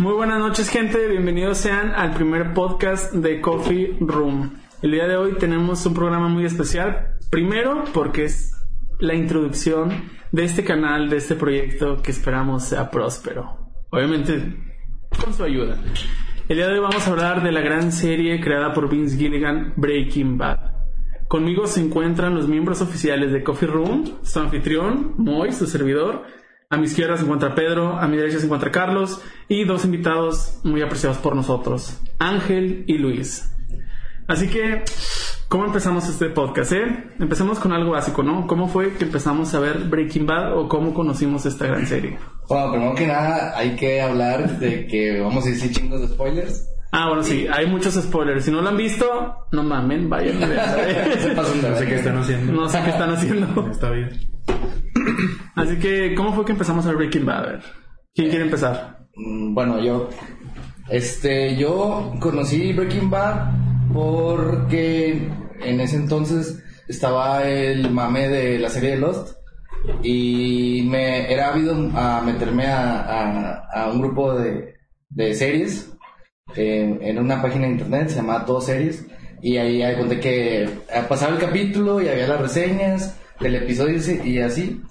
Muy buenas noches gente, bienvenidos sean al primer podcast de Coffee Room. El día de hoy tenemos un programa muy especial, primero porque es la introducción de este canal, de este proyecto que esperamos sea próspero. Obviamente con su ayuda. El día de hoy vamos a hablar de la gran serie creada por Vince Gilligan, Breaking Bad. Conmigo se encuentran los miembros oficiales de Coffee Room, su anfitrión, Moy, su servidor. A mi izquierda se encuentra Pedro, a mi derecha se encuentra Carlos y dos invitados muy apreciados por nosotros, Ángel y Luis. Así que, ¿cómo empezamos este podcast? Eh? Empecemos con algo básico, ¿no? ¿Cómo fue que empezamos a ver Breaking Bad o cómo conocimos esta gran serie? Bueno, primero que nada hay que hablar de que vamos a decir chingos de spoilers. Ah, bueno, sí, hay muchos spoilers. Si no lo han visto, no mamen, vayan No sé qué están haciendo. No sé qué están haciendo. Está bien. Así que, ¿cómo fue que empezamos a Breaking Bad? A ver, ¿quién quiere empezar? Mm, Bueno, yo. Este, yo conocí Breaking Bad porque en ese entonces estaba el mame de la serie de Lost y me era ávido a meterme a, a- un grupo de, de series en, una página de internet, se llamaba Todo Series, y ahí conté que eh, pasaba el capítulo y había las reseñas del episodio y así.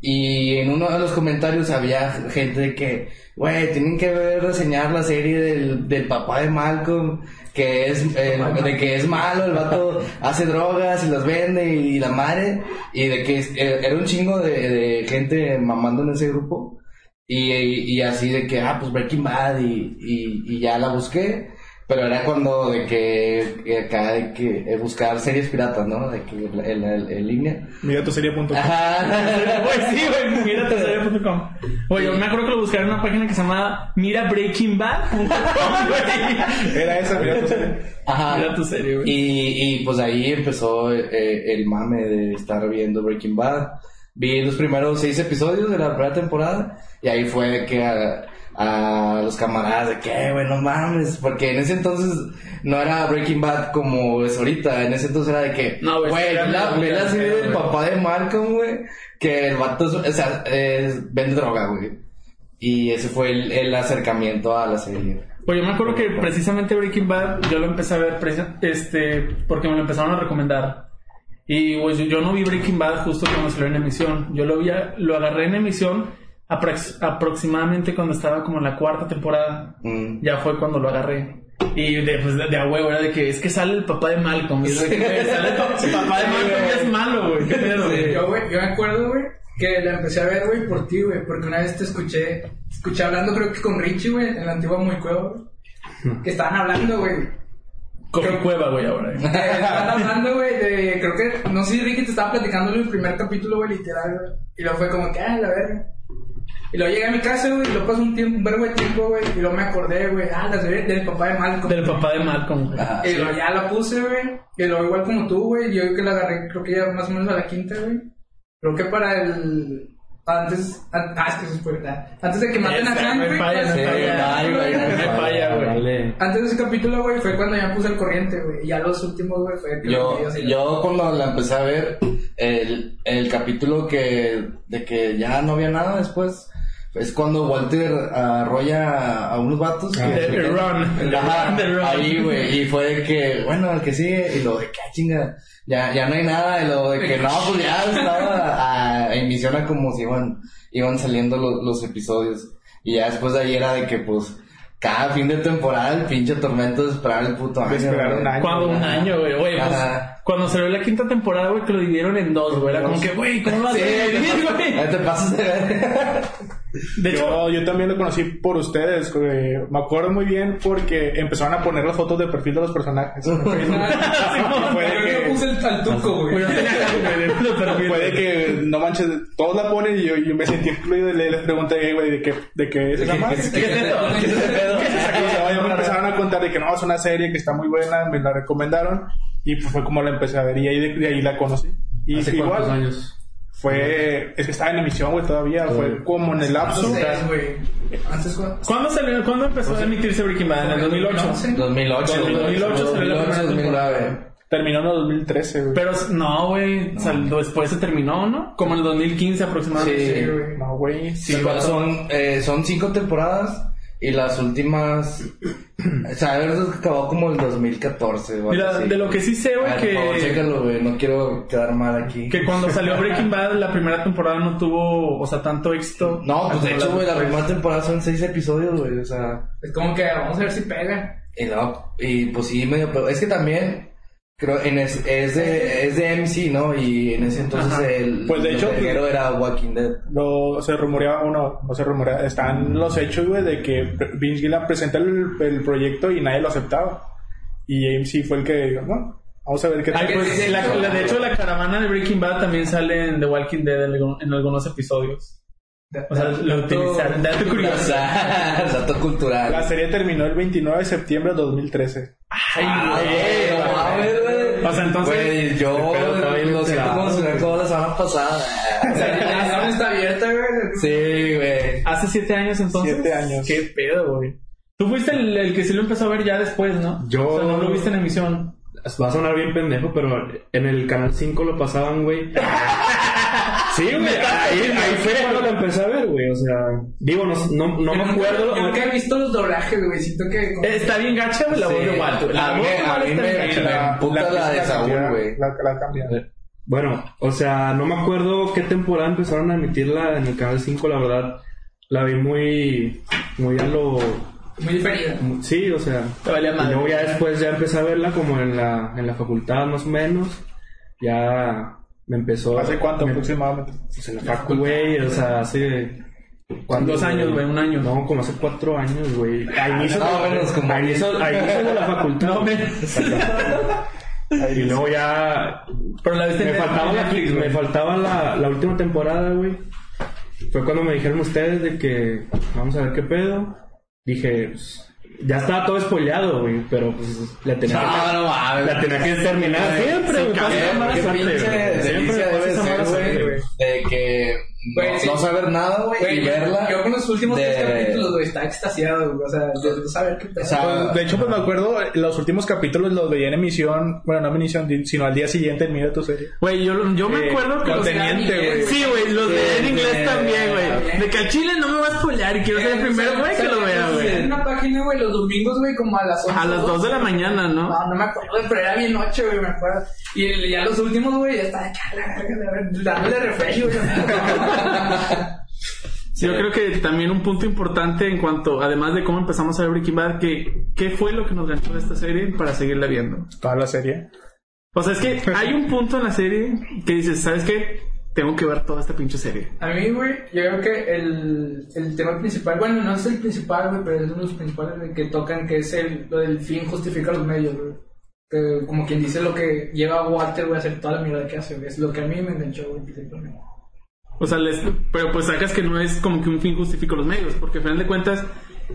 Y en uno de los comentarios había gente que, güey, tienen que ver reseñar la serie del, del papá de Malcolm, que es, eh, de que es malo, el vato hace drogas y las vende y, la madre, y de que eh, era un chingo de, gente mamando en ese grupo. Y, y, y así de que, ah, pues Breaking Bad y, y, y ya la busqué. Pero era cuando de que, que acá de que eh, buscar series piratas, ¿no? De que en, en- en línea. Mira tu serie.com. Ajá. Pues sí, güey, mira serie.com. Oye, yo me acuerdo que lo busqué en una página que se llama Mira Breaking Bad. Era esa, mira tu serie. Ajá. Mira tu serie, güey. Y, y pues ahí empezó eh, el mame de estar viendo Breaking Bad. Vi los primeros seis episodios de la primera temporada y ahí fue que a, a los camaradas de que, güey, no mames, porque en ese entonces no era Breaking Bad como es ahorita, en ese entonces era de que, No, güey, la, ve la serie del papá de Malcolm, güey, que el vato, es- o sea, es- vende droga, güey. Y ese fue el, el acercamiento a la serie. Oye, yo me acuerdo que precisamente Breaking Bad yo lo empecé a ver este, porque me lo empezaron a recomendar. Y pues yo, yo no vi Breaking Bad justo cuando salió en emisión. Yo lo vi, a- lo agarré en emisión aprox- aproximadamente cuando estaba como en la cuarta temporada. Mm. Ya fue cuando lo agarré. Y de, pues, de, de a huevo, era de que es que sale el papá de Malcolm. Y es de que, güey, sale el pa- el papá de Malcolm y es malo, güey. ¿Qué pedo, güey? Yo, güey, yo me acuerdo, güey, que la empecé a ver, güey, por ti, güey, porque una vez te escuché, escuché hablando, creo que con Richie, güey, en la antigua Muy Cueva, güey, que estaban hablando, güey, Coge cueva, güey, ahora. eh. estaban hablando, güey, de, creo que, no sé si Ricky te estaba platicando el primer capítulo, güey, literal, güey, y luego fue como que, ah, la verga. Y luego llegué a mi casa, güey, y luego pasó un tiempo, un verbo de tiempo, güey, y luego me acordé, güey, ah, la serie del papá de Malcolm. Del papá de Malcolm, güey. Y luego ya la puse, güey. Y luego igual como tú, güey. Yo que la agarré, creo que ya más o menos a la quinta, güey. Creo que para el... Antes... an- Ah, es que eso es puerta. Antes de que maten a Hank, güey. Antes de ese capítulo, güey, fue cuando ya puse el corriente, güey. Y ya los últimos, güey, fue... que Yo, los videos y- yo cuando la empecé a ver, el, el capítulo que, de que ya no había nada después, es cuando Walter arrolla a unos vatos. The- que- the Run. Ajá, The Run. ahí, güey, y fue de que, bueno, el que sigue, y lo de que, ah, chinga, ya, ya no hay nada, y lo de que no, pues ya estaba a, a emisión a como si iban, iban saliendo los, los episodios. Y ya después de ahí era de que, pues, cada fin de temporada el pinche tormento de esperar el puto año. De esperar un año. Cuando un año, güey. Oye, pues, cuando salió la quinta temporada, güey, que lo dividieron en dos, güey. Era como que, güey, ¿cómo lo Sí, haces? güey? ya te pasas de ver. De hecho, Yo, yo también lo conocí por ustedes. güey. Me acuerdo muy bien porque empezaron a poner las fotos de perfil de los personajes. Creo que yo puse el taltuco, güey, güey. no tenía ganas, güey, de- de perfil. Fue de que, no manches, todos la ponen y yo, yo me sentí incluido y le, les pregunté, güey, ¿de qué, de qué es esa madre? ¿Qué es esto? ¿Qué es ese pedo? Y me empezaron a contar de que no, es una serie que está muy buena, me la recomendaron y pues fue como la empecé a ver y ahí de, de ahí la conocí. Y ¿Hace igual cuántos años? Fue, es que estaba en emisión, güey, todavía, fue como en el lapso. Antes, ¿cuándo? ¿Cuándo salió? ¿Cuándo empezó a emitirse Breaking Bad? ¿En el 2008? 2008, 2008 salió la primera 2009. Terminó en el 2013, güey. Pero no, güey. sal- Después se terminó, ¿no? Como en el 2015 aproximadamente. Sí. Sí, güey. No, güey. Sí, son, eh, son cinco temporadas Y las últimas. O sea, a ver, eso acabó como el 2014, güey. Mira, de lo que sí sé, güey, por favor, que, chécalo, güey. No quiero quedar mal aquí. que cuando salió Breaking Bad, la primera temporada no tuvo, o sea, tanto éxito. No, pues de hecho, güey, la primera temporada son seis episodios, güey. O sea. Es como que vamos a ver si pega. Y no, y pues sí, medio. Pero es que también. Creo en es, es de es de MC, ¿no? Y en ese entonces Ajá. el Pues, de hecho, el verguero era Walking Dead. Lo, se rumoreaba, o no, no se rumorea, están los hechos, güey, de que Vince Gilligan presenta el, el proyecto y nadie lo aceptaba. Y AMC fue el que dijo, no, vamos a ver qué tal. pues, la- la- de hecho, la caravana de Breaking Bad también sale en The Walking Dead en, en algunos episodios. O sea, lo utilizaron. Dato curioso. Dato cultural. La serie terminó el 29 de septiembre de 2013. Ah, güey, no mames, güey. O sea, entonces- Güey, yo lo siento como si fuera como la semana pasada. O sea, la zona está abierta, güey. Sí, güey. Hace siete años entonces. Siete años. Qué pedo, güey. Tú fuiste el, el que sí lo empezó a ver ya después, ¿no? Yo- O sea, no lo viste en emisión. Va a sonar bien pendejo, pero en el canal 5 lo pasaban, güey. Sí, güey. Ahí, ahí fue cuando lo empecé a ver, güey. O sea, digo, no, no, no me acuerdo. Yo nunca he visto los doblajes, güey. Siento que. como- Eh, Está bien gacha, güey, la voz de Walter. La voz de me, gacha. me emputa la de Saúl, güey. La, la cambiaron. Bueno, o sea, no me acuerdo qué temporada empezaron a emitirla en el canal 5, la verdad. La vi muy, muy a lo... Muy diferida. Sí, o sea... Te valía y madre. luego ya después ya empecé a verla como en la, en la facultad más o menos. Ya me empezó... ¿Hace cuánto me- aproximadamente? Pues en la facu, güey, o sea, hace... ¿cuándo, Dos años, güey, un año. No, como hace cuatro años, güey. A inicios No, de- menos como a inicios- a inicios de la facultad. No. Y luego ya Pero la viste me faltaba, la, Netflix, me faltaba la, la última temporada, güey. Fue cuando me dijeron ustedes de que vamos a ver qué pedo. Dije, pues, ya estaba todo spoileado, güey, pero pues la tenía No, que, no mames. la tenía que terminar. Siempre me pasa esa mala Qué suerte, pinche güey. Delicia debe ser, güey. De que No, sí. no saber nada, güey, y verla. Yo con los últimos de- tres capítulos, güey, estaba extasiado, güey. O sea, de de saber qué pedo. O sea, Pues, de hecho, pues me acuerdo, los últimos capítulos los veía en emisión, bueno, no en emisión, sino al día siguiente en Mira tu serie. Güey, yo, yo me Eh, acuerdo que con los Teniente, güey. Sí, güey, los de en inglés también, güey. De que al chile no me va a spoilear y quiero ser el primero, güey, que lo vea, En güey. una página, güey, los domingos, güey, como a las 11. A las 2 de la mañana, ¿no? No, no me acuerdo, pero era bien noche, güey, me acuerdo. Y el- ya los últimos, güey, ya estaba de que a la verga, la verga, dándole refresh, güey. Sí, yo creo que también un punto importante en cuanto, además de cómo empezamos a ver Breaking Bad, que qué fue lo que nos ganchó de esta serie para seguirla viendo. Toda la serie. O sea, es que hay un punto en la serie que dices, ¿sabes qué? Tengo que ver toda esta pinche serie. A mí, güey, yo creo que el, el tema principal, bueno, no es el principal, güey, pero es uno de los principales que tocan, que es el, lo del fin justifica los medios, güey. Que como quien dice lo que lleva a Walter, güey, a hacer toda la mierda que hace, güey. Es lo que a mí me enganchó, güey, principalmente. O sea, les- pero pues sacas que no es como que un fin justifica los medios, porque al final de cuentas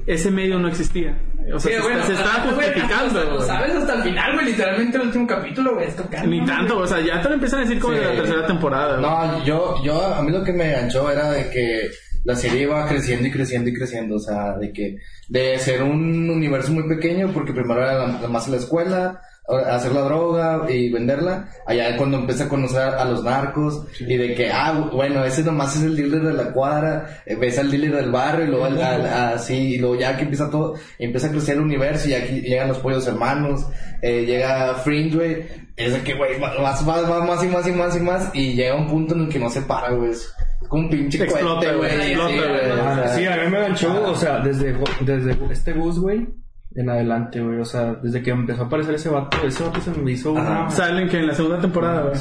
ese medio no existía. O sea, Sí, se, bueno, está- se estaba güey, justificando. hasta- Lo güey. sabes hasta el final, güey, literalmente el último capítulo, güey, es tocando. Ni tanto, o sea, ya te lo empiezan a decir como Sí. de la tercera temporada. güey. No, yo, yo, a mí lo que me enganchó era de que la serie iba creciendo y creciendo y creciendo, o sea, de que, de ser un universo muy pequeño, porque primero era la, la más en la escuela, hacer la droga y venderla, allá cuando empieza a conocer a, los narcos, y de que, ah, bueno, ese nomás es el dealer de la cuadra, eh, ves al dealer del barrio, y luego al- al- así, y luego ya que empieza todo, empieza a crecer el universo, y aquí llegan los pollos hermanos, eh, llega Fringe, güey, es de que, güey, va, va, va- va más y más y más y más, y llega un punto en el que no se para, güey, es como un pinche Explota, güey, Ah, sí, a mí me ganchó, o sea, desde, desde este bus, güey, en adelante, güey. O sea, desde que empezó a aparecer ese vato, ese vato se me hizo una... Salen que en la segunda temporada, güey.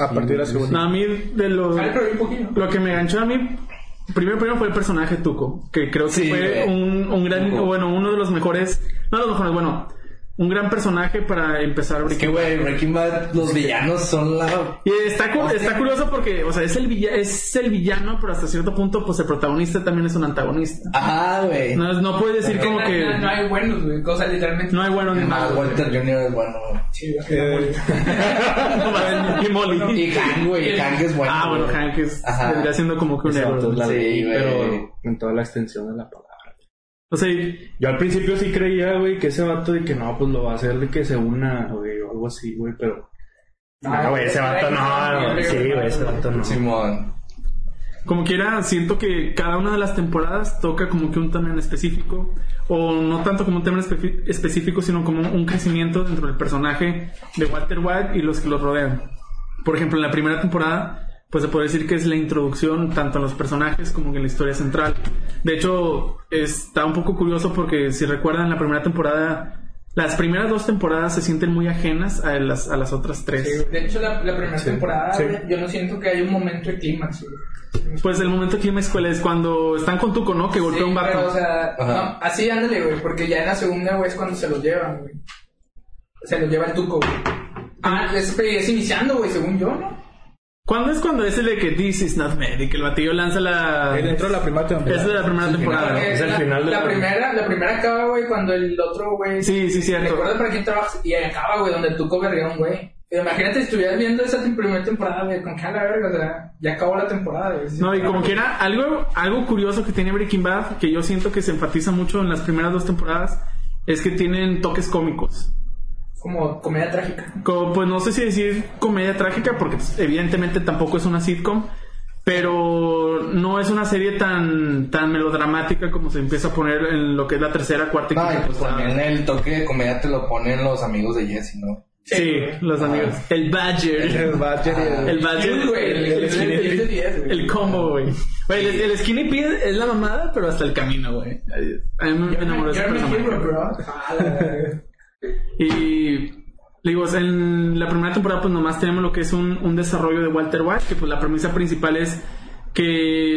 A partir de la segunda. No, a mí de los... Lo que me ganchó a mí, primero, primero fue el personaje Tuco, que creo que Sí, fue un, un gran, Tuco. bueno, uno de los mejores, no de los mejores, bueno, un gran personaje para empezar Es que, Breaking Bad. güey, Breaking Bad, los villanos son la... Y está, cu- está curioso porque, o sea, es el, villa- es el villano, pero hasta cierto punto, pues el protagonista también es un antagonista. Ajá, güey. No, no puede decir como no, que no, no hay buenos, güey, o sea, literalmente. no hay bueno ni Ah, malo. Walter Jr. es bueno. Sí. Eh, y Molly. Y Hank, güey, Hank es bueno. Ah, bueno. Hank es, Ajá. vendría siendo como que un héroe. Sí, güey. pero en toda la extensión de la palabra. O sea, Yo al principio sí creía, güey, que ese vato de que no, pues lo va a hacer de que se una, güey, o algo así, güey, pero... Ah, No, güey, ese vato no, sí, sí, güey, ese vato no. Simón. como quiera, siento que cada una de las temporadas toca como que un tema en específico, o no tanto como un tema espe- específico, sino como un crecimiento dentro del personaje de Walter White y los que lo rodean. Por ejemplo, en la primera temporada, pues se puede decir que es la introducción tanto a los personajes como en la historia central. De hecho, está un poco curioso porque si recuerdan la primera temporada, las primeras dos temporadas se sienten muy ajenas a las, a las otras tres. De hecho, la, la primera temporada, sí. yo no siento que haya un momento de clímax. Pues el momento en la escuela es cuando están con Tuco, ¿no? Que golpea Sí, un vato. pero, o sea, no, así ándale, güey, porque ya en la segunda, güey, es cuando se los llevan, güey. Se los lleva el tuco, güey. Ah, es, es iniciando, güey, según yo, ¿no? ¿Cuándo es cuando es el de que This is not me? Y que el batillo lanza la... Dentro de la primera temporada. Es de la primera temporada. Es el la, final de la la- primera, la primera acaba, güey, cuando el otro, güey. Sí, sí, cierto. Recuerda para quién trabajas y acaba, güey, donde el tuco verga a un güey. Pero Imagínate si estuvieras viendo esa primera temporada, güey, con que a la verga, o sea, ya acabó la temporada, güey. No, y como quiera, algo, algo curioso que tiene Breaking Bad, que yo siento que se enfatiza mucho en las primeras dos temporadas, es que tienen toques cómicos. Como comedia trágica. Como, pues no sé si decir comedia trágica, porque pues, evidentemente tampoco es una sitcom, pero no es una serie tan, tan melodramática como se empieza a poner en lo que es la tercera, cuarta y No, y quinta pues también el toque de comedia te lo ponen los amigos de Jesse, ¿no? Sí, los amigos. El Badger. El Badger y el- El Badger. Sí, el- el- el- el- combo, güey. El, el Skinny Pete es la mamada, pero hasta el camino, güey. A mí me enamoró de ese Y digo, en la primera temporada pues nomás tenemos lo que es un, un desarrollo de Walter White, que pues la premisa principal es que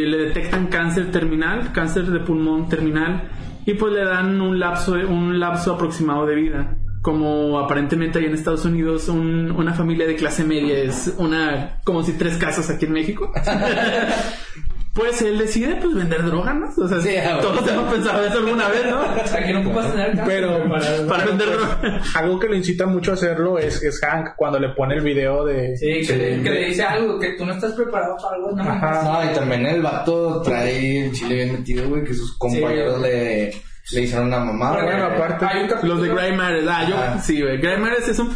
le detectan cáncer terminal, cáncer de pulmón terminal, y pues le dan un lapso, un lapso aproximado de vida. Como aparentemente hay en Estados Unidos un- una familia de clase media es una, como si tres casas aquí en México. pues él decide pues vender droga, ¿no? O sea, Sí, ah, todos hemos pensado eso alguna vez, ¿no? Aquí no ocupas tener Pero para- Para vender droga. algo que lo incita mucho a hacerlo es, es Hank cuando le pone el video de... Sí, que, le- que le dice algo, que tú no estás preparado para algo, no Ajá. No, y también el vato trae el chile bien metido, güey, que sus compañeros le, le hicieron una mamada. Bueno, aparte, Los de Grey Matters. Ah, yo, Ah. sí, güey. Grey Matters es un.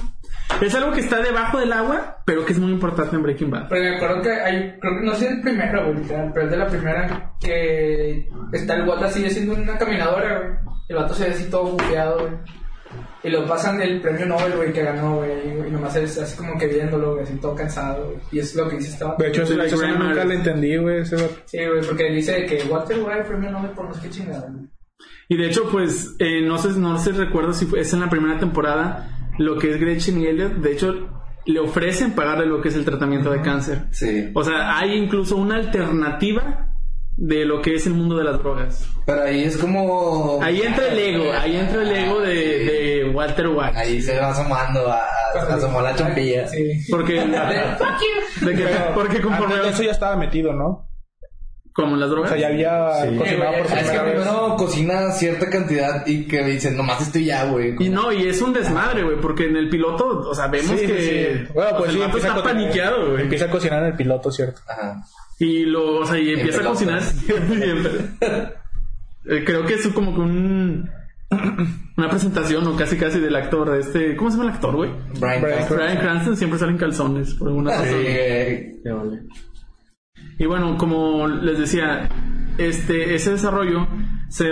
Es algo que está debajo del agua, pero que es muy importante en Breaking Bad. Pero me acuerdo que hay, creo que no sé el primero, güey, literal, pero es de la primera que está el Walt así haciendo una caminadora, güey. El vato se ve así todo bufeado, güey. Y lo pasan el premio Nobel, güey, que ganó, güey. Y nomás es así como que viéndolo, güey, así todo cansado, güey. Y es lo que dice vato. de hecho, escena Grey nunca la entendí, güey. ese vato. Sí, güey, porque dice que Walter White premio Nobel por no sé qué chingada, güey. Y de hecho, pues, eh, no sé, no sé, recuerdo si fue, es en la primera temporada lo que es Gretchen y Elliot. De hecho, le ofrecen pagarle lo que es el tratamiento de cáncer. Sí. O sea, hay incluso una alternativa de lo que es el mundo de las drogas. Pero ahí es como... Ahí entra el ego, ahí entra el ego de, de Walter White. Ahí se va asomando, a, a- asomó la champilla. Sí. Porque, Fuck you. de que, porque conforme Antes de eso ya estaba metido, ¿no? Como las O drogas. sea, ya había Sí. cocinado por Es que vez. primero cocina cierta cantidad y que dicen, nomás estoy ya, güey. Y no, y es un desmadre, güey, porque en el piloto, o sea, vemos Sí, que sí. Bueno, o pues sea, el está cocinar. paniqueado, güey. Empieza a cocinar en el piloto, ¿cierto? Ajá. Y lo, o sea, y empieza a cocinar siempre. Eh, Creo que es como que un una presentación o casi casi del actor de este, ¿cómo se llama el actor, güey? Brian Brian Cranston. Brian Cranston siempre sale en calzones por alguna razón. Sí, güey. Ya vale. Y bueno, como les decía, este, ese desarrollo, se,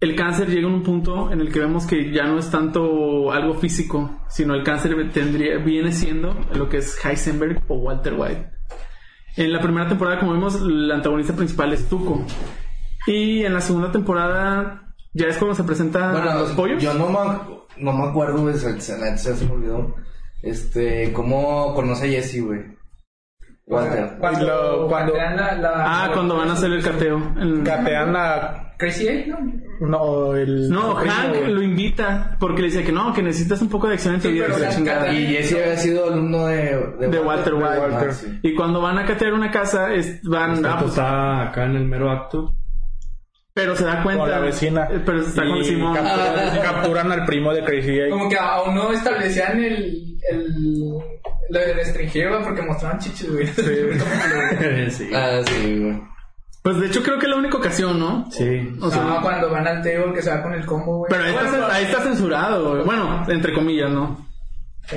el cáncer llega a un punto en el que vemos que ya no es tanto algo físico, sino el cáncer tendría, viene siendo lo que es Heisenberg o Walter White. En la primera temporada, como vimos, el antagonista principal es Tuco. Y en la segunda temporada, ya es cuando se presentan Bueno, los pollos. yo no me, no me acuerdo, se, se me olvidó. Este, ¿cómo conoce a Jesse, güey? Walter. Cuando, lo- cuando- catean la, la- Ah, cuando van a hacer el cateo. En- Catean la... Crazy Eight, ¿no? No, el... No, el Hank güey. lo invita porque le dice que no, que necesitas un poco de acción en tu Sí, vida. Y Jesse había sido alumno de... De Walter White. Ah, Walter. sí. Y cuando van a catear una casa, es- van, Este ah, pues, está acá en el mero acto. Pero se da cuenta. Con la vecina. eh, Pero está con Y Simón. Capturan, capturan al primo de Crazy Eight. Como que aún no establecían el, el, lo de restringir, güey, porque mostraban chichis, güey. sí. Ah, sí, güey. Pues de hecho creo que es la única ocasión, ¿no? Sí. O sea, No, cuando van al table que se va con el combo, güey. pero ahí está, ahí está censurado, güey. Bueno, entre comillas, ¿no?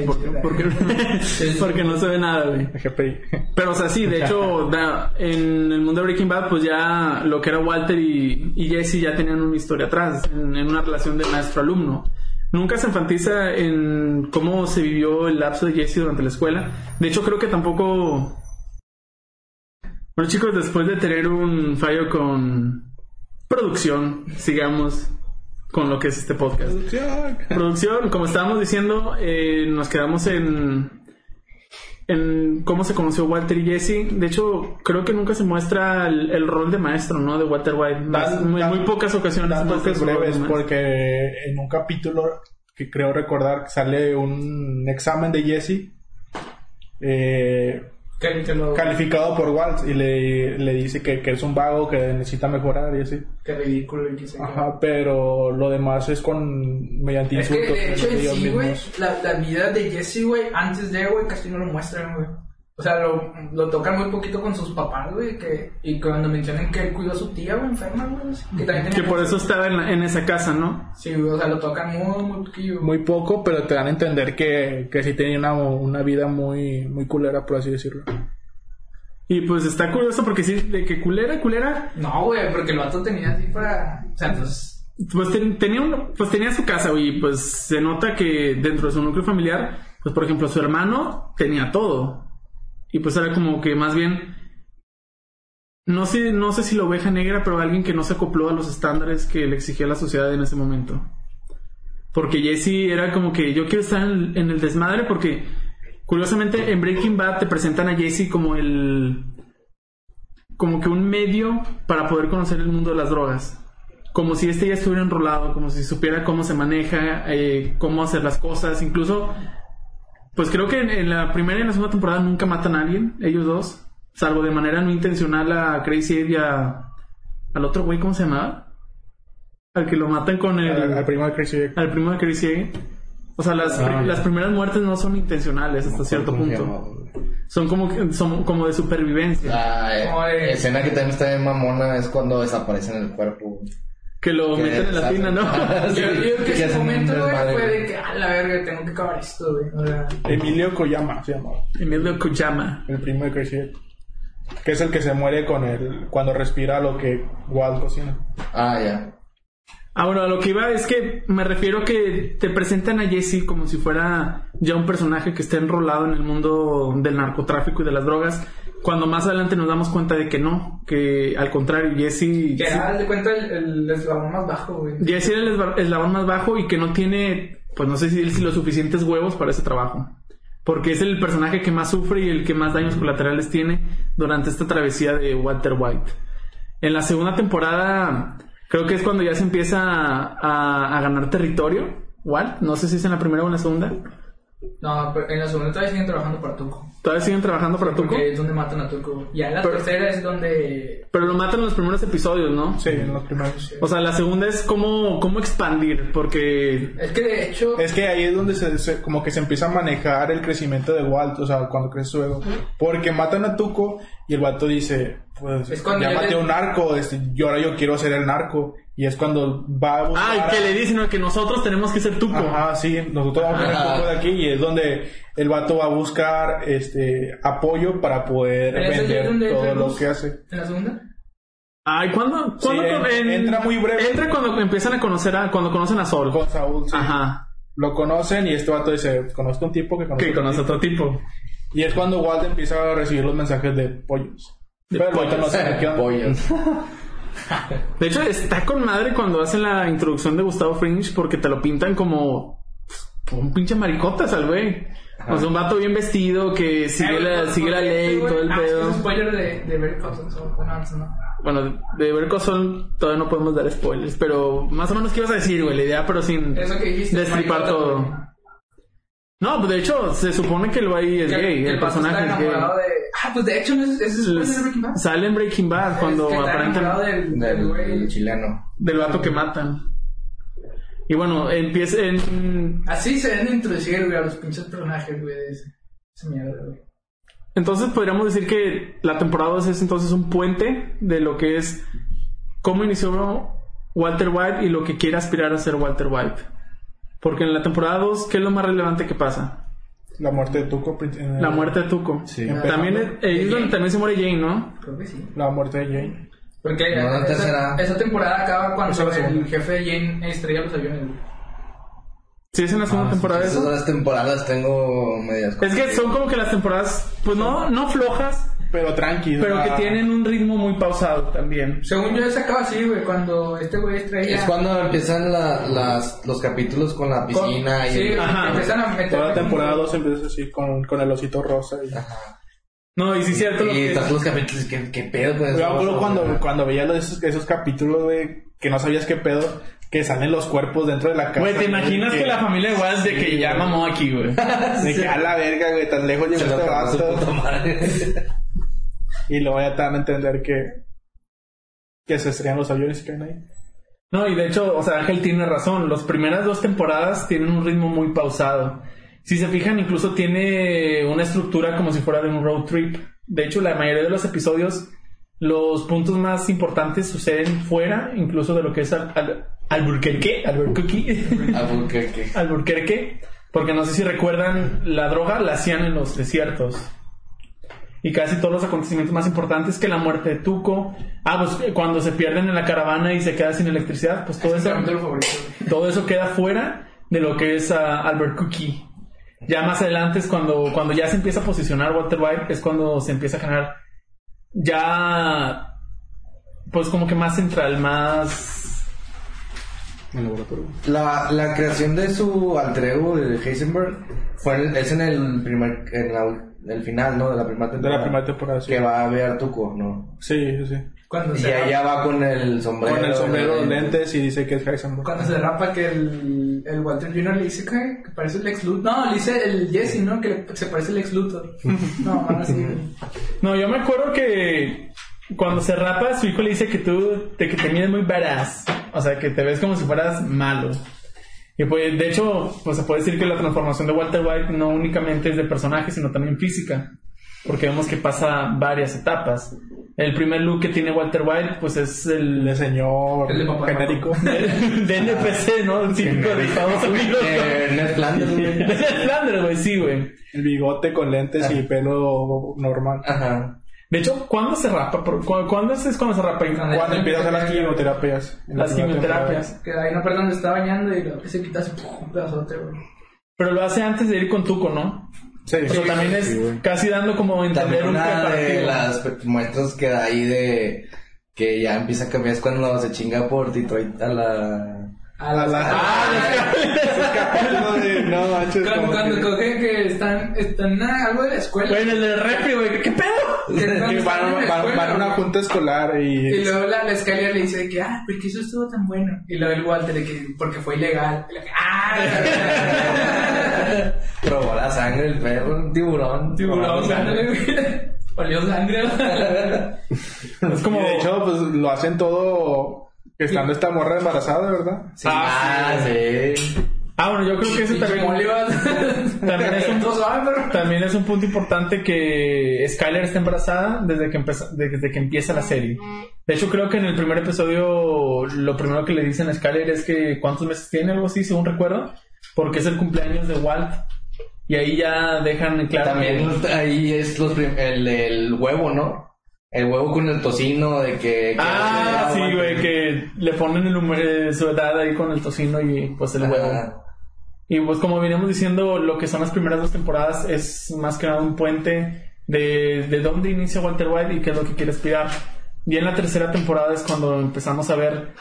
Porque, porque, porque no se ve nada, güey. GPI. Pero, o sea, sí, de hecho, da- en el mundo de Breaking Bad, pues ya lo que era Walter y, y Jesse ya tenían una historia atrás, en, en una relación de maestro-alumno. Nunca se enfatiza en cómo se vivió el lapso de Jesse durante la escuela. De hecho, creo que tampoco... Bueno, chicos, después de tener un fallo con producción, sigamos con lo que es este podcast. Producción, como estábamos diciendo, eh, nos quedamos en en cómo se conoció Walter y Jesse. De hecho, creo que nunca se muestra el, el rol de maestro, ¿no? De Walter White. Dan- muy, muy pocas ocasiones. Breves porque en un capítulo que creo recordar sale un examen de Jesse eh, Que, que lo, calificado por Walt y le, le dice que, que es un vago que necesita mejorar y así. que ridículo y que Ajá, pero lo demás es con mediante Es que insultos de hecho en sí, güey, la, la vida de Jesse, güey, antes de, güey, casi no lo muestran, güey. O sea, lo, lo tocan muy poquito con sus papás, güey, que, y cuando mencionan que él cuidó a su tía, güey, enferma, güey, que también tenía Que por eso estaba en, la- en esa casa, ¿no? Sí, güey, o sea, lo tocan muy, muy poquillo. Muy poco, pero te dan a entender que, que sí tenía una, una vida muy, muy culera, por así decirlo. Y pues está curioso porque sí, de que culera, culera, No, güey, porque el vato tenía así para... O sea, entonces... pues ten- tenía un- pues tenía su casa, güey, pues se nota que dentro de su núcleo familiar, pues por ejemplo, su hermano tenía todo. Y pues era como que más bien no sé, no sé si la oveja negra, pero alguien que no se acopló a los estándares que le exigía la sociedad en ese momento. Porque Jesse era como que yo quiero estar en, el desmadre porque curiosamente en Breaking Bad te presentan a Jesse como el como que un medio para poder conocer el mundo de las drogas. Como si este ya estuviera enrolado, como si supiera cómo se maneja, eh, cómo hacer las cosas. Incluso, pues creo que en, en la primera y en la segunda temporada nunca matan a alguien, ellos dos. Salvo de manera no intencional a Crazy Ed y a, al otro güey, ¿cómo se llamaba? Al que lo matan con el... Al, al primo de Crazy Egg. al primo de Crazy Egg. O sea, las, Ah, las primeras muertes no son intencionales hasta cierto ¿Cómo se punto. Son como, que- son como de supervivencia. La eh, escena que también está bien mamona es cuando desaparecen el cuerpo. Que lo Que meten en la tina, ¿no? Sí, Yo, yo creo que que ese momento, güey, fue de que, a la verga, tengo que acabar esto, güey. O sea, Emilio Koyama se llamaba. Emilio Kojama. El primo de Crazy. Que es el que se muere con el, cuando respira lo que Walt cocina. Ah, ya. Ah, bueno, a lo que iba es que me refiero que te presentan a Jesse como si fuera ya un personaje que esté enrolado en el mundo del narcotráfico y de las drogas, cuando más adelante nos damos cuenta de que no, que al contrario, Jesse... que era, haz de cuenta, el, el eslabón más bajo, güey. Jesse era el eslabón más bajo y que no tiene, pues no sé si si los suficientes huevos para ese trabajo. Porque es el personaje que más sufre y el que más daños colaterales tiene durante esta travesía de Walter White. En la segunda temporada, creo que es cuando ya se empieza a, a- a ganar territorio. Walt, no sé si es en la primera o en la segunda. No, pero en la segunda todavía siguen trabajando para Tuco. Todavía siguen trabajando para Tuco. Porque es donde matan a Tuco. Ya en la Pero- tercera es donde... Pero lo matan en los primeros episodios, ¿no? Sí, en los primeros. O sea, la segunda es cómo, cómo expandir, porque Es que de hecho... Es que ahí es donde se, se- como que se empieza a manejar el crecimiento de Walt, o sea, cuando crece su ego. Porque matan a Tuco y el vato dice, pues Es cuando ya maté le- a un narco, este, y ahora yo quiero ser el narco. Y es cuando va a buscar... Ay, a- que le dicen ¿no? que nosotros tenemos que ser Tuco. Ajá, sí, nosotros vamos a tener Ajá. Tuco de aquí y es donde el vato va a buscar este apoyo para poder vender todo lo que hace. ¿En la segunda? Ay, ¿cuándo? ¿cuándo en- con- entra muy breve. Entra cuando empiezan a conocer a, cuando conocen a Sol. Con Saúl, sí. Ajá. Lo conocen y este vato dice, conozco un tipo que conoce Que otro conoce a tipo". otro tipo. Y es cuando Walt empieza a recibir los mensajes de pollos. De Pero vato no pollos. sabe qué. Pollos. De hecho, está con madre cuando hacen la introducción de Gustavo Fringe porque te lo pintan como un pinche maricotas al güey. O sea, un vato bien vestido que sigue, la, sigue la ley y todo el ah, pedo. Es un spoiler de, bueno, antes no. Bueno, de ver Sol todavía no podemos dar spoilers, pero más o menos qué ibas a decir, güey, la idea, pero sin destripar todo. No, pues de hecho, se supone que el güey es Que- gay, que el personaje está es gay. de... Ah, pues de hecho, no es, es de Breaking Bad. Sale en Breaking Bad cuando Es que aparentemente del, del Del, güey. del chileno. del vato que matan. Y bueno, empieza en Así se deben de introducir, güey, a los pinches personajes, güey, de ese, esa mierda, güey. entonces podríamos decir que la temporada 2 es entonces un puente de lo que es cómo inició Walter White y lo que quiere aspirar a ser Walter White. Porque en la temporada 2, ¿qué es lo más relevante que pasa? La muerte de Tuco. La muerte de Tuco. Sí. También es, ahí es donde también se muere Jane, ¿no? Creo que sí. La muerte de Jane. Porque No, la esa, tercera. esa temporada acaba cuando el jefe de Jane estrella los aviones. Sí, es en la segunda temporada Esas eso. dos temporadas tengo medias. Es que son como que las temporadas, pues no, no flojas, Pero tranqui. pero que tienen un ritmo muy pausado también. Según yo, esa acaba así, güey, cuando este güey estrella. Es cuando empiezan la- las, los capítulos con la con- piscina y Sí, el- Ajá. empiezan a meter. Toda la temporada 2 empieza así con, con el osito rosa. Y... No, y sí es cierto lo y que... estás los capítulos, ¿qué, qué pedo con Yo acuerdo cuando, cuando veía los- esos, esos capítulos, güey, que no sabías qué pedo, que salen los cuerpos dentro de la casa. Güey, ¿te imaginas que la familia de Waz de que ya mamó aquí, güey? De que a la verga, güey, tan lejos llegó Se lo este vato. Y luego ya te van a entender que, que se estrellan los aviones y caen ahí. No, y de hecho, o sea, Ángel tiene razón. Las primeras dos temporadas tienen un ritmo muy pausado. Si se fijan, incluso tiene una estructura como si fuera de un road trip. De hecho, la mayoría de los episodios, los puntos más importantes suceden fuera, incluso de lo que es Al- Al- Albuquerque, Albuquerque, Albuquerque. Albuquerque, porque no sé si recuerdan, la droga la hacían en los desiertos. Y casi todos los acontecimientos más importantes que la muerte de Tuco. Ah, pues eh, cuando se pierden en la caravana y se queda sin electricidad, pues todo Es eso, todo eso queda fuera de lo que es ah, Albert Cookie. Ya más adelante es cuando, cuando ya se empieza a posicionar Walter White, es cuando se empieza a generar ya, pues como que más central, más... La, la creación de su alter ego de Heisenberg fue en- es en el primer en la- el final, ¿no? De la primera De temporada. la primera temporada, sí. Que va a ver Tuco, ¿no? Sí, sí, sí. Cuando Y se ella va con el sombrero. Con el sombrero, los lentes y dice que es Heisenberg. Cuando se derrapa que el, el Walter Jr. le dice que, que parece el ex Luthor. No, le dice el Jesse, ¿no? Que le- se parece el ex Luthor. No, así. güey. No, yo me acuerdo que cuando se rapa, su hijo le dice que tú te, que te mides muy badass. O sea, que te ves como si fueras malo. Y pues, de hecho, pues se puede decir que la transformación de Walter White no únicamente es de personaje, sino también física. Porque vemos que pasa varias etapas. El primer look que tiene Walter White, pues es el El señor El de papá. genérico. de, de NPC, ¿no? El típico de Estados Unidos. Eh, Ned Flanders, güey. De Flanders, güey, sí, güey. El bigote con lentes y pelo normal. Ajá. De hecho, ¿cuándo se rapa? ¿Cuándo es cuando se rapa? Cuando- Cuando empiezas a las quimioterapias. Las quimioterapias. Que ahí no perdón, se está bañando y luego que se quita así, ¡pum! un pedazote, güey. Pero lo hace antes de ir con Tuco, ¿no? temporada. O sea, Sí, también es sí, casi dando como entender También un una de las muestras que da ahí de que ya empieza a cambiar es cuando se chinga por Detroit a la... A La- las- la- Ah, capítulos de- No, manches, Cuando, que- cogen que están, están algo de la escuela. Güey, en el del refri, güey, ¿qué pedo? que que van, la van- escuela, van a una güey. junta escolar y... Y luego la, la Skyler le dice que, ah, ¿por qué eso estuvo tan bueno? Y luego el Walter de que, porque fue ilegal. Y la- ¡Ah! Probó la sangre el perro, un tiburón. Tiburón, sangre. sangre. Olió sangre. Es como... Y de hecho, pues lo hacen todo estando esta morra embarazada, ¿verdad? Sí, Ah, sí. Ah, bueno, yo creo que eso Pinche también... También es un- También es un punto importante que Skyler está embarazada desde que, empeza- desde que empieza la serie. De hecho, creo que en el primer episodio lo primero que le dicen a Skyler es que cuántos meses tiene, algo así, según recuerdo, porque es el cumpleaños de Walt. Y ahí ya dejan en claro También que- ahí es los el, el huevo, ¿no? El huevo con el tocino de que... que Ah, sí, güey, que le ponen el número su edad ahí con el tocino y pues el huevo. Ajá. Y pues como veníamos diciendo, lo que son las primeras dos temporadas es más que nada un puente de, de dónde inicia Walter White y qué es lo que quiere aspirar. Y en la tercera temporada es cuando empezamos a ver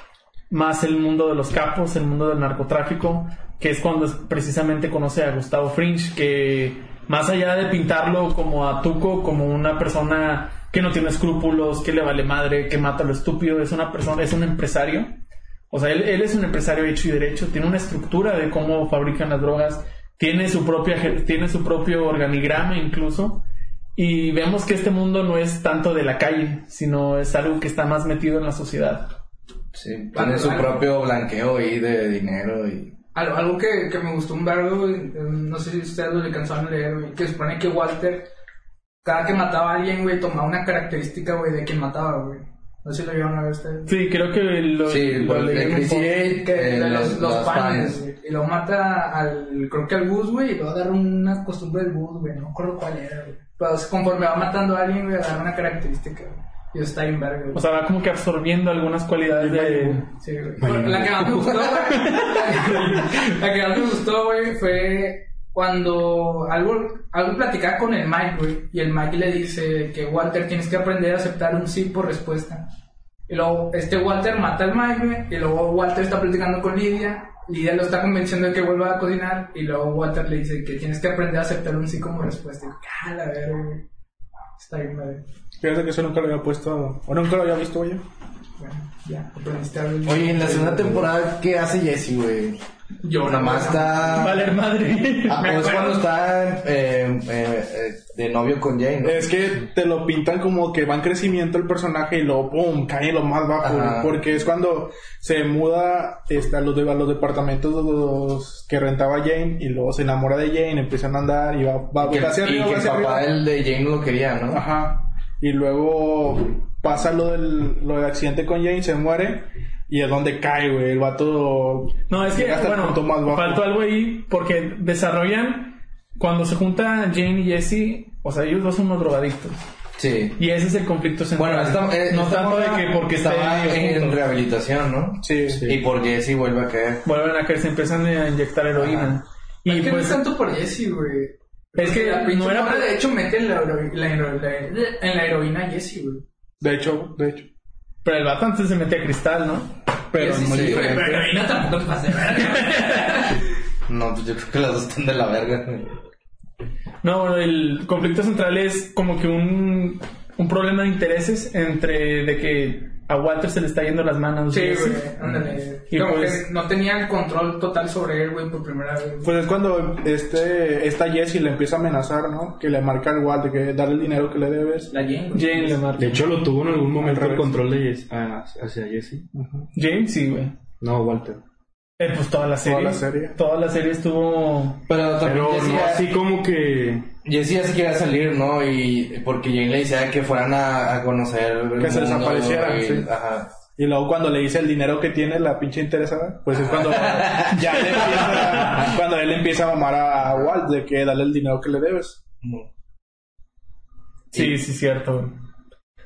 más el mundo de los capos, el mundo del narcotráfico, que es cuando precisamente conoce a Gustavo Fringe, que más allá de pintarlo como a Tuco, como una persona que no tiene escrúpulos, que le vale madre, que mata a lo estúpido, es una persona, es un empresario. O sea, él, él es un empresario hecho y derecho, tiene una estructura de cómo fabrican las drogas, tiene su propia, tiene su propio organigrama incluso. Y vemos que este mundo no es tanto de la calle, sino es algo que está más metido en la sociedad. Sí, tiene su propio blanqueo ahí de dinero y... Algo, algo que, que me gustó un vergo, güey, eh, no sé si ustedes lo alcanzaron a leer, que supone que Walter, cada que mataba a alguien, güey, tomaba una característica, güey, de quien mataba, güey. No sé si lo vieron a ver ustedes. Sí, creo que lo, Sí, lo de. Eight, Que eh, los, los los panes. Y luego mata al, creo que al Gus, güey, y luego agarra una costumbre del Gus, güey. No me acuerdo cuál era, güey. Pero conforme va matando a alguien, güey, agarra una característica, güey. Y está bien verga, güey. O sea, va como que absorbiendo algunas cualidades de... Sí, güey. Bueno, La que más me gustó, güey. La que más me gustó, güey, fue cuando algo, algo platicaba con el Mike, güey. Y el Mike le dice que Walter tienes que aprender a aceptar un sí por respuesta. Y luego este Walter mata al Mike, güey. Y luego Walter está platicando con Lidia. Lidia lo está convenciendo de que vuelva a cocinar. Y luego Walter le dice que tienes que aprender a aceptar un sí como respuesta. Y yo, "Ah, la verga, güey. Está bien, madre. Fíjate que eso nunca lo había puesto, o nunca lo había visto, güey. Bueno, ya, aprendiste algo. Oye, en la segunda temporada, ¿qué hace Jesse, güey? Yo Nada más está... Valer madre. Ah, o es cuando está eh, eh, eh, de novio con Jane, ¿no? Es que te lo pintan como que va en crecimiento el personaje y luego pum, cae lo más bajo, Ajá. porque es cuando se muda este, a, los de- a los departamentos los que rentaba Jane y luego se enamora de Jane, empiezan a andar y va, va, que, hacia y que el papá arriba. del de Jane no lo quería, ¿no? Ajá. Y luego pasa lo del, lo del accidente con Jane, se muere y es donde cae, güey, el vato... No, es que, bueno, punto más bajo. faltó algo ahí porque desarrollan cuando se junta Jane y Jesse, o sea, ellos dos son unos drogadictos. Sí. Y ese es el conflicto central. Bueno, esta, eh, no esta tanto de que porque estaba en juntos. rehabilitación, ¿no? Sí, Y por Jesse vuelve a caer. vuelven a caer, se empiezan a inyectar heroína. Y Y es que pues no es tanto por Jesse, güey. Es que la pinche no era por- de hecho mete en la, hero- la hero- la- en la heroína a Jesse, güey. De hecho, de hecho. Pero el vato antes se mete a cristal, ¿no? Pero muy sí, diferente. pero heroína tampoco te pasa de verga. No, pues yo creo que las dos están de la verga. No, bueno, el conflicto central es como que un, un problema de intereses entre de que a Walter se le está yendo las manos. Sí, güey, ándale. Y Como pues- que no tenía el control total sobre él, güey, por primera vez. Pues es cuando este, esta Jessie le empieza a amenazar, ¿no? Que le marca al Walt de que darle el dinero que le debes. La Jane, güey. Jane le marca. De hecho, lo tuvo en algún momento el control de Jess- hacia Jesse. Jane, sí, güey. No, Walter. Eh, pues toda la serie. Toda la serie. Toda la serie estuvo. Pero también Pero no ya- así como que. Jesse ya se quería salir, ¿no? Y porque Jane le decía que fueran a, a conocer el Que se mundo desaparecieran, y- sí. Ajá. Y luego cuando le dice el dinero que tiene la pinche interesada, pues es cuando ya le empieza, cuando él empieza a mamar a Walt de que dale el dinero que le debes. Sí, sí, cierto. güey.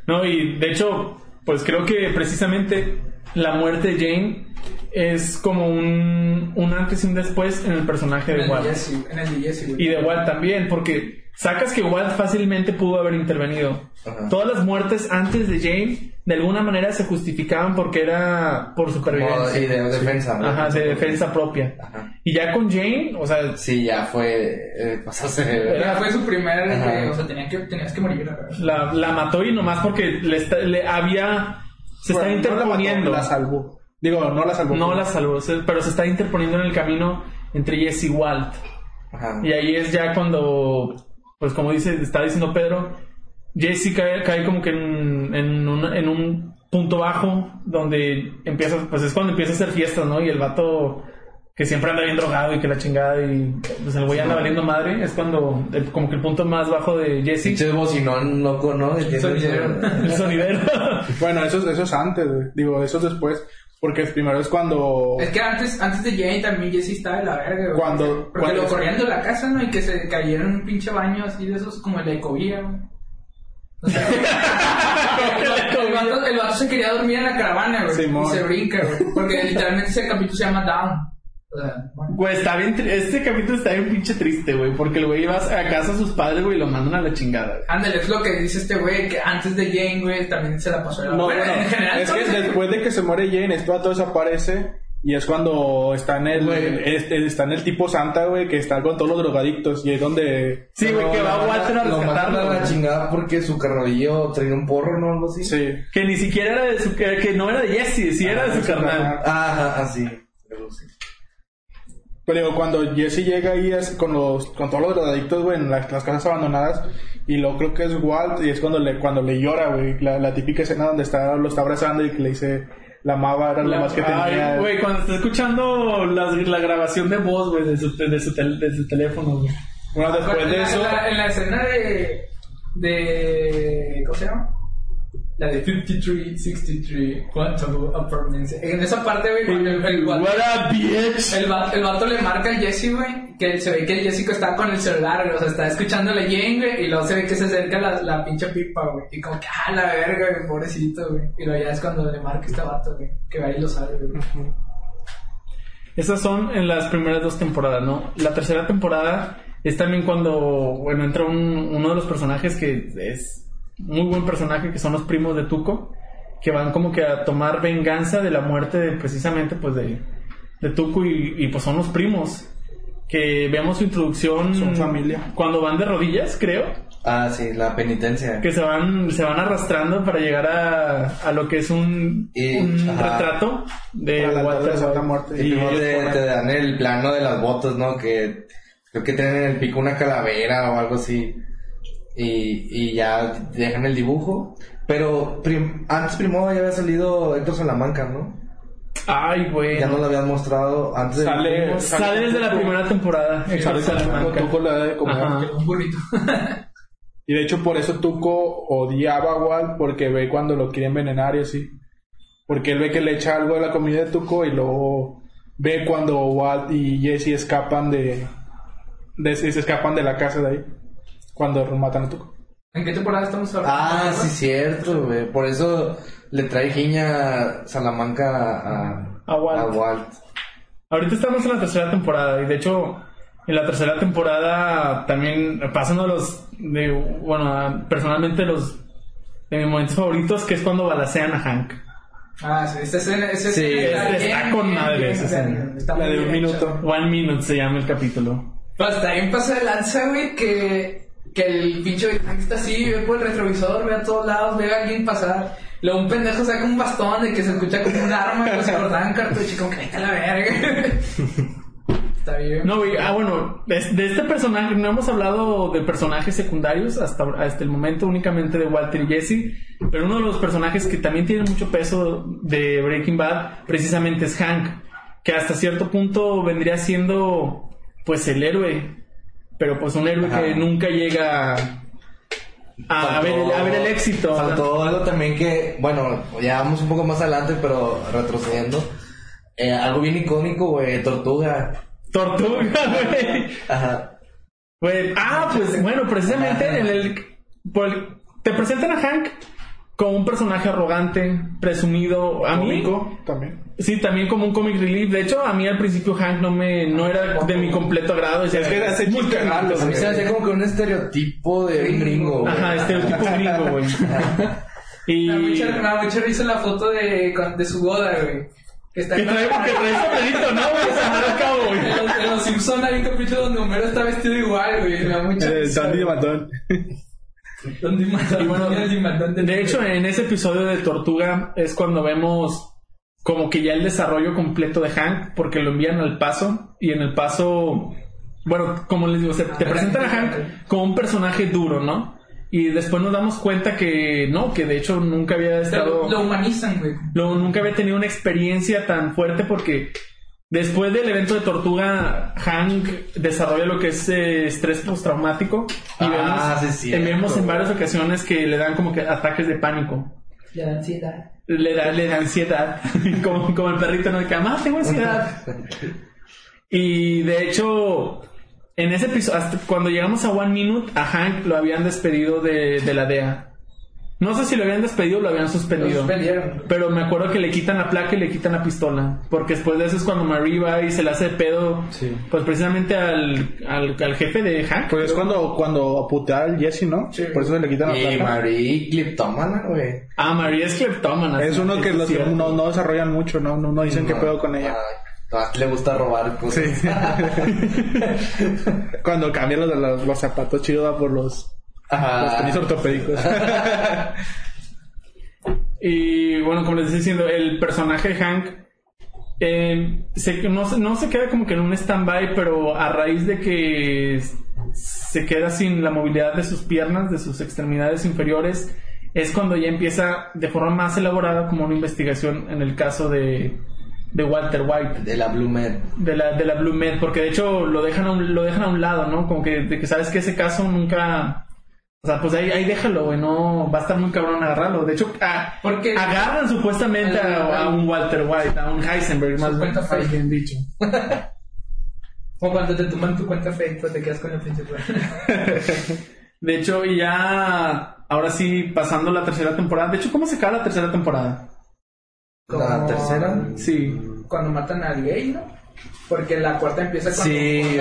No, y de hecho, pues creo que precisamente la muerte de Jane es como un, un antes y un después en el personaje En de el Walt. Jesse, en el de Jesse, güey. Y de Walt también, porque sacas que Walt fácilmente pudo haber intervenido. Ajá. Todas las muertes antes de Jane, de alguna manera se justificaban porque era por Como supervivencia. y de defensa, ¿no? Ajá, de defensa propia. Ajá. Y ya con Jane, o sea, Sí, ya fue. Eh, pasarse. Ya fue su primer, Ajá. eh, o sea, tenía que, tenías que morir, la verdad. la, la mató y nomás porque le, está- le había... Se está Bueno, no la mató, interponiendo. la salvó. Digo, no la salvó. No la salvó, pero se está interponiendo en el camino entre Jesse y Walt. Ajá. Y ahí es ya cuando, pues como dice, está diciendo Pedro, Jesse cae, cae como que en, en, un, en un punto bajo donde empieza, pues es cuando empieza a hacer fiestas, ¿no? Y el vato que siempre anda bien drogado y que la chingada y pues el güey anda valiendo madre, es cuando el- como que el punto más bajo de Jesse, Pinche bocinón loco, ¿no? De que Sonidero. el sonidero. Bueno, eso, es- eso es antes, digo, eso es después. Porque primero es cuando... Es que antes, antes de Jane también Jesse estaba de la verga, güey. Cuando- Porque cuando- lo corrían de la casa, ¿no? Y que se cayera en un pinche baño así de esos como el de Ecovía, güey. O sea, el, vato, el vato se quería dormir en la caravana, güey. Y se brinca, güey. Porque literalmente ese capítulo se llama Down. O sea, bueno. Güey, está bien, este capítulo está bien pinche triste, güey, porque el güey va a casa de sus padres, güey, y lo mandan a la chingada. güey. Ándale, es lo que dice este güey, que antes de Jane, güey, también se la pasó la No, Bueno, bueno, en general, es que después de que se muere Jane, este vato desaparece y es cuando está en el, Güey. este, está en el tipo Santa, güey, que está con todos los drogadictos y es donde... Sí, güey, que va Walter a Lo matan a rescatarlo. la chingada porque su carnalillo traía un porro, ¿no? Algo así. Sí. Que ni siquiera era de su, que, no era de Jesse, sí era de su carnal. Ajá, así. Algo así. Pero digo, cuando Jesse llega ahí es con los con todos los drogadictos, güey, en las, las casas abandonadas y luego creo que es Walt y es cuando le cuando le llora, güey, la, la típica escena donde está lo está abrazando y que le dice la amaba era lo más que Ay, tenía. güey, cuando está escuchando la, la grabación de voz, güey, de su, de, su tel- de su teléfono, güey. Bueno, después en, de eso en, la, en la escena de, de. ¿Cómo se llama? La de 5363 Quantum Apartments. En esa parte, güey, el, el, el, va- el vato le marca a Jesse, güey, que se ve que el Jessico está con el celular, güey, o sea, está escuchándole Jane, güey, y luego se ve que se acerca la, la pinche pipa, güey, y como que, ah, la verga, güey, pobrecito, güey. Y luego ya es cuando le marca este vato, güey, que ahí lo sabe, güey. Esas son en las primeras dos temporadas, ¿no? La tercera temporada es también cuando, bueno, entra un- uno de los personajes que es muy buen personaje, que son los primos de Tuco, que van como que a tomar venganza de la muerte de, precisamente, pues, de, de Tuco y, y, pues son los primos. Que vemos su introducción Son familia. cuando van de rodillas, creo, Ah, sí, la penitencia. que se van, se van arrastrando para llegar a, a lo que es un, Y- un ajá. retrato de la Walter. Muerte. Y Y te dan el plano de las botas, ¿no? Que creo que tienen en el pico una calavera o algo así. Y, y ya dejan el dibujo. Pero prim- antes primero ya había salido Héctor Salamanca, ¿no? Ay, güey. Ya no lo habían mostrado antes de Sale- Sale desde la primera temporada. Héctor Salamanca. Tuco le da de comer. Ajá. Un burrito. Y de hecho por eso Tuco odiaba a Walt porque ve cuando lo quiere envenenar y así. Porque él ve que le echa algo a la comida de Tuco y luego ve cuando Walt y Jesse escapan de, de se escapan de la casa de ahí. Cuando matan a Tuco. ¿En qué temporada estamos hablando? Ah, sí, cierto, güey. Por eso le trae giña Salamanca a, A Walt. a Walt. Ahorita estamos en la tercera temporada y de hecho en la tercera temporada también pasan uno de los, de, bueno, personalmente los de mis momentos favoritos que es cuando balacean a Hank. Ah, sí, esta escena, esa Sí, escena está bien, con bien, madre bien, esa bien, escena. está La de un minuto. One Minute se llama el capítulo. Pues también pasa de lanza, güey, que, que el pinche Hank está así, ve por el retrovisor, ve a todos lados, ve a alguien pasar. Luego un pendejo saca un bastón de que se escucha como un arma, como si cortaban cartucho, y como que vete a la verga. está bien. No, güey, ah, bueno, de, de este personaje, no hemos hablado de personajes secundarios hasta, hasta el momento, únicamente de Walter y Jesse, pero uno de los personajes que también tiene mucho peso de Breaking Bad, precisamente es Hank, que hasta cierto punto vendría siendo, pues, el héroe, pero pues un héroe Ajá. que nunca llega a, a ver, el- a ver el éxito. Faltó algo también que, bueno, ya vamos un poco más adelante, pero retrocediendo. Eh, algo bien icónico, güey, Tortuga. Tortuga, güey. Ajá. Güey, ah, pues bueno, precisamente en el, por el- te presentan a Hank como un personaje arrogante, presumido, a mí, Cómico también. Sí, también como un comic relief. De hecho, a mí al principio Hank no me, no era de mi completo agrado. Decía, Es que hace muy chistes cagado, A mí güey. se me hacía como que un estereotipo de un gringo, güey. Ajá, estereotipo gringo, güey. Y me da mucha risa la foto de, de su boda, güey. Que está que trae, que trae sombrerito, ¿no, güey? Se me al cabo, güey. En los, en los Simpsons hay un capítulo donde Homero está vestido igual, güey. Me da mucha risa. Sandy de Matón. Donde Y bueno, de hecho, en ese episodio de Tortuga es cuando vemos como que ya el desarrollo completo de Hank, porque lo envían al paso y en el paso, bueno, como les digo, se- te presentan a Hank como un personaje duro, ¿no? Y después nos damos cuenta que no, que de hecho nunca había estado, lo, lo humanizan, güey. lo- nunca había tenido una experiencia tan fuerte porque después del evento de Tortuga, Hank desarrolla lo que es eh, estrés postraumático y Ah, vemos, sí, vemos en varias ocasiones que le dan como que ataques de pánico La ansiedad. le da, le da ansiedad. como, como el perrito no que más tengo ansiedad. y de hecho, en ese episodio, hasta cuando llegamos a One Minute, a Hank lo habían despedido de, de la DEA. No sé si lo habían despedido o lo habían Lo suspendido. suspendieron. Pero me acuerdo que le quitan la placa y le quitan la pistola. Porque después de eso es cuando Marie va y se le hace de pedo. Sí. Pues precisamente al, al, al jefe de Hank. Pues es cuando, cuando putea al Jesse, ¿no? Por eso se le quitan la Y placa. Marie Cliptomana, güey. Ah, Marie es cleptómana. Es sí, uno que los cierto. no, no desarrollan mucho, ¿no? No, no dicen qué pedo con ella. Le gusta robar cosas. Sí. Cuando cambian los, los, los zapatos chidos va por los, Ajá. los tenis ortopédicos. Y bueno, como les estoy diciendo, el personaje de Hank eh, se- no, se- no se queda como que en un stand-by, pero a raíz de que se queda sin la movilidad de sus piernas, de sus extremidades inferiores, es cuando ya empieza de forma más elaborada como una investigación en el caso de, de Walter White. De la Blue Med. De la, de la Blue Med, porque de hecho lo dejan a un, lo dejan a un lado, ¿no? Como que, de que sabes que ese caso nunca, O sea, pues ahí, ahí déjalo, güey. No va a estar muy cabrón agarrarlo. De hecho, a- Porque- agarran supuestamente a, a un Walter White, a un Heisenberg, más, fake. bien dicho. Como cuando te toman tu cuenta fake, pues te quedas con el principal. De hecho, ya. Ahora sí, pasando la tercera temporada. De hecho, ¿cómo se acaba la tercera temporada? La Como- tercera. Sí. Cuando matan al gay, ¿no? Porque la cuarta empieza cuando Sí,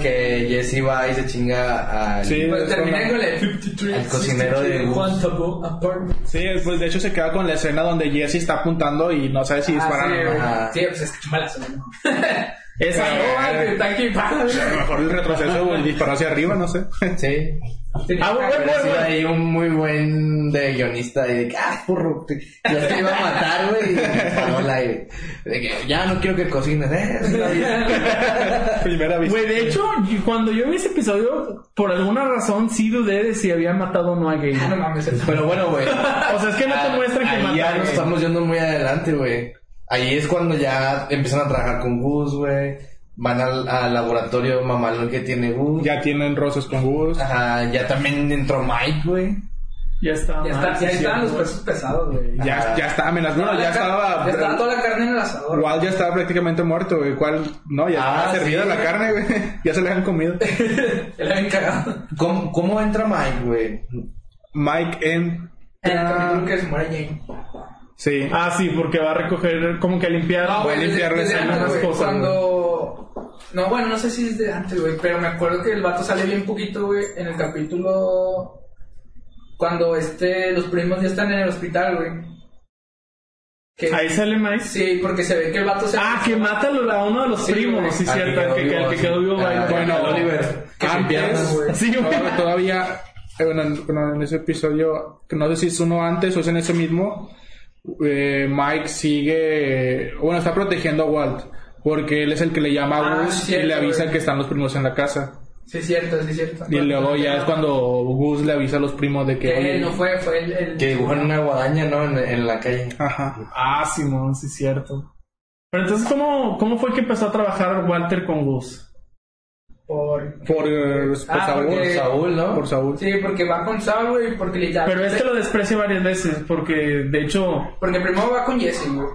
Que Jesse va y se chinga al, Sí. Pues es termina con la- con el 53. al cocinero de Gus. Juan Tabo Apartment. Sí, pues de hecho se queda con la escena donde Jesse está apuntando y no sabe si Ah, sí, o no. Sí, pues es que chumalazo, ¿no? Esa. Ah, que está aquí, pa. A lo mejor el retroceso o el disparo hacia arriba, no sé. Sí. Ah, bueno, bueno, ha sido bueno. ahí un muy buen de guionista y de que, ah, porro, te, ya te iba a matar, güey, y disparó al aire. De que ya no quiero que cocines, eh. Primera vista. Güey, de hecho, cuando yo vi ese episodio, por alguna razón sí dudé de si había matado o no a Gay. Ah, no mames, Pero bueno, güey. O sea, es que no te muestran que Ahí mata ya nos estamos yendo muy adelante, güey. Ahí es cuando ya empiezan a trabajar con Gus, güey. Van al, al laboratorio mamalón que tiene Gus. Ya tienen roces con Gus. Ajá, ya también entró Mike, güey. Ya está. Ya, está, ya estaban los pesos pesados, güey. Ya, ya está amenazado. Bueno, ya estaba. Ya estaba toda la carne en el asador. Igual ya estaba prácticamente muerto, güey. ¿Cuál? No, ya Ah, estaba servida sí. la carne, güey. Ya se le han comido. Ya la habían cagado. ¿Cómo, cómo entra Mike, güey? Mike en. En el capítulo que se muere Jane. Sí. Ah, sí, porque va a recoger, como que a limpiar. No, Voy a limpiar güey, cosas, Cuando... No, bueno, no sé si es de antes, güey, pero me acuerdo que el vato sale bien poquito, güey, en el capítulo... Cuando este, los primos ya están en el hospital, güey. Que- Ahí sale Mike. Sí, porque se ve que el vato se... Ah, que mata a uno de los Sí, primos, sí, Al cierto. que Que, que, quedó el que vivo. Ah, Bueno, Oliver. Que antes-. Sí, güey. Todavía- Todavía, eh, bueno, en- bueno, en ese episodio, que no sé si es uno antes o es en ese mismo, eh, Mike sigue, bueno, está protegiendo a Walt, porque él es el que le llama a Ah, Gus cierto, y le avisa güey. que están los primos en la casa. Sí, es cierto, sí, es cierto. Y luego ya es cuando Gus le avisa a los primos de que... Él no fue, fue el... el- Que dibujan una guadaña, ¿no? En, en la calle. Ajá. Ah, Simón, sí, cierto. Pero entonces, ¿cómo, ¿cómo fue que empezó a trabajar Walter con Gus? Por... Por, eh, por Ah, Saúl. porque- Saúl, ¿no? Por Saúl. Sí, porque va con Saul, güey, porque le Pero este lo desprecia varias veces, porque de hecho. Porque primero va con Jesse, güey.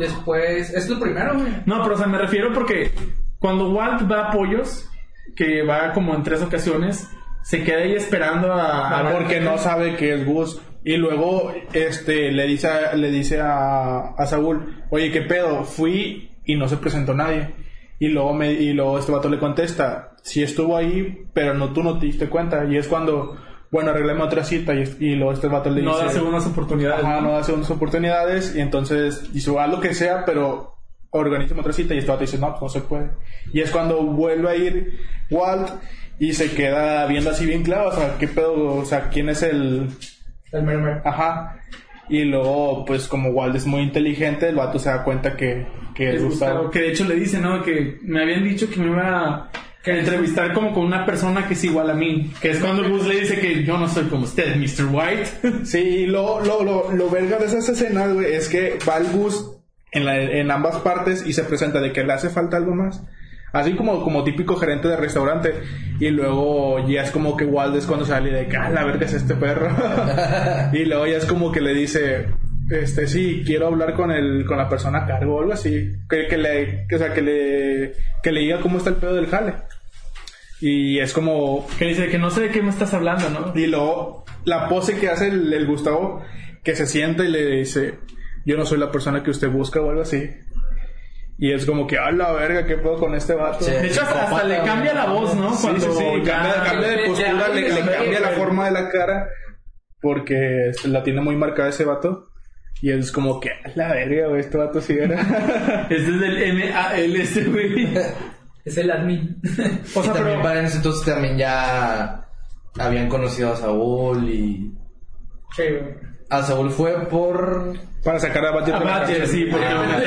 Después... Es lo primero, güey. No, pero o sea, me refiero porque cuando Walt va a Pollos, que va como en tres ocasiones, se queda ahí esperando a. a- porque no sabe que es Gus. Y luego este le dice a, le dice a, a Saúl, oye, ¿qué pedo? Fui y no se presentó nadie. Y luego me, y luego este vato le contesta, sí estuvo ahí, pero no tú no te diste cuenta. Y es cuando, bueno, arreglame otra cita. Y, y luego este vato le no dice, da segundas oportunidades. Ajá, ¿no? no da segundas oportunidades. Y entonces dice, haz lo que sea, pero organízame otra cita. Y este vato dice, no, pues no se puede. Y es cuando vuelve a ir Walt y se queda viendo así bien claro, o sea, qué pedo, o sea, quién es el, El mero. Ajá. Y luego, pues como Walt es muy inteligente, el vato se da cuenta que, que es Gustavo, que de hecho le dice, ¿no? Que me habían dicho que me iba a entrevistar como con una persona que es igual a mí. Que es cuando Gus le dice que yo no soy como usted, Mr. White. Sí, y lo, lo, lo, lo verga de esas escenas, güey, es que va el bus en, la, en ambas partes y se presenta de que le hace falta algo más. Así como, como típico gerente de restaurante. Y luego ya es como que Walt es cuando sale de que, ah, la verga es este perro. y luego ya es como que le dice, este, sí, quiero hablar con el, con la persona a cargo o algo así. Que, que le, que, o sea, que le, que le diga cómo está el pedo del jale. Y es como, Que dice que no sé de qué me estás hablando, ¿no? y luego la pose que hace el, el Gustavo, que se sienta y le dice, yo no soy la persona que usted busca o algo así. Y es como que, a la verga, ¿qué puedo con este vato? Sí. De hecho, hasta, hasta le cambia la voz, ¿no? Sí, sí, sí, ya- cambia, cambia de postura, ya- le, le cambia la forma de la cara, porque la tiene muy marcada ese vato. Y es como que, a la verga, güey, este vato sí era. Este es del MAL, este güey. Es el admin. O y sea, también pero... para ese entonces también ya habían conocido a Saúl y... Sí, güey. A Saúl fue por... Para sacar a Badger A cárcel. sí, porque Ah.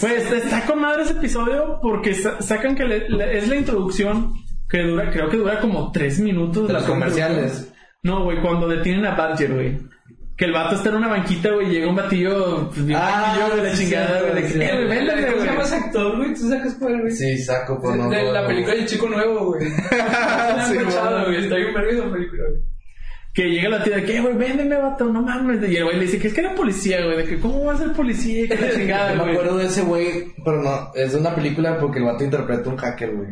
pues está con madre ese episodio porque sa- sacan que le- le- es la introducción que dura, creo que dura como tres minutos. De los comerciales. No, güey, cuando detienen a Badger, güey. Que el vato está en una banquita, güey, y llega un batillo, pues bien Ah, banquillo de la sí, chingada, sí, güey, de sí. que, eh, güey, véndeme, ¿Cómo se güey. llama ese actor, güey? ¿Tú sacas cuál, güey? Sí, saco, por no. de la no, película del chico nuevo, güey. Sí, Sí, güey. güey. Está bien verga esa película, güey. Que llega la tía de que, "Eh, güey, véndeme, vato, no mames. Y el güey le dice que es que era policía, güey, de que, ¿cómo va a ser policía? Que la chingada, Yo me güey. acuerdo de ese güey, pero no, es de una película porque el vato interpreta un hacker, güey.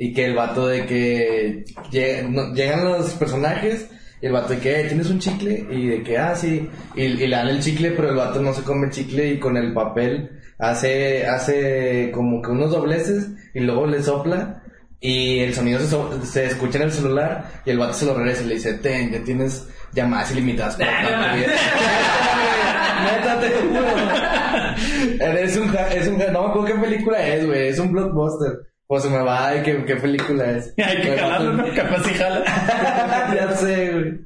Y que el vato de que llegan los personajes y el vato de que "Eh, tienes un chicle y de que ah sí y, y le dan el chicle pero el vato no se come el chicle y con el papel hace hace como que unos dobleces y luego le sopla y el sonido se, so- se escucha en el celular y el vato se lo regresa y le dice ten ya tienes llamadas ilimitadas para toda tu vida". Neta, te juro. Es un, es un, no me acuerdo qué película es, güey. Es un blockbuster. O se me va, ay, qué, qué película es. Hay que jalarlo, ¿no? Capaz si jala. ya sé, güey.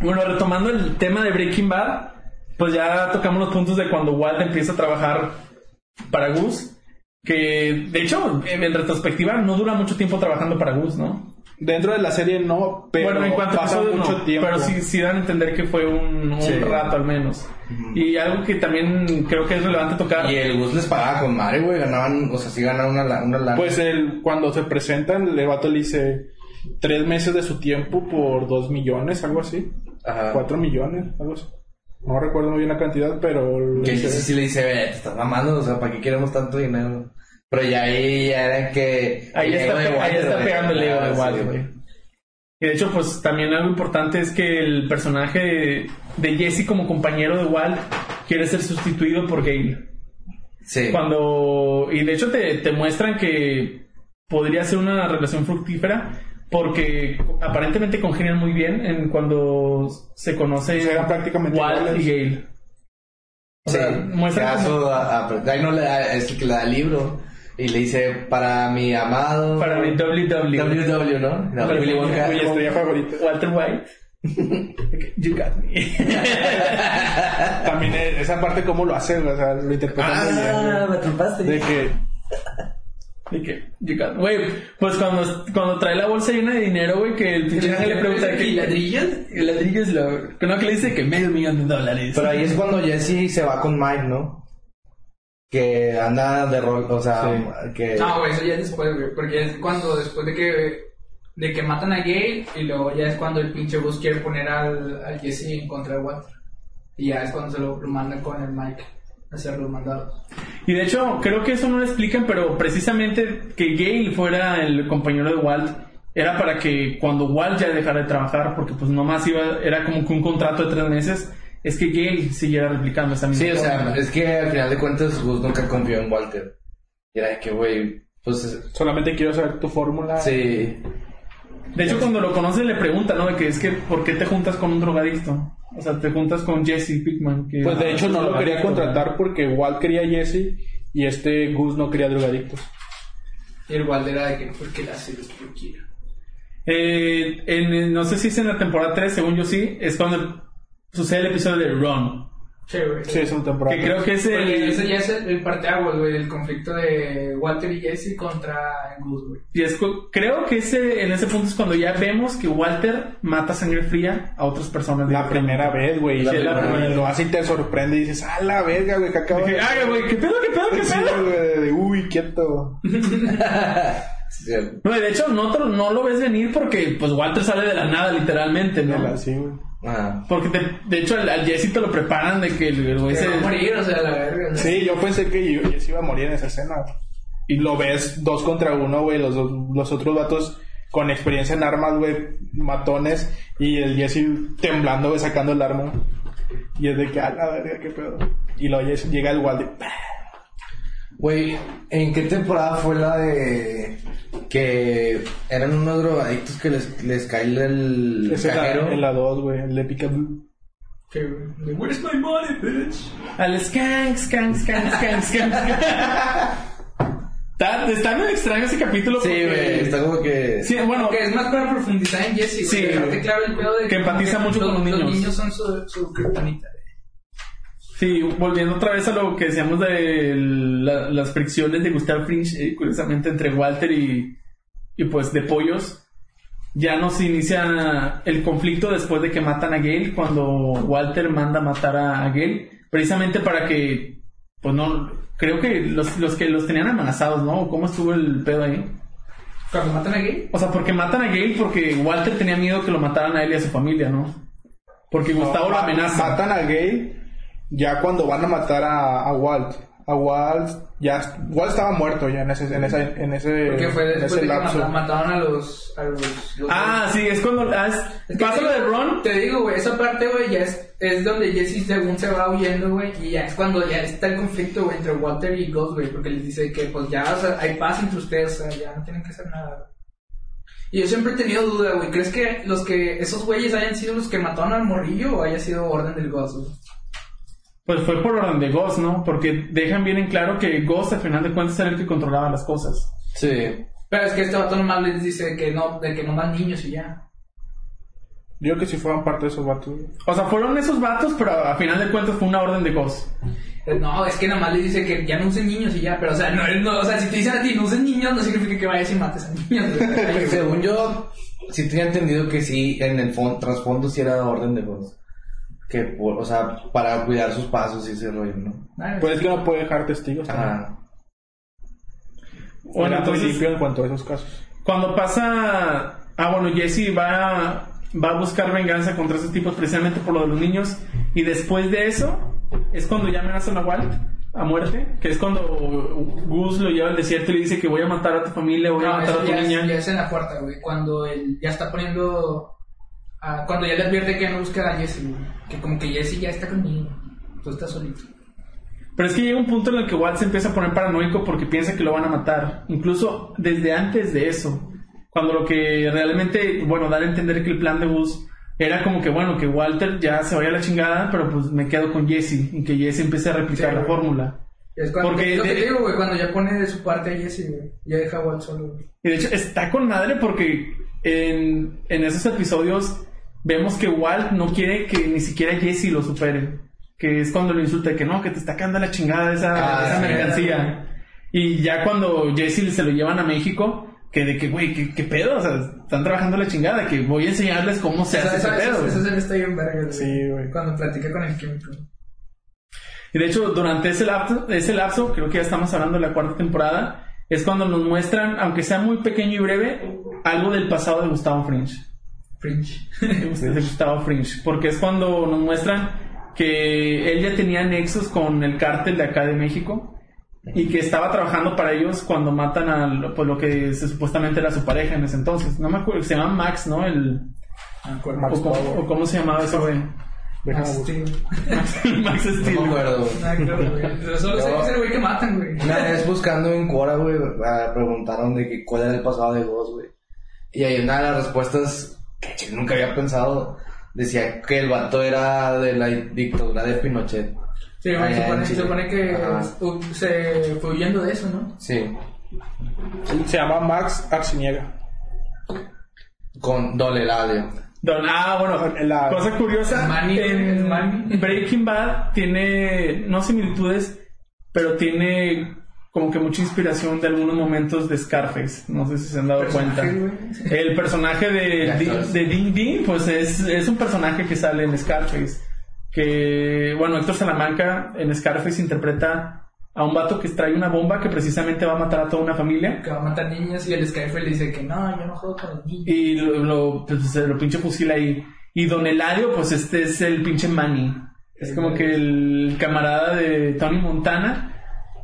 Bueno, retomando el tema de Breaking Bad, pues ya tocamos los puntos de cuando Walt empieza a trabajar para Gus. Que de hecho, en retrospectiva, no dura mucho tiempo trabajando para Gus, ¿no? Dentro de la serie no, pero bueno, en cuanto a pasa episodios, mucho no, tiempo. pero sí, sí dan a entender que fue un, un Sí. rato al menos. Y algo que también creo que es relevante tocar. Y el Gus les pagaba con madre, güey. Ganaban, o sea, sí ganaban una, una lana. Pues el, cuando se presentan, el vato le dice tres meses de su tiempo por dos millones, algo así. Ajá. Cuatro millones, algo así. No recuerdo muy bien la cantidad, pero... Que sí, sí, sí le dice, "Ve, te estás mamando, o sea, ¿para qué queremos tanto dinero? Pero ya ahí ya era que... Ahí está, ahí Walter, está pegando el ego Ah, de sí, Walt, güey. Y de hecho, pues también algo importante es que el personaje de, de Jesse como compañero de Walt quiere ser sustituido por Gale. Sí. Cuando. Y de hecho te, te muestran que podría ser una relación fructífera. Porque aparentemente congenian muy bien en cuando se conocen prácticamente Walt iguales. y Gale. O Sí, sea, muestran caso como- a, a- ahí no le da, es el que le da el libro y le dice para mi amado para mi WW. WW, ¿no? No, Para Willy mi- Wonka. Mi estrella favorita. Walter White. you got me. También e- esa parte, cómo lo hace, o sea, lo interpreta muy bien, Ah, me atrapaste. De que... De que, you got- Güey, pues cuando, cuando trae la bolsa llena de dinero, güey, que el pinche ángel le pregunta que ¿Y ladrillos? ¿Y ladrillos lo. Que no, que le dice que medio millón de dólares. Pero ahí es cuando Jesse se va con Mike, ¿no? Que anda de rol, o sea, que... No, güey, eso ya es después, güey. Porque es cuando, después de que, de que matan a Gale, y luego ya es cuando el pinche Gus quiere poner al, al Jesse en contra de Walter. Y ya es cuando se lo, lo mandan con el Mike a hacer los mandados. Y de hecho, creo que eso no lo explican, pero precisamente que Gale fuera el compañero de Walt era para que cuando Walt ya dejara de trabajar, porque pues nomás iba, era como que un contrato de tres meses, es que Gale siguiera replicando esa misma Sí, o sea, es que al final de cuentas Gus nunca confió en Walter. Y era de que, güey, pues... Solamente quiero saber tu fórmula. Sí, De hecho, cuando lo conoce le pregunta, ¿no? De que es que, ¿por qué te juntas con un drogadicto? O sea, te juntas con Jesse Pickman. Que Pues de hecho no lo quería contratar porque Walt quería a Jesse y este Gus no quería drogadictos. Y el Walter era de que, porque él hace lo que yo quiero. Eh, en- no sé si es en la temporada 3, según yo sí, es cuando sucede el episodio de Ron. Sí, güey. Sí, es una temporada. Que creo que es el... ese ya es el, el parteaguas, güey, del conflicto de Walter y Jesse contra Gus, güey. Y es creo que ese, en ese punto es cuando ya vemos que Walter mata sangre fría a otras personas. La primera vez, güey. La y primera lo- vez. lo hace y te sorprende y dices, ah, la verga, güey, que acaba Dije, de... "Ay, güey, ¿qué pedo, qué pedo, qué Sí, pedo? güey, de, de, uy, quieto. sí. No, y de hecho no, no lo ves venir porque pues Walter sale de la nada literalmente, ¿no? Sí, güey. Ajá. Porque te- de hecho al, al Jesse te lo preparan de que el güey Se va a morir, o sea, la verga. Sí, yo pensé que Jesse iba a morir en esa escena. Y lo ves dos contra uno, güey. Los, dos- los otros vatos con experiencia en armas, güey, matones. Y el Jesse temblando, güey, sacando el arma. Y es de que, a la verga, qué pedo. Y luego Jesse- llega el Walt de, Güey, ¿en qué temporada fue la de que eran unos drogadictos que les, les cae el es cajero? en la 2, güey, el. Sí, güey. De, Where's my money, bitch? Al skank, skank, skank, skank, skank. está, está medio extraño ese capítulo Sí, güey, está como que... Sí, bueno, Que es más para profundizar en Jesse, güey. Sí, claro el pedo de Que empatiza mucho con los niños. Los niños son su, su kriptonita. Sí, volviendo otra vez a lo que decíamos de la- las fricciones de Gustav Fringe, eh, curiosamente entre Walter y, y pues de pollos. ya nos inicia el conflicto después de que matan a Gale, cuando Walter manda matar a, a Gale, precisamente para que, pues no, creo que los, los que los tenían amenazados, ¿no? ¿Cómo estuvo el pedo ahí? Cuando matan a Gay. O sea, porque matan a Gale porque Walter tenía miedo que lo mataran a él y a su familia, ¿no? Porque Gustavo lo amenaza. Matan a Gay ya cuando van a matar a, a Walt. A Walt ya Walt estaba muerto ya en ese en esa en ese Porque fue en después ese de que mataron a los. A los, los- Ah, sí, es cuando ah, es- Es que pasa lo de Ron. Te digo, güey, esa parte, güey, ya es, es donde Jesse según se va huyendo, güey, y ya es cuando ya está el conflicto, güey, entre Walter y Ghost, güey, porque les dice que, pues, ya, o sea, hay paz entre ustedes, o sea, ya no tienen que hacer nada, güey. Y yo siempre he tenido duda, güey, ¿crees que los que, esos güeyes hayan sido los que mataron al morrillo o haya sido orden del Ghost, güey? Pues fue por orden de Ghost, ¿no? Porque dejan bien en claro que Ghost al final de cuentas era el que controlaba las cosas. Sí. Pero es que este vato nomás les dice que no, de que no más niños y ya. Yo creo que sí fueron parte de esos vatos. O sea, fueron esos vatos, pero a final de cuentas fue una orden de Ghost. Eh, No, es que nada más le dice que ya no usen niños y ya, pero o sea, no, no, o sea, si te dicen a ti no usen niños, no significa que vayas y mates a niños. Según yo, sí tenía entendido que sí, en el fon- trasfondo sí era orden de voz. Que, por, o sea, para cuidar sus pasos y ese rollo, ¿no? Pues es que no puede dejar testigos. Ajá. Bueno, Era entonces, principio en cuanto a esos casos. cuando pasa... Ah, bueno, Jesse va, va a buscar venganza contra esos tipos precisamente por lo de los niños. Y después de eso, es cuando ya amenazan a Walt a muerte. Que es cuando Gus lo lleva al desierto y le dice que voy a matar a tu familia, voy a matar a tu ya, niña. es, ya es en la puerta, güey. Cuando él ya está poniendo. Ah, cuando ya le advierte que no busca a Jesse, güey. Que como que Jesse ya está conmigo. Tú estás solito. Pero es que llega un punto en el que Walt se empieza a poner paranoico porque piensa que lo van a matar. Incluso desde antes de eso. Cuando lo que realmente, bueno, dar a entender que el plan de Gus era como que, bueno, que Walter ya se vaya a la chingada, pero pues me quedo con Jesse y que Jesse empiece a replicar Sí, la fórmula. Es cuando, Porque es lo que de- te digo, güey. Cuando ya pone de su parte a Jesse, güey. Ya deja a Walt solo. Y de hecho está con madre porque en, en esos episodios vemos que Walt no quiere que ni siquiera Jesse lo supere. Que es cuando lo insulta que no, que te está cagando la chingada esa, Ah, esa sí. mercancía. Y ya cuando Jesse se lo llevan a México, que de que, güey, ¿qué, qué pedo? O sea, están trabajando la chingada, que voy a enseñarles cómo se hace ese pedo. escena está bien verga, güey. Sí, güey. Cuando platica con el químico. Y de hecho, durante ese lapso, ese lapso, creo que ya estamos hablando de la cuarta temporada, es cuando nos muestran, aunque sea muy pequeño y breve, algo del pasado de Gustavo Fringe. Fringe. de Gustavo Fringe, porque es cuando nos muestran que él ya tenía nexos con el cártel de acá de México y que estaba trabajando para ellos cuando matan a pues, lo que se- supuestamente era su pareja en ese entonces. No me acuerdo, se llama Max, ¿no? El, Ah. Max o, cómo, Power. o cómo se llamaba ese güey. Max. Steel. Max No Steel. me acuerdo. Ah, claro, güey. Pero solo sé que es el güey que matan, güey. Una vez buscando en Quora, güey, ah, preguntaron de que cuál era el pasado de Ghost, güey. Y ahí una de las respuestas que nunca había pensado decía que el vato era de la dictadura de Pinochet. Sí, se, supone, se Chile. supone que Ajá. uh, se fue huyendo de eso, ¿no? Sí. Se llama Max Axiniega. Con doble labio. Ah, bueno, La- cosa curiosa, Manny, en Manny. Breaking Bad tiene, no similitudes, pero tiene como que mucha inspiración de algunos momentos de Scarface, no sé si se han dado cuenta. Güey. El personaje de, De Ding Ding, pues es, es un personaje que sale en Scarface. Que, bueno, Héctor Salamanca en Scarface interpreta a un vato que trae una bomba que precisamente va a matar a toda una familia. Que va a matar niñas y el Skyfall le dice que no, yo no juego con los niños. Y lo, lo, pues, se lo pinche fusila ahí. Y Don Eladio, pues este es el pinche Manny. Es como que el camarada de Tony Montana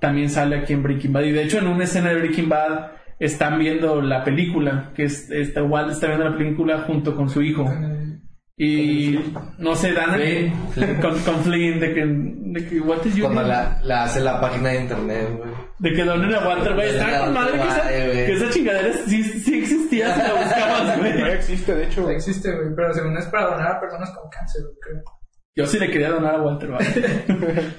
también sale aquí en Breaking Bad. Y de hecho, en una escena de Breaking Bad están viendo la película. Que es, está, Walt está viendo la película junto con su hijo. Y no sé, dan Flynn. con, con Flynn de que, de que Walter Jr. Cuando la, la hace la página de internet, güey. De que donen a Walter, güey. Está con madre que esa, güey. que esa chingadera sí, sí existía si la buscabas, No güey. existe, de hecho. Existe, güey, pero según es para donar a personas con cáncer, güey, creo. Yo sí le quería donar a Walter, ¿vale?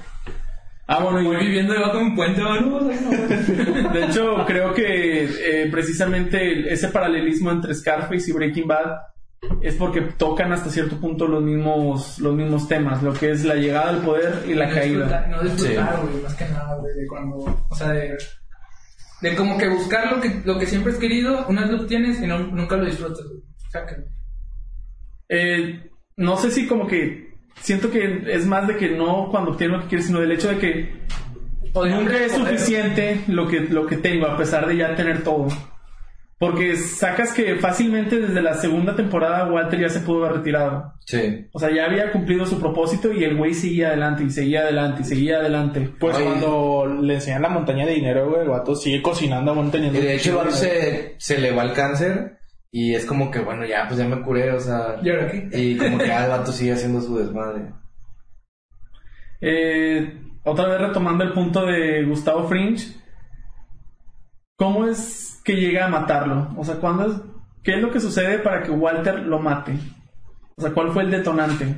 ah, bueno, Voy y viviendo debajo de un puente. No, no, no. de hecho creo que eh, precisamente ese paralelismo entre Scarface y Breaking Bad es porque tocan hasta cierto punto los mismos los mismos temas, lo que es la llegada al poder y la no caída. disfrutar, no disfrutar, güey, más que nada, güey, de cuando, o sea, de, de como que buscar lo que, lo que siempre has querido, una vez lo tienes y no, nunca lo disfrutas, güey. Sácalo. Eh, no sé si como que siento que es más de que no cuando obtiene lo que quiere, sino del hecho de que O de nunca es suficiente lo que, lo que tengo, a pesar de ya tener todo. Porque sacas que fácilmente desde la segunda temporada Walter ya se pudo haber retirado. Sí. O sea, ya había cumplido su propósito y el güey seguía adelante y seguía adelante y seguía adelante. Pues Oye. cuando le enseñan la montaña de dinero, güey, el vato sigue cocinando aún teniendo. Y de hecho el vato se, se le va el cáncer y es como que, bueno, ya, pues ya me curé, o sea... ¿Y ahora qué? Y como que ya el vato sigue haciendo su desmadre. Eh, otra vez retomando el punto de Gustavo Fringe, ¿cómo es que llega a matarlo? O sea, ¿cuándo es- ¿qué es lo que sucede para que Walter lo mate? O sea, ¿cuál fue el detonante?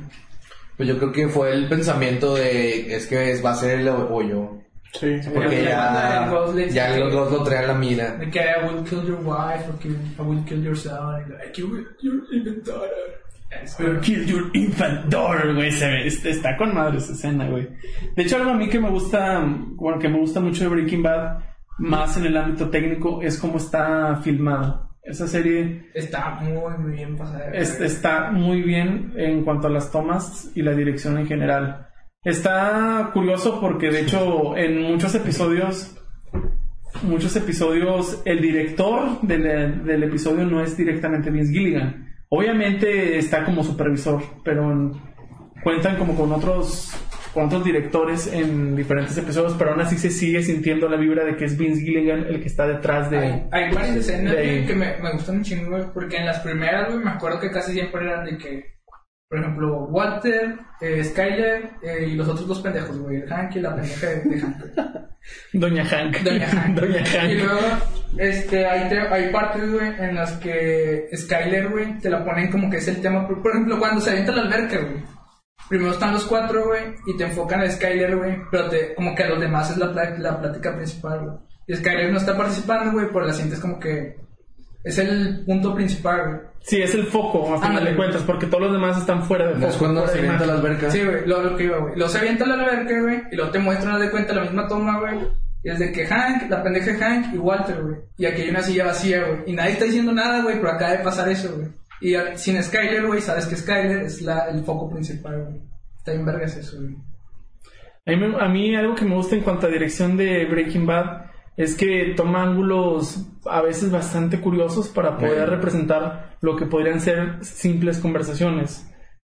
Pues yo creo que fue el pensamiento de, es que es- va a ser el o yo. Sí, Porque el ya, ya los dos lo traen la mira. De que I will kill your wife, or kill, I will kill your son, and like, you will your even daughter. Pero kill your infant daughter, güey, se ve, está, está con madre esa escena, güey. De hecho, algo a mí que me gusta, bueno, que me gusta mucho de Breaking Bad, más en el ámbito técnico, es cómo está filmado. Esa serie Está muy, muy bien pasada. es- está muy bien en cuanto a las tomas y la dirección en general. Está curioso porque, de hecho, en muchos episodios, muchos episodios, el director del, del episodio no es directamente Vince Gilligan. Obviamente está como supervisor, pero en- cuentan como con otros con otros directores en diferentes episodios, pero aún así se sigue sintiendo la vibra de que es Vince Gilligan el que está detrás de... Hay, hay varias escenas de- que me, me gustan un chingo, porque en las primeras, me acuerdo que casi siempre eran de que, por ejemplo, Walter, eh, Skyler eh, y los otros dos pendejos, güey, el Hank y la pendeja de, de Hank. Doña Hank. Doña Hank. Doña Hank. Y luego, este, hay, te- hay partes, güey, en las que Skyler, güey, te la ponen como que es el tema. Por, por ejemplo, cuando se avienta la alberca, güey. Primero están los cuatro, güey, y te enfocan a Skyler, güey, pero te, como que a los demás es la, la plática principal, güey. Y Skyler no está participando, güey, por la sientes como que es el punto principal, güey. Sí, es el foco, a final de cuentas, porque todos los demás están fuera de foco. Es cuando se avienta la alberca. Sí, güey, lo, lo que iba, güey. Luego se avienta la alberca, güey, y luego te muestran, de cuenta, la misma toma, güey. Y es de que Hank, la pendeja de Hank y Walter, güey. Y aquí hay una silla vacía, güey. Y nadie está diciendo nada, güey, pero acaba de pasar eso, güey. Y sin Skyler, güey, sabes que Skyler es la, el foco principal, güey. Está bien vergas eso, güey. A mí, me- a mí algo que me gusta en cuanto a dirección de Breaking Bad es que toma ángulos a veces bastante curiosos para poder Sí. representar lo que podrían ser simples conversaciones.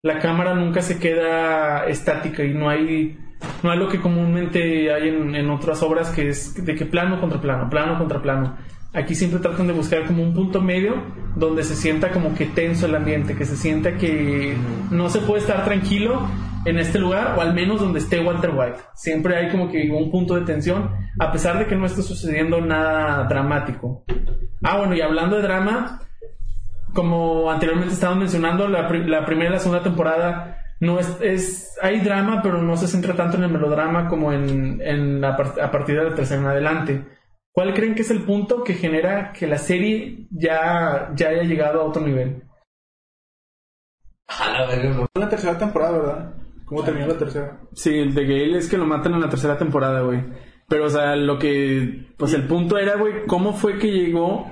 La cámara nunca se queda estática y no hay no hay lo que comúnmente hay en, en otras obras que es de que plano contra plano, plano contra plano. Aquí siempre tratan de buscar como un punto medio donde se sienta como que tenso el ambiente, que se sienta que no se puede estar tranquilo en este lugar o al menos donde esté Walter White. Siempre hay como que un punto de tensión a pesar de que no esté sucediendo nada dramático. Ah, bueno, y hablando de drama, como anteriormente estaban mencionando, la, pri- la primera y la segunda temporada no es, es hay drama, pero no se centra tanto en el melodrama como en, en la par- a partir de la tercera en adelante. ¿Cuál creen que es el punto que genera que la serie ya, ya haya llegado a otro nivel? A la verga, la tercera temporada, ¿verdad? ¿Cómo terminó la tercera? Sí, el de Gale es que lo matan en la tercera temporada, güey. Pero, o sea, lo que. Pues el punto era, güey, cómo fue que llegó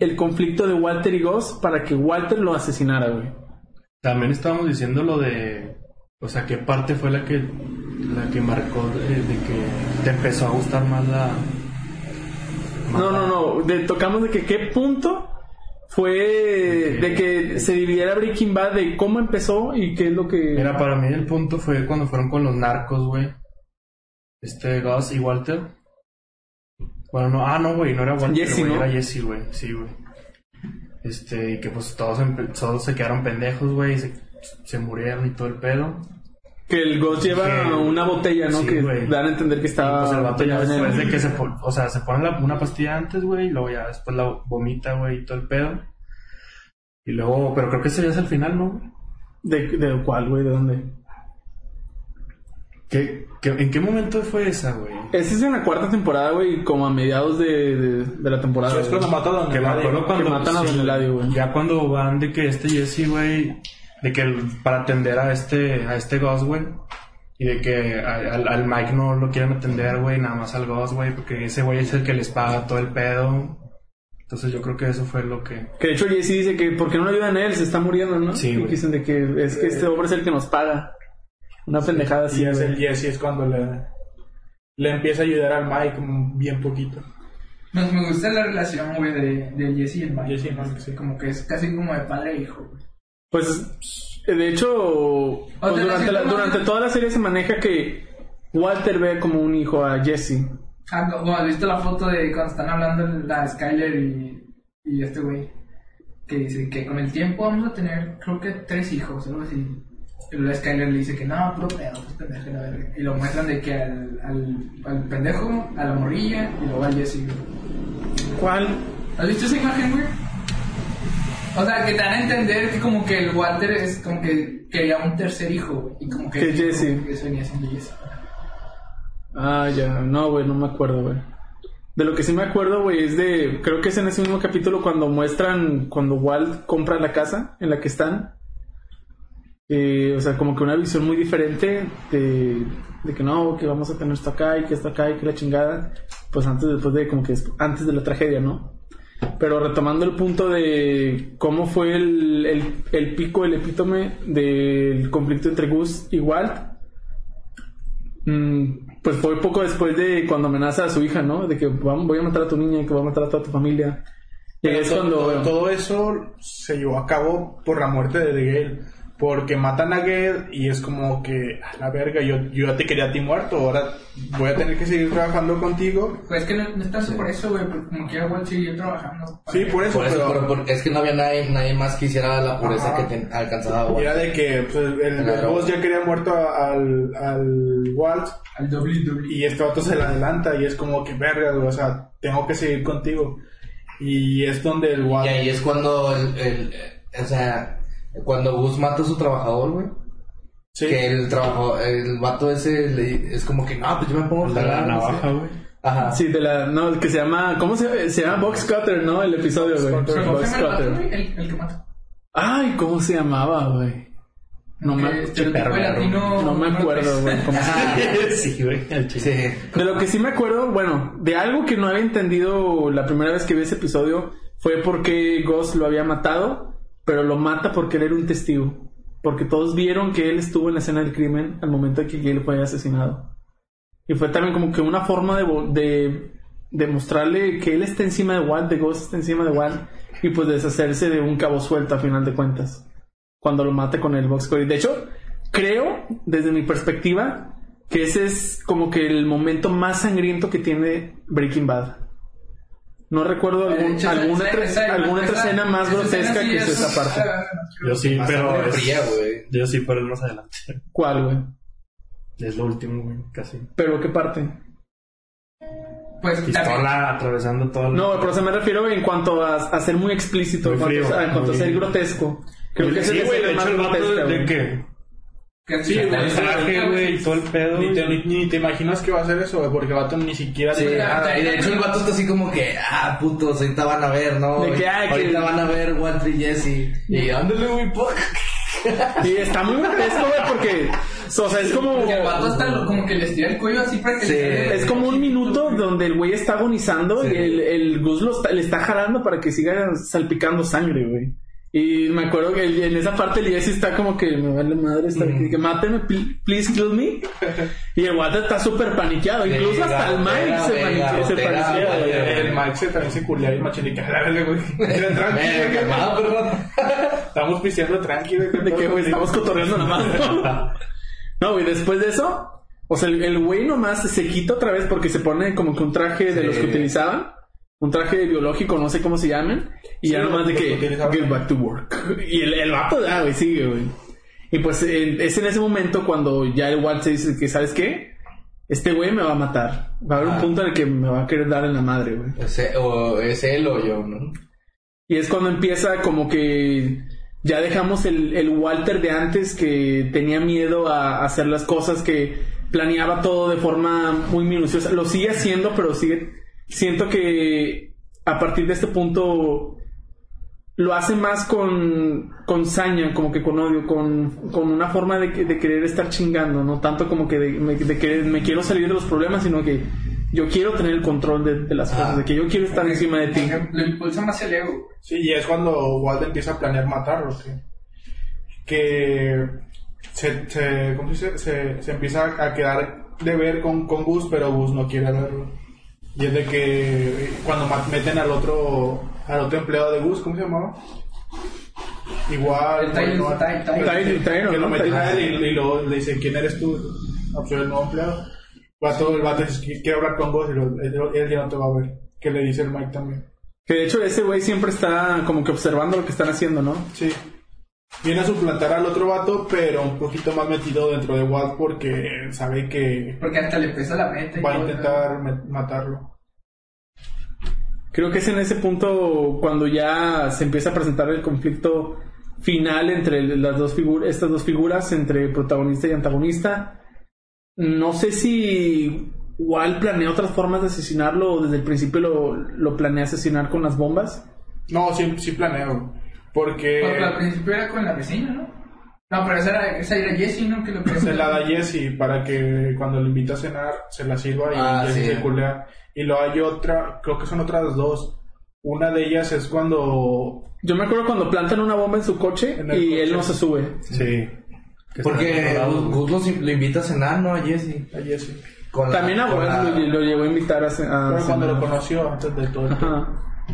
el conflicto de Walter y Goss para que Walter lo asesinara, güey. También estábamos diciendo lo de. O sea, ¿qué parte fue la que la que marcó de, de que te empezó a gustar más la. No, no, no. De, tocamos de que qué punto fue de que se dividiera Breaking Bad de cómo empezó y qué es lo que. Mira, para mí el punto fue cuando fueron con los narcos, güey. Este, Gus y Walter. Bueno, no, ah, no, güey, no era Walter, Jesse, güey, ¿no? era Jesse, güey, sí, güey. Este, y que pues todos, todos se quedaron pendejos, güey, y se, se murieron y todo el pedo. Que el Ghost lleva Sí. una botella, ¿no? Sí, que güey. dan a entender que estaba. pues el vato ya veneno. después de que se pon- o sea, se pone la- una pastilla antes, güey, y luego ya después la vomita, güey, y todo el pedo. Y luego, pero creo que ese ya es el final, ¿no? ¿De, de cuál, güey? ¿De dónde? ¿Qué, qué- en qué momento fue esa, güey? Esa es en la cuarta temporada, güey, como a mediados de, de, de la temporada. Sí, es cuando mató a Don Que me Eladio. acuerdo cuando matan a Don Eladio, güey. Ya cuando van de que este Jesse, güey, de que el- para atender a este, a este Ghost, güey, y de que al, al Mike no lo quieren atender, güey, nada más al Ghost, güey, porque ese güey es el que les paga todo el pedo. Entonces yo creo que eso fue lo que... Que de hecho Jesse dice que ¿por qué no le ayudan a él? Se está muriendo, ¿no? Sí, güey. dicen de que es que este hombre es el que nos paga. Una pendejada así. Y es el Jesse es cuando le, le empieza a ayudar al Mike bien poquito. Nos me gusta la relación, güey, de, de Jesse y el Mike. Jesse y Mike, sí. Como que es casi como de padre e hijo, güey. Pues de hecho, pues, durante, la- siento- durante toda la serie se maneja que Walter ve como un hijo a Jesse. Ah, no, ¿has visto la foto de cuando están hablando la Skyler y, y este güey? Que dice que con el tiempo vamos a tener, creo que tres hijos, algo así. Y luego la Skyler le dice que no, puro pedo, pues pendejo, la verga. Y lo muestran de que al, al, al pendejo, a la morrilla y luego al Jesse. ¿Cuál? ¿Has visto esa imagen, güey? O sea, que te dan a entender que como que el Walter es como que quería un tercer hijo. Y como que... Que Jesse. como que Eso venía siendo Jesse. Ah, ya, no, güey, no me acuerdo, güey. De lo que sí me acuerdo, güey, es de. Creo que es en ese mismo capítulo cuando muestran. Cuando Walt compra la casa en la que están. Eh, o sea, como que una visión muy diferente de, de que no, que vamos a tener esto acá y que esto acá y que la chingada. Pues antes, después de, como que es- antes de la tragedia, ¿no? Pero retomando el punto de cómo fue el, el, el pico, el epítome del conflicto entre Gus y Walt. Mm, pues fue poco después de cuando amenaza a su hija, ¿no? De que "Vam- voy a matar a tu niña y que voy a matar a toda tu familia. Y es cuando... todo, todo eso se llevó a cabo por la muerte de Gale. Porque matan a Gale y es como que, a la verga, yo, yo ya te quería a ti muerto, ahora voy a tener que seguir trabajando contigo. Pues es que no, no es tanto por eso, güey, porque como quiera Walt siguió trabajando. Sí, por eso, Por eso, pero, por- es que no había nadie, nadie más que hiciera la pureza Ajá. que ten- alcanzaba Walt. era de que pues, el, el boss ya quería muerto a- al, al Walt Al WWE. y este vato se le adelanta y es como que, verga, güey, o sea, tengo que seguir contigo. Y es donde el Walt... Y ahí es cuando el, el- o sea, cuando Gus mata a su trabajador, güey. Sí. Que el trabajo, el vato ese le- es como que, no, pues yo me pongo a De la jalar, sé". navaja, güey. Ajá. Sí, de la... No, que se llama... ¿Cómo se llama? Se llama Box Cutter, ¿no? El episodio, güey. Box Cutter. ¿Cómo Box se llama el Cutter. El, el que mata. Ay, ¿cómo se llamaba, güey? No me, de perro, latino. no me acuerdo, güey. sí, güey. Sí. De lo que sí me acuerdo, bueno, de algo que no había entendido la primera vez que vi ese episodio fue porque Ghost lo había matado, pero lo mata porque él era un testigo. Porque todos vieron que él estuvo en la escena del crimen al momento de que Gale fue asesinado. Y fue también como que una forma de, de, mostrarle que él está encima de Walt, de Ghost está encima de Walt, y pues deshacerse de un cabo suelto a final de cuentas. Cuando lo mata con el box core. De hecho, creo, desde mi perspectiva, que ese es como que el momento más sangriento que tiene Breaking Bad. No recuerdo algún- Eh, esa- alguna, esa- otra- esa- alguna otra escena más esa grotesca escena sí que es es- esa parte. Yo sí, pero es- fría. Yo sí, pero es más adelante. ¿Cuál, güey? Es lo último, güey, casi. ¿Pero qué parte? Pues también. Pistola atravesando todo el... No, pero se me refiero en cuanto a, a ser muy explícito, en Muy cuanto, frío, a, en cuanto a ser grotesco. Creo que sí, güey, de escena hecho más el vato de, de que... que- Sí, que- güey, El traje, güey, y todo el pedo, Ni te, ni, ni te imaginas que va a hacer eso, güey, porque el vato ni siquiera Sí, nada. y de hecho el vato está así como que, ah, putos, ahorita van a ver, ¿no? De que, ah, que- ahorita van a ver Walter y Jesse. Y ándale, güey, po. Y está muy grotesco, güey, porque... O sea, es como... Que el vato hasta lo- como que le estira el cuello así para que Sí. le- Es como un minuto donde el güey está agonizando y el, el Gus lo está- le está jalando para que siga salpicando sangre, güey. Y me acuerdo que en esa parte el Jesse está como que me vale madre, está Mm. que máteme, pl- please kill me. Y el Water está súper paniqueado, incluso hasta el Mike se paniquea. Se. El Mike se también se culea y machinique. A la verga, güey. Era tranqui, Venga, güey. calmado, perdón. Estamos pisteando tranqui, güey. De que, güey, estamos cotorreando nomás, ¿no? Güey, después de eso, o sea, el güey nomás se quita otra vez porque se pone como que un traje de los que utilizaban. Un traje biológico, no sé cómo se llaman. Y Sí, ya nomás de que, get back to work. Y el, el vato, ah, güey, sigue, güey. Y pues en- es en ese momento cuando ya el Walt se dice que, ¿sabes qué? Este güey me va a matar. Va a haber un Ah. punto en el que me va a querer dar en la madre, güey. E- o es él o yo, ¿no? Y es cuando empieza como que ya dejamos el, el Walter de antes que tenía miedo a hacer las cosas, que planeaba todo de forma muy minuciosa. Lo sigue haciendo, pero sigue... Siento que a partir de este punto lo hace más con, con saña, como que con odio, con, con una forma de, que- de querer estar chingando, no tanto como que de, me- de que me quiero salir de los problemas, sino que yo quiero tener el control de, de las cosas, de que yo quiero estar encima de ti. Lo impulsa más el ego. Sí, y es cuando Walt empieza a planear matarlo. Que, que se, se, ¿cómo se, dice? se, se empieza a quedar de ver con, con Gus, pero Gus no quiere verlo. Y es de que cuando meten al otro al otro empleado de Gus, ¿cómo se llamaba? Igual, El bueno, Tyler. Que lo ¿no? meten a él y, y luego le dicen, ¿quién eres tú? Soy el nuevo empleado. Va todo el vato dice, "Qui- quiero hablar con Gus y lo- él, él ya no te va a ver. Que le dice el Mike también. Que de hecho ese güey siempre está como que observando lo que están haciendo, ¿no? Sí. Viene a suplantar al otro vato, pero un poquito más metido dentro de Walt porque sabe que Porque hasta le pesa la mente. va a intentar matarlo. Creo que es en ese punto cuando ya se empieza a presentar el conflicto final entre las dos figuras, estas dos figuras, entre protagonista y antagonista. No sé si Walt planea otras formas de asesinarlo o desde el principio lo, lo planea asesinar con las bombas. No, sí, sí planeo. Porque Porque al principio era con la vecina, ¿no? No, pero esa era, esa era Jessie, ¿no? Que lo que se la da Jesse para que cuando le invita a cenar se la sirva y Ah, Jesse sí. se culea. Y luego hay otra, creo que son otras dos. Una de ellas es cuando Yo me acuerdo cuando plantan una bomba en su coche En y coche. él no se sube. Sí. Que Porque Gus lo, invita a cenar, ¿no? A Jesse. a Jesse. Con la- También a con Walt la- lo, lo llevó a invitar a, ce- a Pero cuando cenar. lo conoció antes de todo. Ajá.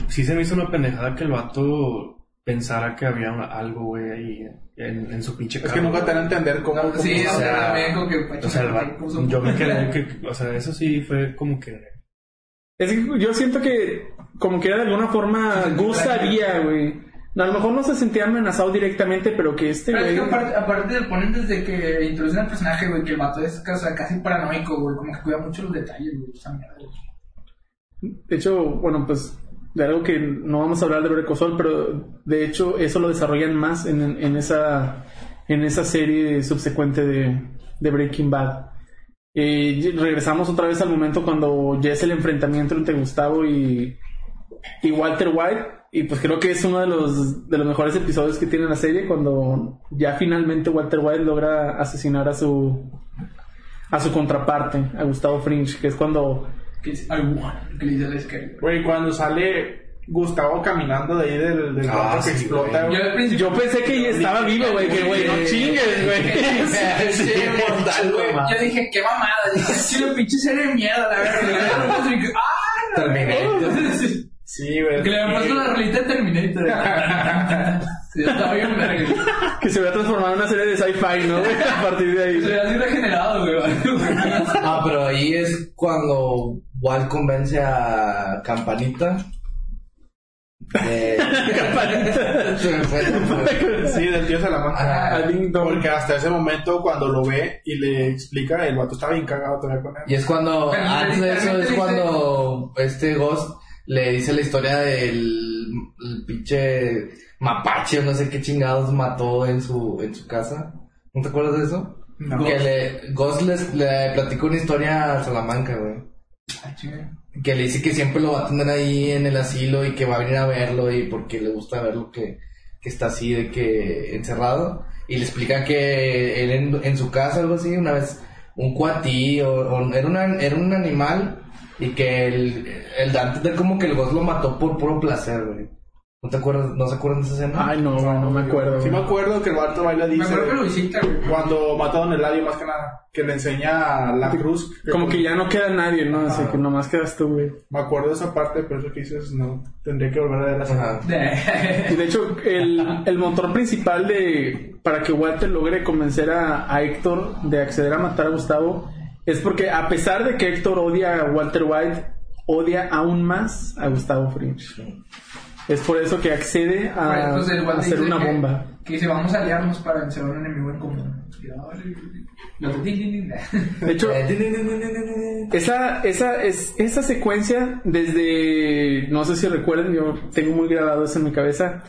Sí se me hizo una pendejada que el vato pensara que había algo, güey, ahí en, en su pinche Es carro. que nunca te dan a entender cómo. No, cómo- sí, o sea, sea, también como que... O sea, vato- yo me quedé que, o sea, eso sí fue como que... Es que yo siento que como que era de alguna forma Sí, Gus sí, sabía, güey. No, a lo mejor no se sentía amenazado directamente, pero que este Pero es güey... que aparte, aparte le ponen desde que introducen al personaje, güey, que el vato es o sea, casi paranoico, güey, como que cuida mucho los detalles, güey, esa mierda, güey. De hecho, bueno, pues de algo que no vamos a hablar de Brecosol, pero de hecho eso lo desarrollan más en, en esa en esa serie subsecuente de, de Breaking Bad. Eh, regresamos otra vez al momento cuando ya es el enfrentamiento entre Gustavo y, y Walter White. Y pues creo que es uno de los, de los mejores episodios que tiene la serie cuando ya finalmente Walter White logra asesinar a su a su contraparte, a Gustavo Fringe, que es cuando Que dice, I want, que le dice a la Sky. Güey, cuando sale Gustavo caminando de ahí del, del Ah, cuarto que sí, explota, güey. Yo. Yo pensé que ya estaba vivo, güey, que güey, no chingues, güey. Sí, mortal, güey. Yo dije, qué mamada, dije, sí, lo pinche serie de mierda, la verdad. Dije, ¡ah! Terminator. Sí, güey. Que le habían puesto la rolita de Terminator. Sí, estaba bien verga. Que se había transformado en una serie de sci-fi, ¿no? A partir de Se ahí. había así regenerado, güey. Ah, pero ahí es cuando Walt convence a Campanita. de- Se me fue el nombre. Sí, del tío Salamanca. Ajá. A Ding Dong. Porque hasta ese momento, cuando lo ve y le explica, el vato estaba bien cagado todavía con él. Y es cuando, antes de eso, es cuando este Ghost le dice la historia del el pinche mapache o no sé qué chingados mató en su, en su casa. ¿No te acuerdas de eso? No. Que le, Ghost les, le platicó una historia a Salamanca, güey. Ah. Que le dice que siempre lo va a tener ahí en el asilo y que va a venir a verlo y porque le gusta verlo que, que está así de que encerrado. Y le explica que él en, en su casa, algo así, una vez un cuatí o, o era, una- era un animal y que el, el Dante de como que el Ghost lo mató por puro placer, güey. ¿No te acuerdas? ¿No se acuerdan de esa escena? Ay, no, no me acuerdo. Sí me acuerdo que el vato baila Me dice... acuerdo que lo visita, güey. Cuando mata a Don Eladio, más que nada, que le enseña la cruz. Como que ya no queda nadie, ¿no? Así Ajá. que nomás quedas tú, güey. Me acuerdo de esa parte, pero eso que dices, no, tendría que volver a ver la. Ajá. Y de hecho, el, el motor principal de para que Walter logre convencer a, a Héctor de acceder a matar a Gustavo es porque a pesar de que Héctor odia a Walter White, odia aún más a Gustavo Fringe. Es por eso que accede a, hacer una que- bomba. Que dice, vamos a aliarnos para vencer a un enemigo en común. De hecho, Esa, esa, es, esa secuencia, desde, no sé si recuerden, yo tengo muy grabado eso en mi cabeza,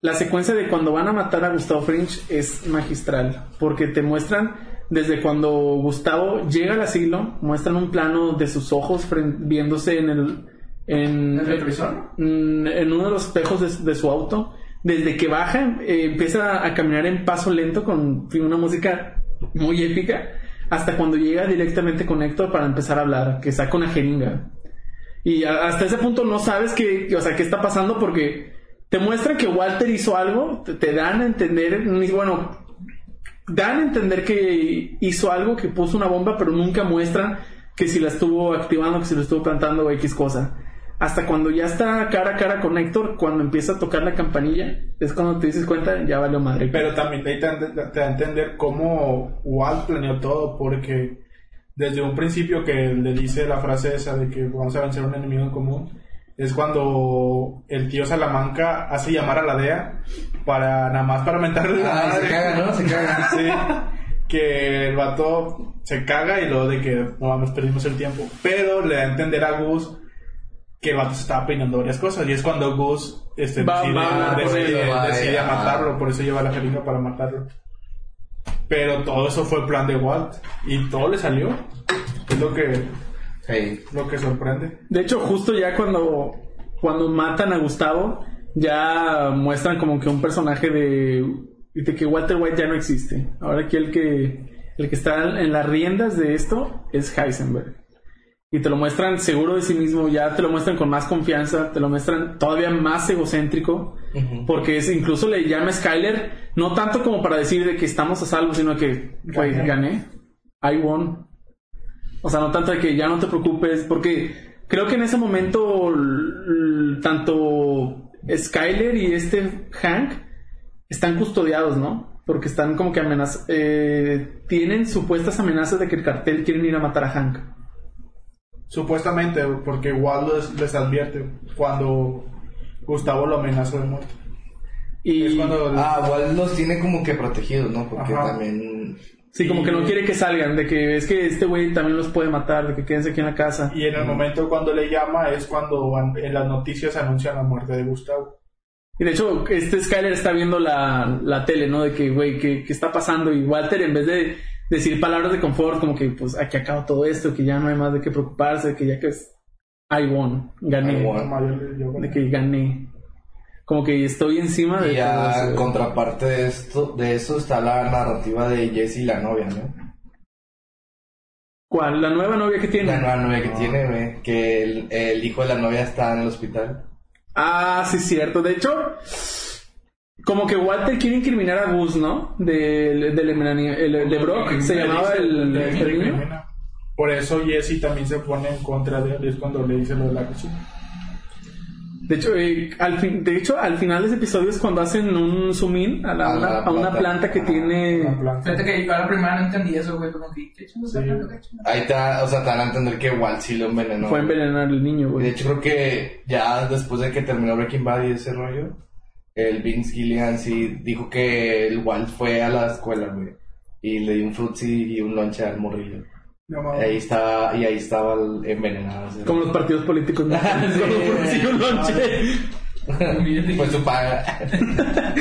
la secuencia de cuando van a matar a Gustavo Fringe es magistral, porque te muestran desde cuando Gustavo llega al asilo, muestran un plano de sus ojos viéndose en el... En, ¿El retrovisor? mm, en uno de los espejos de, de su auto. Desde que baja, eh, empieza a caminar en paso lento con una música muy épica. hasta cuando llega directamente con Héctor para empezar a hablar, que saca una jeringa. Y a- hasta ese punto no sabes qué, o sea, qué está pasando porque te muestran que Walter hizo algo, te, te dan a entender, bueno, dan a entender que hizo algo, que puso una bomba, pero nunca muestran que si la estuvo activando, que si lo estuvo plantando o X cosa. Hasta cuando ya está cara a cara con Héctor, cuando empieza a tocar la campanilla, es cuando te dices cuenta, ya valió madre. Pero también ahí te, da- a entender cómo Walt planeó todo, porque desde un principio que le dice la frase esa de que vamos a vencer un enemigo en común, es cuando el tío Salamanca hace llamar a la DEA para nada más para mentarle la Ah, se madre. caga, ¿no? Se caga. Sí, que el vato se caga y luego de que no vamos, perdimos el tiempo. Pero le da a entender a Gus que el vato se estaba peinando varias cosas. Y es cuando Gus este, Va- decide, va a decide-. Va, decide ah. matarlo, por eso lleva la jeringa para matarlo. Pero todo eso fue el plan de Walt. Y todo le salió. Es lo que, Sí. lo que sorprende. De hecho, justo ya cuando, cuando matan a Gustavo, ya muestran como que un personaje de, de que Walter White ya no existe. Ahora aquí el que, el que está en las riendas de esto es Heisenberg. Y te lo muestran seguro de sí mismo, ya te lo muestran con más confianza, te lo muestran todavía más egocéntrico, porque es, incluso le llama a Skyler, no tanto como para decir de que estamos a salvo, sino que, güey, Gané. gané, I won. O sea, no tanto de que ya no te preocupes, porque creo que en ese momento tanto Skyler y este Hank están custodiados, ¿no? Porque están como que amenazas, tienen supuestas amenazas de que el cartel quieren ir a matar a Hank. Supuestamente, porque Walt les, les advierte cuando Gustavo lo amenaza de muerte. Y Es cuando Ah, Walt los tiene como que protegidos, ¿no? Porque Ajá. también... sí, como que no y- quiere que salgan, de que es que este güey también los puede matar, de que quédense aquí en la casa. Y en el momento cuando le llama es cuando an- en las noticias anuncian la muerte de Gustavo. Y de hecho, este Skyler está viendo la, la tele, ¿no? De que, güey, ¿qué, ¿qué está pasando? Y Walter, en vez de decir palabras de confort, como que, pues, aquí acaba todo esto, que ya no hay más de qué preocuparse, que ya que es... I won, gané. I won. De que gané. Como que estoy encima de Y ya eso. contraparte de esto, de eso está la narrativa de Jesse y la novia, ¿no? ¿Cuál? ¿La nueva novia que tiene? La nueva novia que tiene, güey. Que el, el hijo de la novia está en el hospital. Ah, sí, cierto. De hecho, como que Walter quiere incriminar a Gus, ¿no? Emenani- el- de Brock, se Le llamaba dice- el, el. Por eso Jesse también se pone en contra de él, es cuando le dice lo de la cocina. De hecho, eh, al fin, de hecho, al final de ese episodio es cuando hacen un zoom in a, la- A una, la a una planta. que tiene... Una planta. Fíjate que yo a la primera no entendí eso, güey. Como que, ¿qué Sí. está? Ahí te, da- o sea, te dan a entender que Walt sí lo envenenó. Fue envenenar al niño, Y de güey. hecho creo que ya después de que terminó Breaking Bad y ese rollo, el Vince Gilligan sí dijo que el Walt fue a la escuela, güey. Y le dio un frutzi y un lonche al morrillo. No, ahí estaba, y ahí estaba el envenenado. Como los partidos políticos, ¿no? Sí. Un. Fue su paga.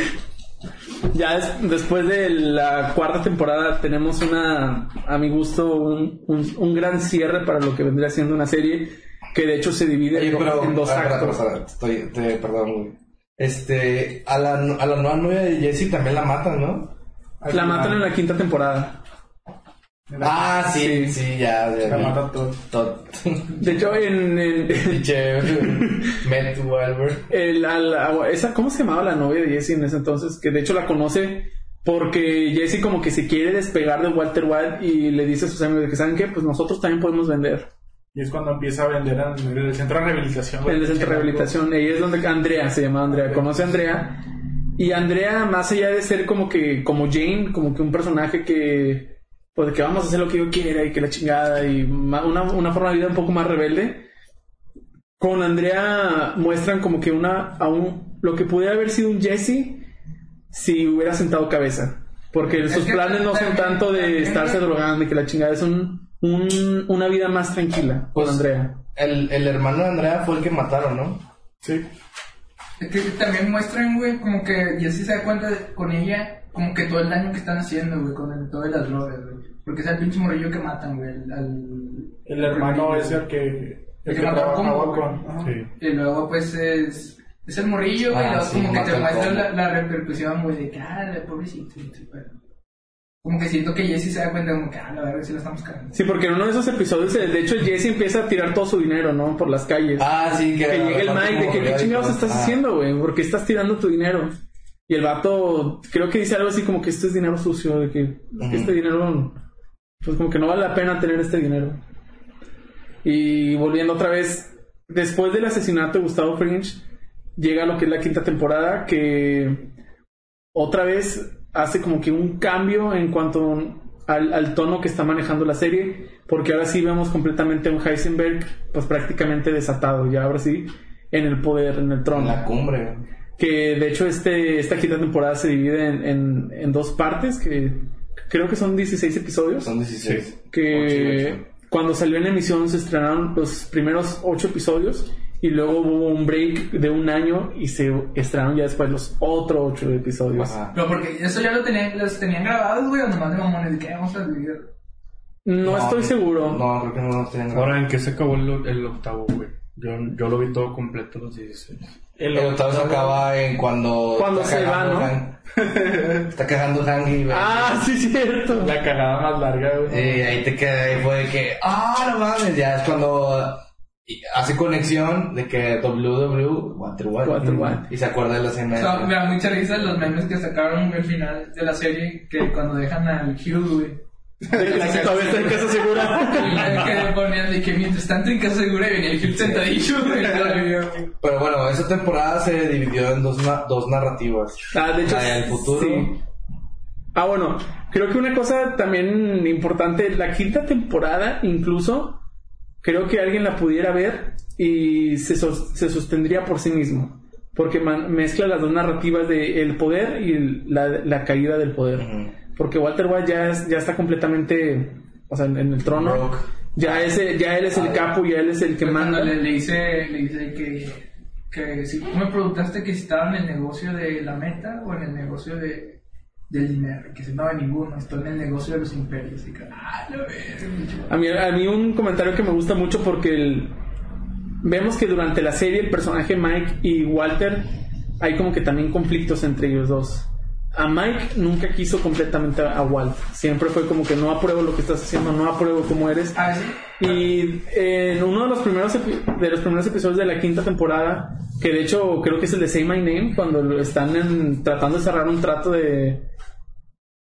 Ya des- después de la cuarta temporada tenemos una, a mi gusto, un, un, un gran cierre para lo que vendría siendo una serie que de hecho se divide Oye, en, do- pero, en dos actos. estoy, te, perdón. Este, a la, a la nueva novia de Jesse también la matan, ¿no? Al La final, matan en la quinta temporada. Ah, sí, Sí. sí, ya, ya. Matan todos. Tot- De hecho, en, en- Wahlberg. el- esa, ¿cómo se llamaba la novia de Jesse en ese entonces? Que de hecho la conoce porque Jesse como que se quiere despegar de Walter White y le dice a sus amigos de que saben qué, pues nosotros también podemos vender. Y es cuando empieza a vender en el centro de rehabilitación. En el centro de rehabilitación. Ella es donde Andrea se llama Andrea. Conoce a Andrea. Y Andrea, más allá de ser como que, como Jane, como que un personaje que, pues de que vamos a hacer lo que yo quiera y que la chingada y una, una forma de vida un poco más rebelde. Con Andrea muestran como que una, aún, lo que pudiera haber sido un Jesse si hubiera sentado cabeza. Porque sus planes no son tanto de estarse drogando y que la chingada es un, un- una vida más tranquila con Pues, Andrea. El, el hermano de Andrea fue el que mataron, ¿no? Sí. Es que también muestran, güey, como que Jesse se da cuenta de- con ella, como que todo el daño que están haciendo, güey, con el, todas las drogas, güey. Porque es el pinche morrillo que matan, güey, al... al- El hermano al- es el que. El que trabajaba güey. con. Sí. Y luego, pues, es... Es el morrillo, güey, Ah, y luego sí, como que te muestra la, la repercusión, güey, de que, ah, el pobrecito, todo pedo. como que siento que Jesse se da cuenta como que, ah, la verdad, si la estamos cagando. Sí, porque en uno de esos episodios, de hecho, Jesse empieza a tirar todo su dinero, ¿no? Por las calles. Ah, sí, que, que llegue el Mike de como que, ¿qué chingados estás Ah. haciendo, güey? ¿Por qué estás tirando tu dinero? Y el vato, creo que dice algo así como que esto es dinero sucio, de que, este dinero, pues como que no vale la pena tener este dinero. Y volviendo otra vez, después del asesinato de Gustavo Fringe, llega lo que es la quinta temporada, que otra vez hace como que un cambio en cuanto al, al tono que está manejando la serie, porque ahora sí vemos completamente a un Heisenberg, pues prácticamente desatado, ya ahora sí, en el poder, en el En trono. la cumbre. Que de hecho este, esta quinta temporada se divide en, en- en dos partes, que creo que son 16 episodios Son 16. que cuando salió en emisión se estrenaron los primeros ocho episodios y luego hubo un break de un año y se estrenaron ya después los otros ocho episodios. Ajá. Pero porque eso ya lo tenían, los tenían grabados, güey, o nomás de mamones, de que vamos a dividir. No, estoy seguro. No, creo que no lo tienen. Ahora, ¿en qué se acabó el, el octavo, güey? Yo, yo lo vi todo completo los 16. El octavo se acaba en cuando. Cuando está se va, cagando ¿no? Hank. está cagando Hank y. Ah, sí, cierto. La cagada más larga, güey. Y ahí te queda, ahí fue de que. Ah, no mames. Ya es cuando. hace conexión de que WW. Walter White. Y se acuerda de la escena. O sea, me da mucha risa los memes que sacaron al final de la serie, que cuando dejan al Hugh, güey. De que la que todavía está en casa segura. Y que le ponían de que mientras tanto en casa segura y venía el Hugh sentadillo, güey. todo el video, güey. Pero bueno, esa temporada se dividió en dos, na- dos narrativas. Ah, de hecho, La del futuro. sí. Ah, bueno, creo que una cosa también importante, la quinta temporada incluso, creo que alguien la pudiera ver y se, se sostendría por sí mismo. Porque man- mezcla las dos narrativas de el poder y la, la caída del poder. Porque Walter White ya, es- ya está completamente, o sea, en, en el trono. Ya, es, el- ya él es el Ah, capo, ya él es el que manda. le, le hice, le hice que, que si tú me preguntaste que si estaba en el negocio de la meta o en el negocio de, del dinero, que si no de ninguno, estoy en el negocio de los imperios. Y que, ah, lo ves, A mí, a mí un comentario que me gusta mucho porque el- vemos que durante la serie el personaje Mike y Walter hay como que también conflictos entre ellos dos. A Mike nunca quiso completamente a Walt. Siempre fue como que no apruebo lo que estás haciendo, no apruebo cómo eres. Ah, sí. Y en uno de los primeros de los primeros episodios de la quinta temporada, que de hecho creo que es el de Say My Name, cuando están en- tratando de cerrar un trato de,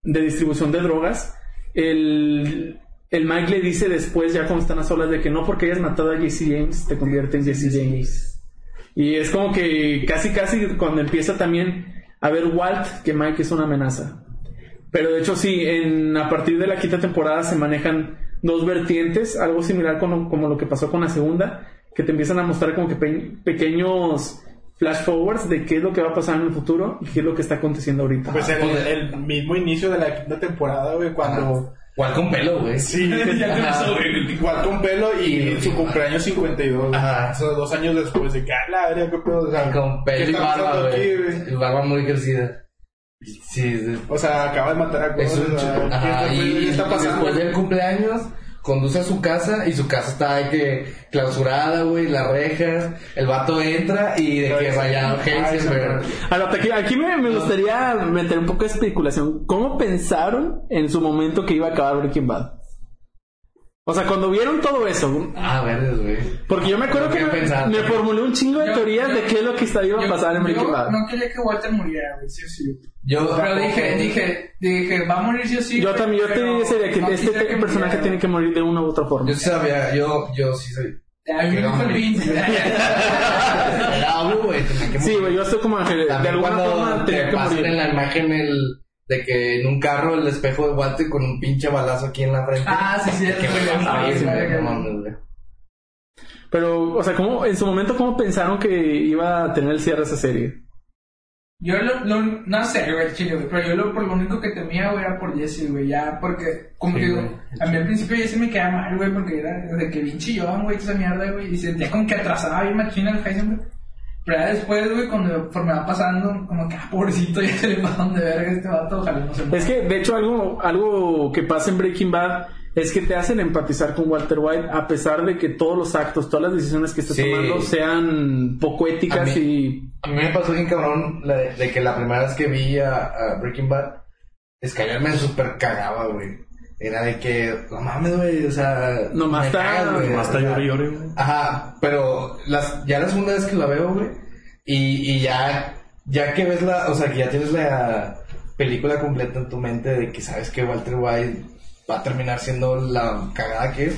de distribución de drogas, el, el Mike le dice después, ya cuando están a solas, de que no porque hayas matado a Jesse James, te convierte en Jesse James. Y es como que casi, casi cuando empieza también a ver Walt, que Mike es una amenaza. Pero de hecho sí, en, a partir de la quinta temporada se manejan dos vertientes, algo similar con lo- como lo que pasó con la segunda, que te empiezan a mostrar como que pe- pequeños flash forwards de qué es lo que va a pasar en el futuro y qué es lo que está aconteciendo ahorita. Pues el, el mismo inicio de la quinta temporada, güey, cuando... Igual con pelo, güey. Sí, Ya güey. igual con pelo y su cumpleaños 52. Ajá. O sea, dos años después de que, ah, la verga, qué pedo. O sea, Con ¿qué pelo y barba, güey. Y barba muy crecida. Sí, sí. O sea, acaba de matar a Es cosas. un o sea, ch- ¿qué Ajá, está- y, qué está pasando? después del cumpleaños conduce a su casa y su casa está de que clausurada, güey, las rejas, el vato entra y de que rayado Heisenberg. Ahora, aquí, aquí me, me gustaría meter un poco de especulación. ¿Cómo pensaron en su momento que iba a acabar Breaking Bad? O sea, cuando vieron todo eso, Ah, verdes, güey. porque yo me acuerdo que ¿Qué me, me formulé un chingo de Yo- teorías yo- de qué es lo que está, iba a pasar en Breaking Bad. No quería que Walter muriera, güey, sí o sí. Yo Pero dije, dije, dije, va a morir sí o sí. Yo también, yo te dije de que no este que personaje muriera, tiene que morir de una u otra forma. Yo sí sabía, yo, yo sí soy. A mí me dijo el Sí, güey, yo estoy como de, de alguna forma te pasan en la imagen el de que en un carro el espejo de Walter con un pinche balazo aquí en la frente. Ah, sí, sí, que me ah. Pero, o sea, ¿cómo, en su momento, ¿cómo pensaron que iba a tener el cierre esa serie? Yo lo, lo, no sé, güey, chile, güey, pero yo lo, por lo único que temía, güey, era por Jesse, güey, ya, porque, como Sí, que digo, güey. a mí al principio Jesse me quedaba mal, güey, porque era de que bien chillón, güey, esa mierda, güey, y sentía como que atrasaba bien machina el Heisenberg. Pero ya después, güey, cuando conforme va pasando, como que, ah, pobrecito, ya se le pasaron de verga este vato, ojalá no se muera. Es que, de hecho, algo, algo que pasa en Breaking Bad es que te hacen empatizar con Walter White a pesar de que todos los actos, todas las decisiones que estés Sí. tomando sean poco éticas A y... A mí me pasó bien cabrón la de, de que la primera vez que vi a, a Breaking Bad, Skyler me super cagaba, güey. Era de que, no mames, güey, o sea... Nomás está- Nomás está llore, llore, güey. Ajá, pero las, ya la segunda vez que la veo, güey, y, y ya, ya que ves la, o sea, que ya tienes la película completa en tu mente de que sabes que Walter White va a terminar siendo la cagada que es,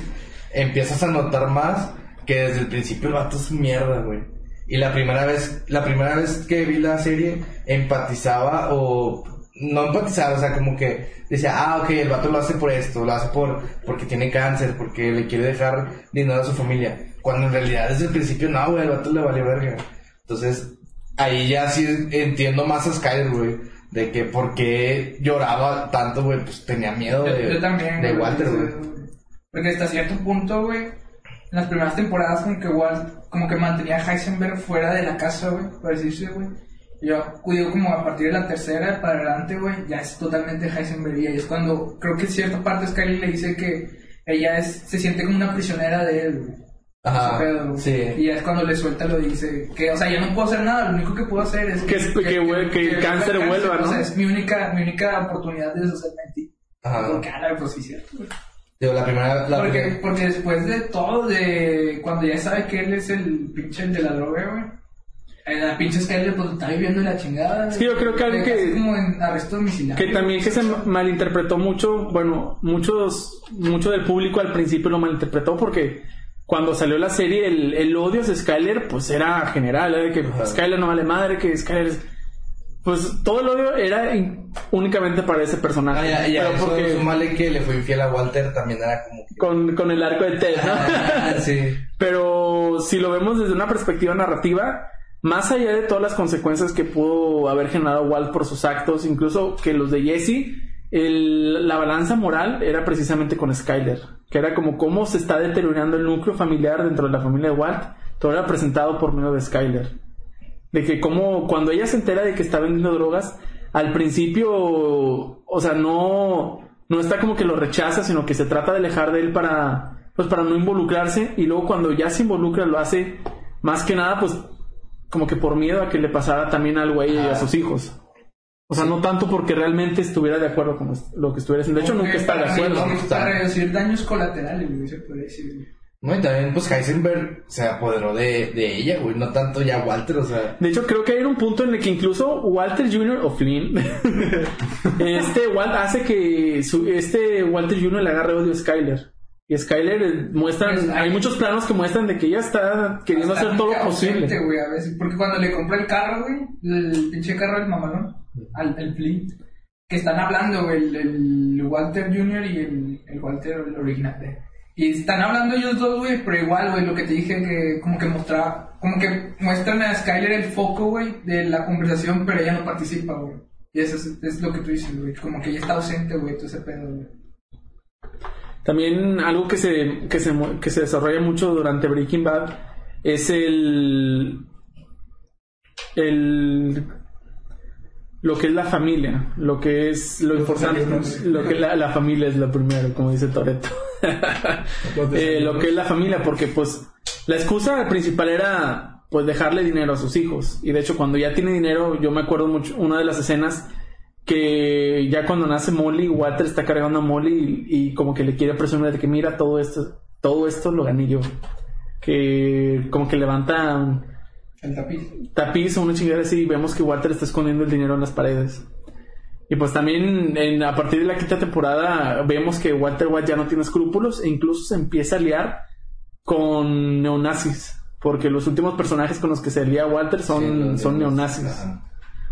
empiezas a notar más que desde el principio el vato es mierda, güey. Y la primera vez, la primera vez que vi la serie, empatizaba o no empatizaba, o sea, como que decía, ah, ok, el vato lo hace por esto, lo hace por, porque tiene cáncer, porque le quiere dejar dinero a su familia. Cuando en realidad desde el principio, no, güey, el vato le vale verga. Entonces, ahí ya sí entiendo más a Skyler, güey, de que por qué lloraba tanto, güey, pues tenía miedo Yo, de, yo también, de güey, Walter, güey. Porque hasta cierto punto, güey, en las primeras temporadas como que Walt, como que mantenía a Heisenberg fuera de la casa, güey, por decirse, güey. Yo cuido como a partir de la tercera para adelante, güey, ya es totalmente Heisenberg. Y es cuando, creo que en cierta parte Skyler le dice que ella es, se siente como una prisionera de él, güey. Ajá, pedo, sí. Y ya es cuando le suelta lo dice que, o sea, ya no puedo hacer nada, lo único que puedo hacer es Que es- que hue- que el cáncer vuelva, ¿no? O sea, es mi única, mi única oportunidad de deshacerme de ti. Ajá. Porque, ah, pues sí, cierto, güey. Digo, la primera, la Porque, primera- porque después de todo, de cuando ya sabe que él es el pinche el de la droga, güey. Eh, La pinche Skyler pues está viviendo en la chingada. Sí, yo creo que algo que- como en arresto domiciliario. Que también que se malinterpretó mucho, bueno, muchos, mucho del público al principio lo malinterpretó porque cuando salió la serie el, el odio hacia Skyler pues era general, era de que Ajá. Skyler no vale madre, que Skyler es... Pues todo el odio era in- únicamente para ese personaje. Ah, ya, ya, pero eso, porque súmale que le fue infiel a Walter también era como que... con, con el arco de Ted, ¿no? Ah, sí. Pero si lo vemos desde una perspectiva narrativa, más allá de todas las consecuencias que pudo haber generado Walt por sus actos, incluso que los de Jesse, el- la balanza moral era precisamente con Skyler, que era como cómo se está deteriorando el núcleo familiar dentro de la familia de Walt, todo era presentado por medio de Skyler. De que como cuando ella se entera de que está vendiendo drogas, al principio, o sea, no, no está como que lo rechaza, sino que se trata de alejar de él para, pues para no involucrarse, y luego cuando ya se involucra lo hace más que nada, pues como que por miedo a que le pasara también algo a ella y a sus hijos. O sea, no tanto porque realmente estuviera de acuerdo con lo que estuviera haciendo. De hecho, nunca está de acuerdo. está. Para reducir daños colaterales, güey, se puede decir. güey. No, y también, pues Heisenberg se apoderó de, de ella, güey, no tanto ya Walter, o sea... De hecho, creo que hay un punto en el que incluso Walter Jr. o Flynn, este Walt hace que su- este Walter Jr. le agarre odio a Skyler. Y Skyler eh, muestran, Pues, hay hay- muchos planos que muestran de que ella está queriendo hacer todo lo posible. güey, a veces. Porque cuando le compra el carro, güey, el pinche carro del mamalón, al el Flea, que están hablando, güey, el, el Walter Jr. y el, el Walter el original. güey. Y están hablando ellos dos, güey, pero igual, güey, lo que te dije que como que mostraba, como que muestran a Skyler el foco, güey, de la conversación, pero ella no participa, güey. Y eso es, es lo que tú dices, güey, como que ella está ausente, güey, todo ese pedo, güey. También algo que se, que se, que se desarrolla mucho durante Breaking Bad es el, el lo que es la familia, lo que es lo importante, lo que la, la familia es lo primero, como dice Toreto. Eh, lo que es la familia, porque pues la excusa principal era pues dejarle dinero a sus hijos. Y de hecho cuando ya tiene dinero, yo me acuerdo mucho, una de las escenas que ya cuando nace Molly, Walter está cargando a Molly y, y como que le quiere presumir de que mira todo esto, todo esto lo gané yo. Que como que levanta El tapiz. tapiz o una chingada así y vemos que Walter está escondiendo el dinero en las paredes. Y pues también en- a partir de la quinta temporada vemos que Walter White ya no tiene escrúpulos e incluso se empieza a liar con neonazis. Porque los últimos personajes con los que se lía Walter son, Sí, son neonazis. ajá.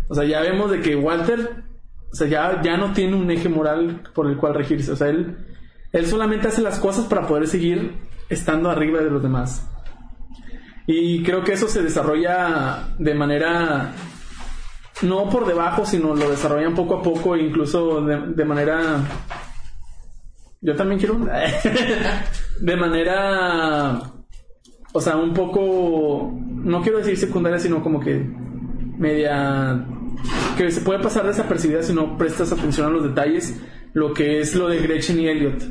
O sea, ya vemos de que Walter, o sea, ya, ya no tiene un eje moral por el cual regirse. O sea, él, él solamente hace las cosas para poder seguir estando arriba de los demás. Y creo que eso se desarrolla de manera, no por debajo, sino lo desarrollan poco a poco, incluso de, de manera... Yo también quiero de manera... O sea, un poco... No quiero decir secundaria, sino como que media que se puede pasar desapercibida si no prestas atención a los detalles, lo que es lo de Gretchen y Elliot,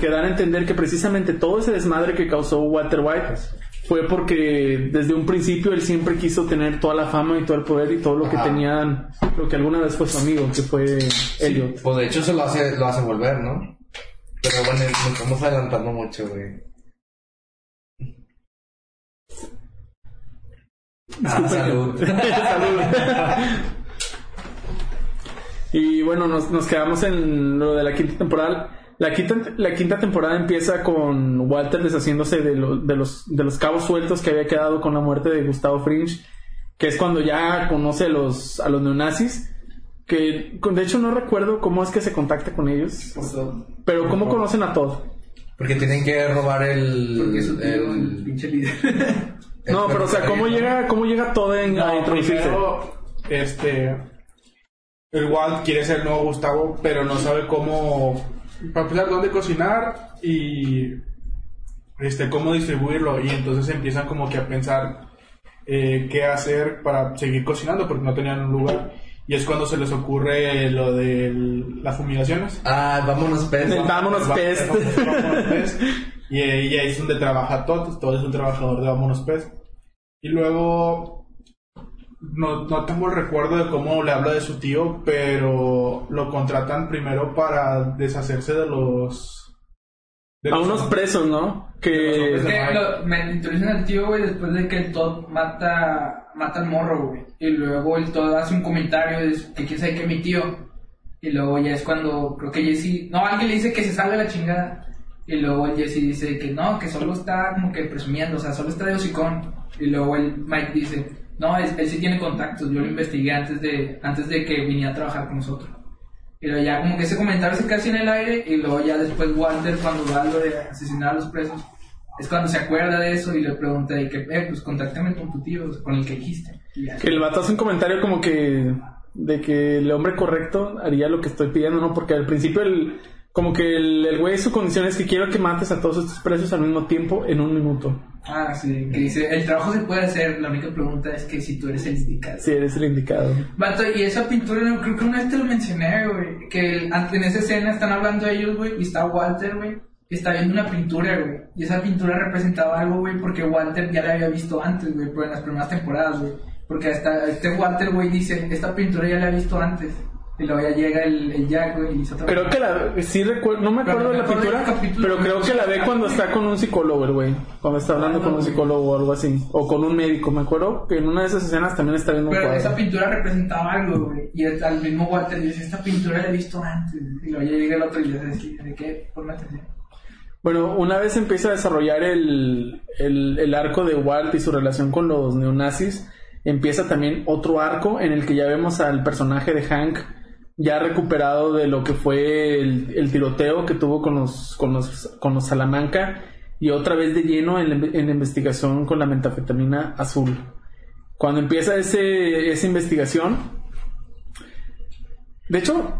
que dan a entender que precisamente todo ese desmadre que causó Walter White fue porque desde un principio él siempre quiso tener toda la fama y todo el poder y todo lo que Ajá. tenían, lo que alguna vez fue su amigo, que fue Elliot. Pues de hecho se lo hace, lo hace volver, ¿no? Pero bueno, nos estamos adelantando mucho, güey. Ah, salud. Salud. y bueno, nos, nos quedamos en lo de la quinta temporada. La quinta, la quinta temporada empieza con Walter deshaciéndose de, lo- de los, de los cabos sueltos que había quedado con la muerte de Gustavo Fringe, que es cuando ya conoce a los, a los neonazis. Que de hecho no recuerdo cómo es que se contacta con ellos, pero cómo conocen a Todd. Porque tienen que robar el. Porque es el el, pinche líder. No, pero o sea, ¿cómo ¿no? llega, cómo llega Todd en- a No, introducirse? primero, este. El Walt quiere ser el nuevo Gustavo, pero no sabe cómo. Para empezar, dónde cocinar y. Este, cómo distribuirlo. Y entonces empiezan como que a pensar eh, qué hacer para seguir cocinando, porque no tenían un lugar. Y es cuando se les ocurre lo de las fumigaciones. Ah, vámonos, pez. Vámonos. Vámonos Pest. Y, eh, y ahí es donde trabaja Todd. Todd es un trabajador de Vámonos Pest. Y luego no, no tengo el recuerdo de cómo le habla de su tío, pero lo contratan primero para deshacerse de los... de A los- unos presos, ¿no? Que... Es que lo- me introducen al tío, güey, después de que el Todd mata, mata al morro, güey. Y luego el Todd hace un comentario de que quién sabe que es mi tío. Y luego ya es cuando creo que Jesse... No, alguien le dice que se salga la chingada. Y luego el Jesse dice que no, que solo está como que presumiendo, o sea, solo está de hocicón. Y luego el Mike dice, no, él, él sí tiene contactos, yo lo investigué antes de, antes de que viniera a trabajar con nosotros. Y luego ya como que ese comentario se casi en el aire y luego ya después Walter cuando va lo de asesinar a los presos es cuando se acuerda de eso y le pregunta de que, eh, pues contáctame con tu tío, con el que dijiste. Que el vato hace un comentario como que de que el hombre correcto haría lo que estoy pidiendo, ¿no? Porque al principio el como que el, el güey su condición es que quiero que mates a todos estos presos al mismo tiempo en un minuto. Ah, sí, que dice, el trabajo se puede hacer, la única pregunta es que si tú eres el indicado. Si eres el indicado. Vato, y esa pintura, no, creo que una vez te lo mencioné, güey. Que el- en esa escena están hablando ellos, güey, y está Walter, güey. y Está viendo una pintura, güey. Y esa pintura representaba algo, güey, porque Walter ya la había visto antes, güey, pero en las primeras temporadas, güey. Porque hasta este Walter, güey, dice, esta pintura ya la he visto antes. Y luego ya llega el, el Jack, güey, y otra Creo que la sí recuerdo, no me Pero acuerdo de la pintura, pero creo que la ve cuando está con un psicólogo güey, cuando está hablando Ah, con un psicólogo o algo así, o con un médico, me acuerdo que en una de esas escenas también está viendo un Pero cuadro. esa pintura representaba algo, güey. Y el mismo Walter dice, esta pintura la he visto antes. Y luego ya llega el otro y le dice, ¿de qué? Ponme atención. Bueno, una vez empieza a desarrollar el, el, el arco de Walt y su relación con los neonazis, empieza también otro arco en el que ya vemos al personaje de Hank ya recuperado de lo que fue el, el tiroteo que tuvo con los, con los, con los Salamanca y otra vez de lleno en, la- en investigación con la metafetamina azul. Cuando empieza ese, esa investigación, de hecho,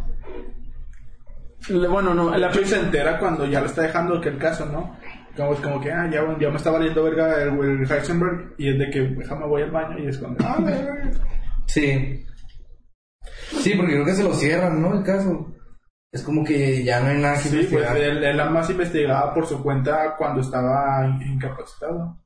le- bueno, no, la se entera cuando ya lo está dejando que el caso, ¿no? Como, es como que, ah, ya, ya me está valiendo verga el, el Heisenberg y es de que, déjame voy al baño y es cuando, ah. Sí. Sí, porque creo que se lo cierran, ¿no? El caso. Es como que ya no hay nada que Sí, pues investigar. él, él nada más investigaba por su cuenta cuando estaba in- incapacitado.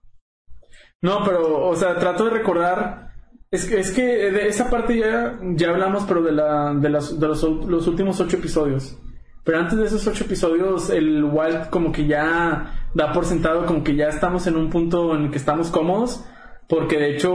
No, pero, o sea, trato de recordar. Es que, es que de esa parte ya, ya hablamos, pero de, la, de, las, de los, los últimos ocho episodios. Pero antes de esos ocho episodios, el Walt como que ya da por sentado, como que ya estamos en un punto en el que estamos cómodos. Porque de hecho,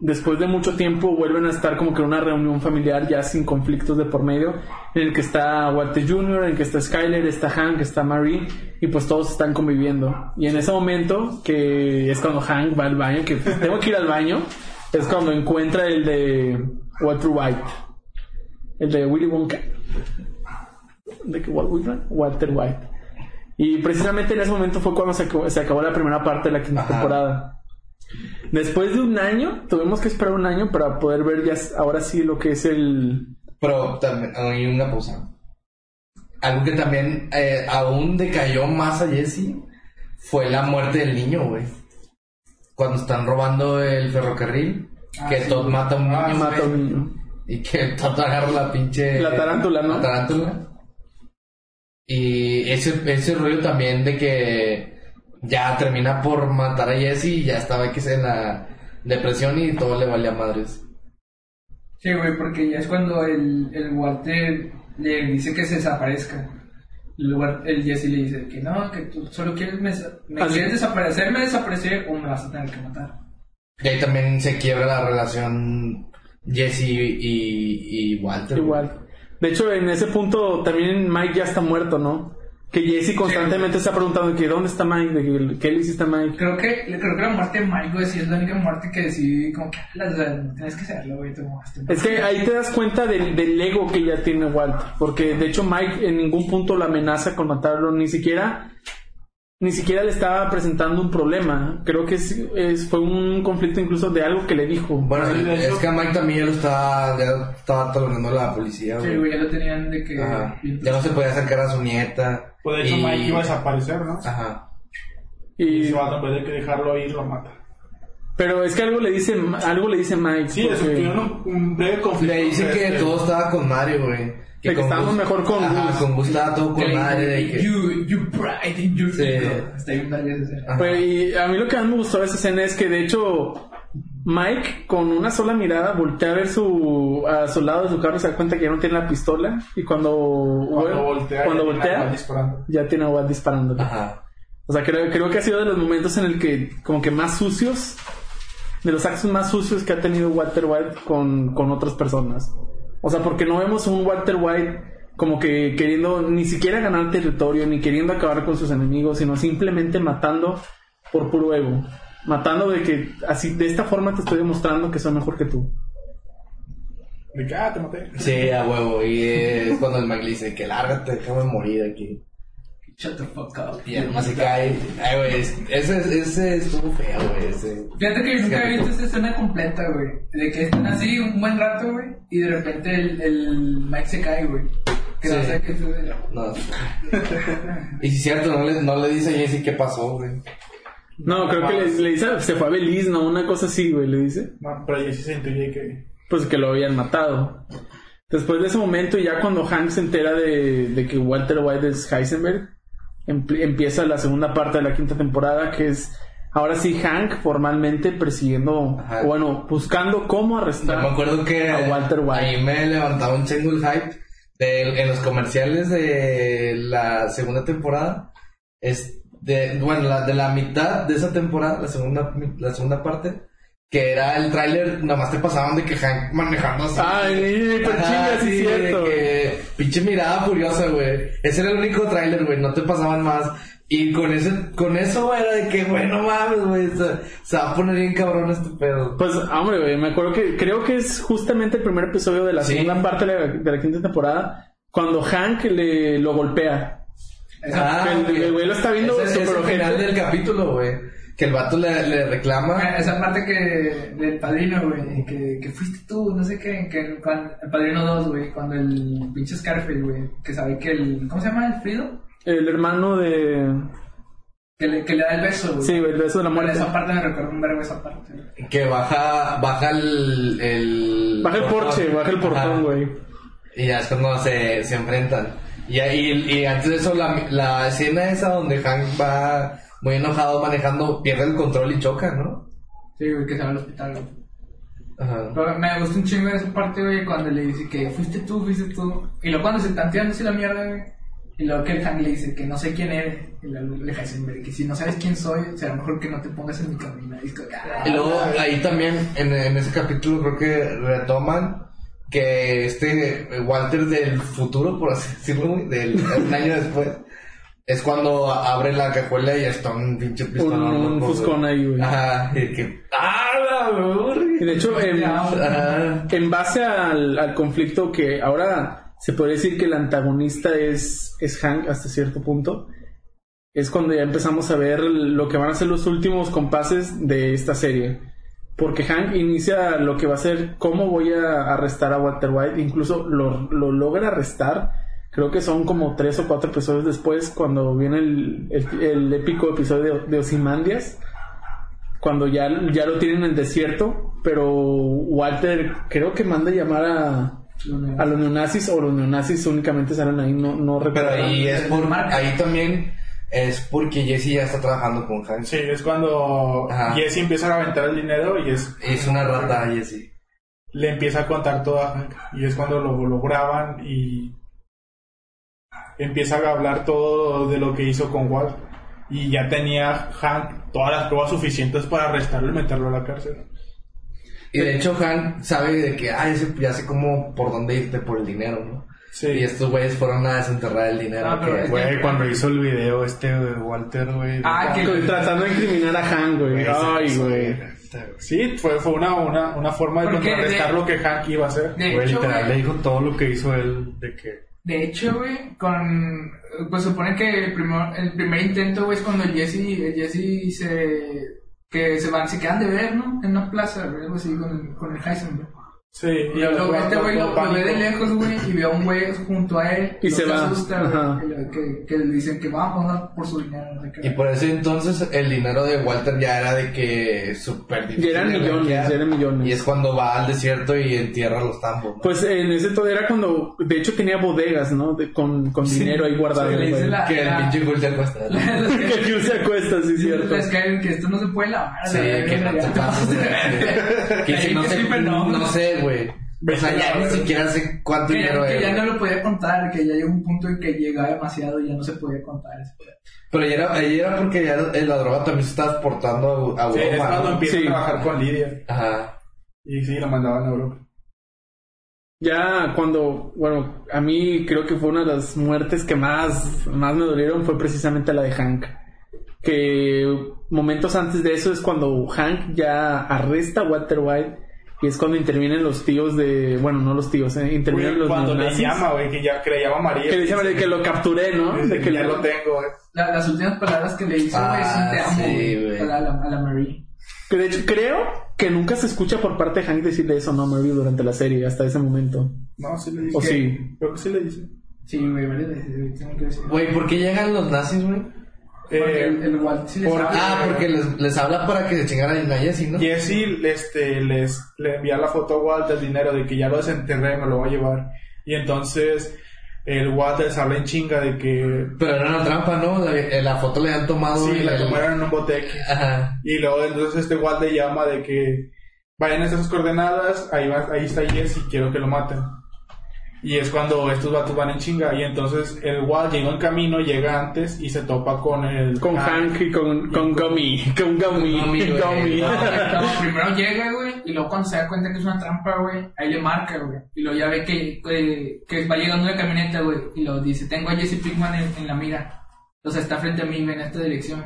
después de mucho tiempo, vuelven a estar como que en una reunión familiar ya sin conflictos de por medio. En el que está Walter Jr., en el que está Skyler, está Hank, está Marie. Y pues todos están conviviendo. Y en ese momento, que es cuando Hank va al baño, que tengo que ir al baño, es cuando encuentra el de Walter White. El de Willy Wonka. ¿De? Walter White. Y precisamente en ese momento fue cuando se acabó, se acabó la primera parte de la quinta Ajá. temporada. Después de un año, tuvimos que esperar un año para poder ver ya ahora sí lo que es el... Pero también hay una pausa. Algo que también eh, aún decayó más a Jesse fue la muerte del niño, güey. Cuando están robando el ferrocarril, Ah, que sí, Todd mata a un niño. Ah. Mata un niño. Y que Todd agarra la pinche. La tarántula, ¿no? La tarántula. Y ese, ese rollo también de que ya termina por matar a Jesse y ya estaba X en la depresión y todo le valía madres. Sí, güey, porque ya es cuando el, el Walter le dice que se desaparezca. Y luego el Jesse le dice que no, que tú solo quieres me, me Así- quieres desaparecerme, desaparecer o me vas a tener que matar. Y ahí también se quiebra la relación Jesse y, y Walter. güey. Igual. De hecho, en ese punto también Mike ya está muerto, ¿no? Que Jesse constantemente está preguntando que dónde está Mike, de que, qué le hiciste a Mike. Creo que, creo que la muerte de Mike, güey, sí es la única muerte que decidí como que, "Ala, o sea, tienes que hacerlo, güey, te mojaste. Es que ahí te das cuenta del, del ego que ya tiene Walter. Porque de hecho Mike en ningún punto lo amenaza con matarlo, ni siquiera ni siquiera le estaba presentando un problema. Creo que es, es- fue un conflicto incluso de algo que le dijo. Bueno, Sí, es que a Mike también ya lo estaba, ya estaba tolonando la policía, Sí, güey. güey, ya lo tenían de que... Ajá. Ya no se podía acercar a su nieta. Pues de hecho y- Mike iba a desaparecer, ¿no? Ajá. Y Y, ese vato, en que dejarlo ir, lo mata. pero es que algo le dice algo le dice Mike. Sí, eso porque- tuvieron un, un breve conflicto. Le dice que Este, todo estaba con Mario, güey. De que con estábamos Gus- mejor con Ajá, Gus. con Gus estaba todo Que con Mario. de que- You, you pride in your Sí. ego". Está bien. Pues, y a mí lo que más me gustó de esa escena es que de hecho Mike con una sola mirada voltea a ver su a su lado de su carro y se da cuenta que ya no tiene la pistola y cuando Cuando voltea, cuando ya tiene voltea, a Walt disparando. ya tiene a Walt disparándole. Ajá. O sea, creo, creo que ha sido de los momentos en el que como que más sucios de los actos más sucios que ha tenido Walter White con, con otras personas. O sea, porque no vemos un Walter White como que queriendo ni siquiera ganar territorio, ni queriendo acabar con sus enemigos, sino simplemente matando por puro ego. Matando de que así, de esta forma te estoy demostrando que soy mejor que tú. De que, ah, te maté. Sí, a huevo. Y es cuando el Mike le dice que lárgate, déjame morir aquí. Shut the fuck up. Y además se cae. Ay, güey, es- ese, ese estuvo feo, güey. Ese. Fíjate que yo nunca he visto esa escena completa, güey. De que están así un buen rato, güey. Y de repente el, el Mike se cae, güey. Que no Sí. sé qué fue. No. y si es cierto, no le, no le dice a Jesse qué pasó, güey. No, creo que le, le dice, se fue a Belize, ¿no? Una cosa así, güey, le dice. No, pero yo sí se intuye que. pues que lo habían matado. Después de ese momento, ya cuando Hank se entera de, de que Walter White es Heisenberg, empieza la segunda parte de la quinta temporada, que es ahora sí Hank formalmente persiguiendo, Ajá. o bueno, buscando cómo arrestar me acuerdo que a Walter White. ahí me levantaba un chingo el hype de, en los comerciales de la segunda temporada. Es de, bueno, la, de la mitad de esa temporada, la segunda, la segunda parte, que era el tráiler, nada más te pasaban de que Hank manejando así. Ay, pero Ajá, chinga, sí, cierto. de que pinche mirada furiosa, güey. Ese era el único tráiler, güey, no te pasaban más. Y con ese, con eso era de que, bueno, mames, güey, se, se va a poner bien cabrón este pedo. Pues, hombre, güey, me acuerdo que creo que es justamente el primer episodio de la Sí. segunda parte de la, de la quinta temporada, cuando Hank le lo golpea. Esa, el- güey. güey lo está viendo es el final del capítulo, güey. Que el vato le, le reclama. esa parte que del padrino, güey. Que, que fuiste tú, no sé qué. Que cuando, el padrino 2, güey. Cuando el pinche Scarface, güey. Que sabe que el. ¿Cómo se llama? El Frido. El hermano de... Que le, que le da el beso, güey. Sí, güey, el beso de la muerte. esa parte me recuerda un verbo esa parte, güey. Que baja, baja el, el... Baja el porche, baja el portón, güey. Y ya es cuando se, se enfrentan. Y, ahí- y antes de eso, la, la escena esa donde Hank va muy enojado manejando, pierde el control y choca, ¿no? Sí, güey, que se va al hospital, güey. Ajá. Pero me gusta un chingo esa parte, güey, cuando le dice que fuiste tú, fuiste tú. Y luego cuando se están tirando así la mierda, güey. Y luego que el Hank le dice que no sé quién eres. Y luego le Heisenberg que si no sabes quién soy, será mejor que no te pongas en mi camino. Y ah, Y luego ahí también, en, en ese capítulo, creo que retoman que este Walter del futuro, por así decirlo, güey, del, un año después, es cuando abre la cajuela y está un pinche pistolón. Un- un fuscón ahí, güey. Ajá, y que. ¡Ah, la de hecho, en base al, al conflicto que ahora se puede decir que el antagonista es, es Hank hasta cierto punto, es cuando ya empezamos a ver lo que van a ser los últimos compases de esta serie. Porque Hank inicia lo que va a ser cómo voy a arrestar a Walter White, incluso lo, lo logra arrestar. Creo que son como tres o cuatro episodios después, cuando viene el, el- el épico episodio de, de Ozymandias cuando ya, ya lo tienen en el desierto, pero Walter creo que manda llamar a, a los neonazis o los neonazis únicamente salen ahí, no, no Pero recuerdo. ahí es por. Ahí también es porque Jesse ya está trabajando con Hank. Sí, es cuando Ajá. Jesse empieza a aventar el dinero y es Es una rata Jesse. le empieza a contar todo a Hank y es cuando lo, lo graban y empieza a hablar todo de lo que hizo con Walt y ya tenía Hank todas las pruebas suficientes para arrestarlo y meterlo a la cárcel. Y de hecho Hank sabe de que, ah, ese- ya sé cómo por dónde irte por el dinero, ¿no? Sí. Y estos güeyes fueron a desenterrar el dinero. Ah, pero que- Güey, cuando hizo el video este de Walter, güey. Ah, que- Tratando de incriminar a Hank, güey. Güey, Ay, güey. Sí, fue, fue una, una, una forma de contrarrestar de- lo que Hank iba a hacer. De Güey, hecho, literal, güey, le dijo todo lo que hizo él de que... De hecho, güey, con... Pues supone que el primer, el primer intento, güey, es cuando Jesse, Jesse se... Que se van, se quedan de ver, ¿no? En una plaza, algo así, con el, con el Heisenberg. Sí, Y lo, lo- este güey lo, lo ve de lejos, güey, y ve a un güey junto a él. Y se que va. asusta, que, que, que le dicen que vamos a por su dinero. no sé qué. Y por ese entonces el dinero de Walter ya era de que súper difícil. Ya eran millones, ya eran millones. Y es cuando va al desierto y entierra los tambos. ¿no? Pues en ese todo era cuando, de hecho tenía bodegas, ¿no? De- con, con dinero ahí guardado. Sí, güey. la- que el pinche Walter cuesta. que Hugh se acuesta, sí, cierto. Les caen que esto no se puede lavar. Sí, que no ya te pases de verga. Que si no que no. no sé, güey. O sea, ya ni siquiera sé cuánto Que, dinero ya, que ya era. no lo podía contar, que ya llegó un punto en que llegaba demasiado y ya no se podía contar eso. Pero ya era, ahí era porque ya la droga también se estaba exportando a, a Sí, es Europa. cuando empieza Sí. a trabajar con Lidia. Ajá. Y sí, lo mandaban a Europa. Ya cuando, bueno, a mí creo que fue una de las muertes que más, más me dolieron fue precisamente la de Hank. Que momentos antes de eso es cuando Hank ya arresta a Walter White y es cuando intervienen los tíos de, bueno, no los tíos, eh, intervienen Güey, los cuando le neonazis. llama, güey, que ya que le llama a María. Que le llama de que lo capturé, ¿no? Dice De que ya lo tengo, eh. La- las últimas palabras que le hizo, güey, Ah, te amo, sí, güey, a la, a la, Marie. Que de hecho creo que nunca se escucha por parte de Hank decirle eso, ¿no? Mary durante la serie, hasta ese momento. No, sí le dice. O sí. Creo que sí le dice. Sí, güey, tengo que decir. Güey, ¿por qué llegan los nazis, güey? Porque Eh, el, el Walt sí les por- habla, Ah, porque les, les habla para que se chingaran a Jesse, ¿no? Jesse este, les, le envía la foto a Walt del dinero de que ya lo desenterré, me lo voy a llevar. Y entonces el Walt les habla en chinga de que Pero era una trampa, ¿no? La, eh, la foto le han tomado. sí, y la el- tomaron en un boteque. Ajá. Y luego entonces este Walt le llama de que vayan a esas coordenadas, ahí, va, ahí está Jesse, quiero que lo maten. Y es cuando estos vatos van en chinga. Y entonces el Walt llega en camino, llega antes y se topa con el... Con Hank y con, con Gummy. Con Gummy. Gummy, güey. Gummy. No, no, primero llega, güey, y luego cuando se da cuenta que es una trampa, güey, ahí le marca, güey. Y luego ya ve que, que, que va llegando la camioneta, güey, y lo dice, tengo a Jesse Pinkman en, en la mira. O sea, está frente a mí, ve en esta dirección.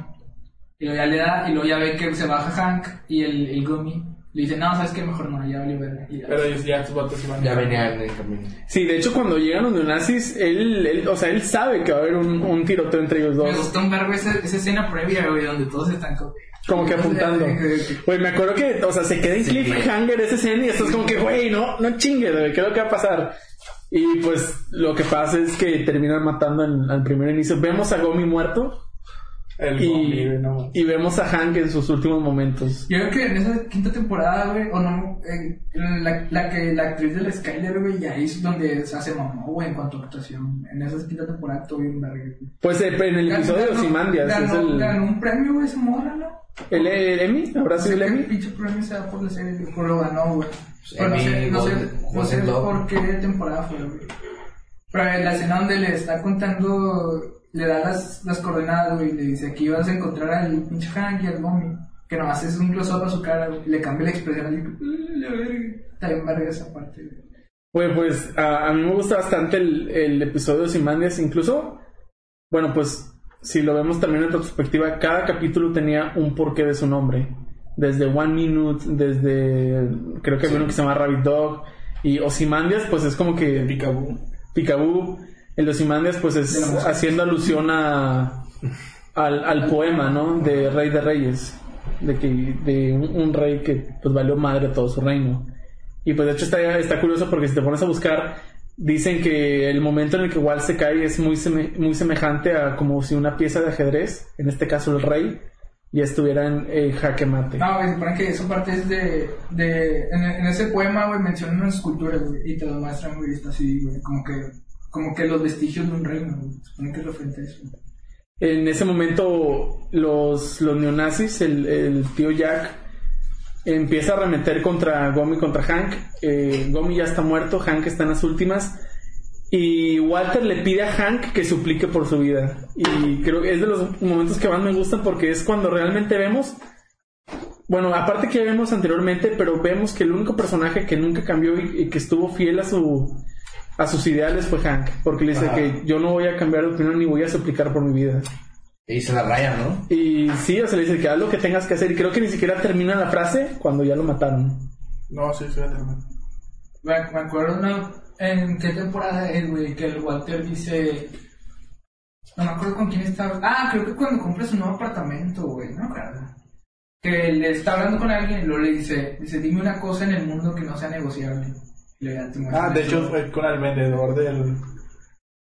Y luego ya le da, y luego ya ve que se baja Hank y el, el Gummy. Le dice, no, sabes que mejor no, ya valió verga. Pero ya estos vatos iban Ya venían en el camino. Sí, de hecho cuando llegan los neonazis, él, él, o sea, él sabe que va a haber un, un tiroteo entre ellos Me dos. gustó un vergo esa, esa escena previa, güey, donde todos están como... Como que apuntando. Güey, me acuerdo que, o sea, se queda en Sí. cliffhanger ese escena y esto es como que, güey, no, no chingues, güey, ¿qué es lo que va a pasar? Y pues lo que pasa es que terminan matando en- al primer inicio. Vemos a Gomi muerto El y, ¿no? y vemos a Hank en sus últimos momentos. Yo creo que en esa quinta temporada, güey, o no, eh, la, la que la actriz del Skyler, güey, ya es donde se hace mamá, güey, en cuanto a actuación. En esa quinta temporada todo bien verga. Pues eh, en el episodio de Ganó- Ozymandias es ganó, el, ganó un premio, güey, esa morra, ¿no? el, el Emmy, ¿habrá sido el ¿Qué Emmy? pinche premio se da por la serie? Por lo ganó, güey. Pero no Emmy, sé, no sé, no sé por qué temporada fue, güey. Pero en la escena donde le está contando, le da las, las coordenadas, güey, y le dice, aquí vas a encontrar al pinche Hank y al Mommy. Que nomás es un close-up a su cara, güey. y Le cambia la expresión así, "Uh, la verga". Está bien verga esa parte, güey. Güey, pues a, a mí me gusta bastante el, el episodio de Ozymandias, incluso, bueno, pues si lo vemos también en retrospectiva, cada capítulo tenía un porqué de su nombre. Desde One Minute, desde, creo que había uno que se llama Rabbit Dog, y Ozymandias, pues es como que Picaboo. Picaboo, el de Ozymandias, pues es haciendo alusión a, al, al poema, ¿no? De Rey de Reyes, de que de un, un rey que pues valió madre todo su reino. Y pues de hecho está, está curioso porque si te pones a buscar, dicen que el momento en el que Walt se cae es muy, seme- muy semejante a como si una pieza de ajedrez, en este caso el rey, ya estuviera en eh, jaque mate. No, güey, se supone que esa parte es de. de en, en ese poema, güey, mencionan unas esculturas, güey, y te lo muestran, güey, está así, güey, como que. Como que los vestigios de un reino, supone que es referente a eso. En ese momento los, los neonazis, el, el tío Jack, empieza a arremeter contra Gomi, contra Hank. Eh, Gomi ya está muerto, Hank está en las últimas. Y Walter le pide a Hank que suplique por su vida. Y creo que es de los momentos que más me gustan porque es cuando realmente vemos. Bueno, aparte que ya vemos anteriormente, pero vemos que el único personaje que nunca cambió y que estuvo fiel a su a sus ideales fue Hank, porque le dice Ajá. que yo no voy a cambiar de opinión ni voy a suplicar por mi vida. Y se la rayan, ¿no? Y sí, o sea, le dice que haz lo que tengas que hacer. Y creo que ni siquiera termina la frase cuando ya lo mataron. No, sí, sí. Me, me acuerdo una, en qué temporada es, güey, que el Walter dice... No me acuerdo con quién estaba. Ah, creo que cuando compra su nuevo apartamento, güey, no me acuerdo. Que le está hablando con alguien y luego le dice, dice, dime una cosa en el mundo que no sea negociable. Y le da, "Te muestro Ah, de eso". hecho fue con el vendedor del,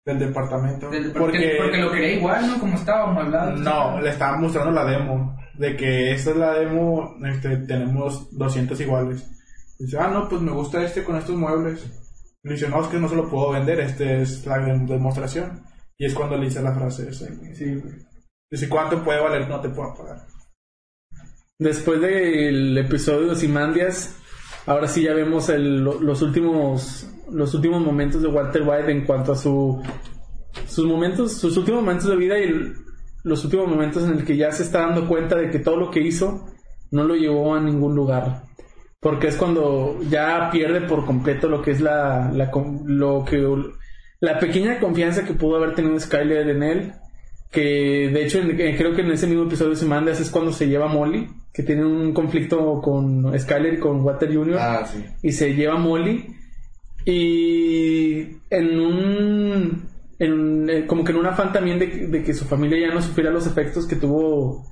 del departamento. Del- porque, porque lo quería igual, ¿no? Como estaba amueblado. No, le estaba mostrando la demo. De que esta es la demo, este, tenemos 200 iguales. Dice, ah, no, pues me gusta este con estos muebles. Le dice, no, es que no se lo puedo vender, este es la dem- demostración. Y es cuando le dice la frase esa. Sí, güey. Dice, ¿cuánto puede valer? No te puedo pagar. Después del episodio de Simandias, ahora sí ya vemos el- lo- los últimos los últimos momentos de Walter White en cuanto a su sus momentos, sus últimos momentos de vida y los últimos momentos en el que ya se está dando cuenta de que todo lo que hizo no lo llevó a ningún lugar. Porque es cuando ya pierde por completo lo que es la, la lo que la pequeña confianza que pudo haber tenido Skyler en él que de hecho en- creo que en ese mismo episodio de Simandias es cuando se lleva a Molly, que tiene un conflicto con Skyler y con Walter Jr. Ah, sí. y se lleva a Molly y en un en como que en un afán también de, que- de que su familia ya no sufriera los efectos que tuvo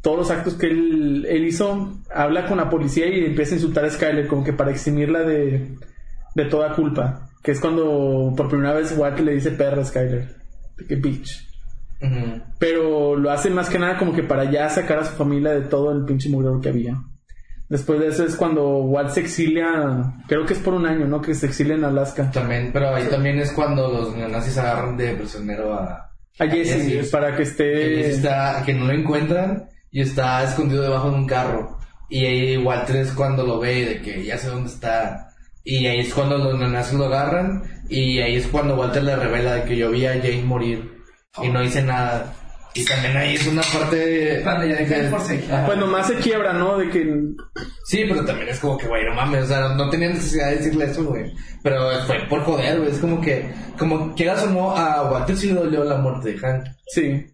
todos los actos que él, él hizo, habla con la policía y empieza a insultar a Skyler como que para eximirla de, de toda culpa, que es cuando por primera vez Walter le dice perra a Skyler, de que bitch. Pero lo hace más que nada como que para ya sacar a su familia de todo el pinche mugrero que había. Después de eso es cuando Walt se exilia, creo que es por un año, ¿no? Que se exilia en Alaska. También, pero ahí también es cuando los neonazis agarran de prisionero a... A Jesse, Jesse. para que que esté... Jesse está, que no lo encuentran y está escondido debajo de un carro. Y ahí Walter es cuando lo ve, de que ya sé dónde está. Y ahí es cuando los neonazis lo agarran. Y ahí es cuando Walter le revela de que yo vi a Jane morir. Y no hice nada. Y también ahí es una parte de... Cuando ya deja de forcejear. Pues nomás se quiebra, ¿no? De que... Sí, pero también es como que, güey, no mames, o sea, no tenía necesidad de decirle eso, güey. Pero fue por joder, güey, es como que, como quieras o no, a Walter sí le dolió la muerte de Hank. Sí,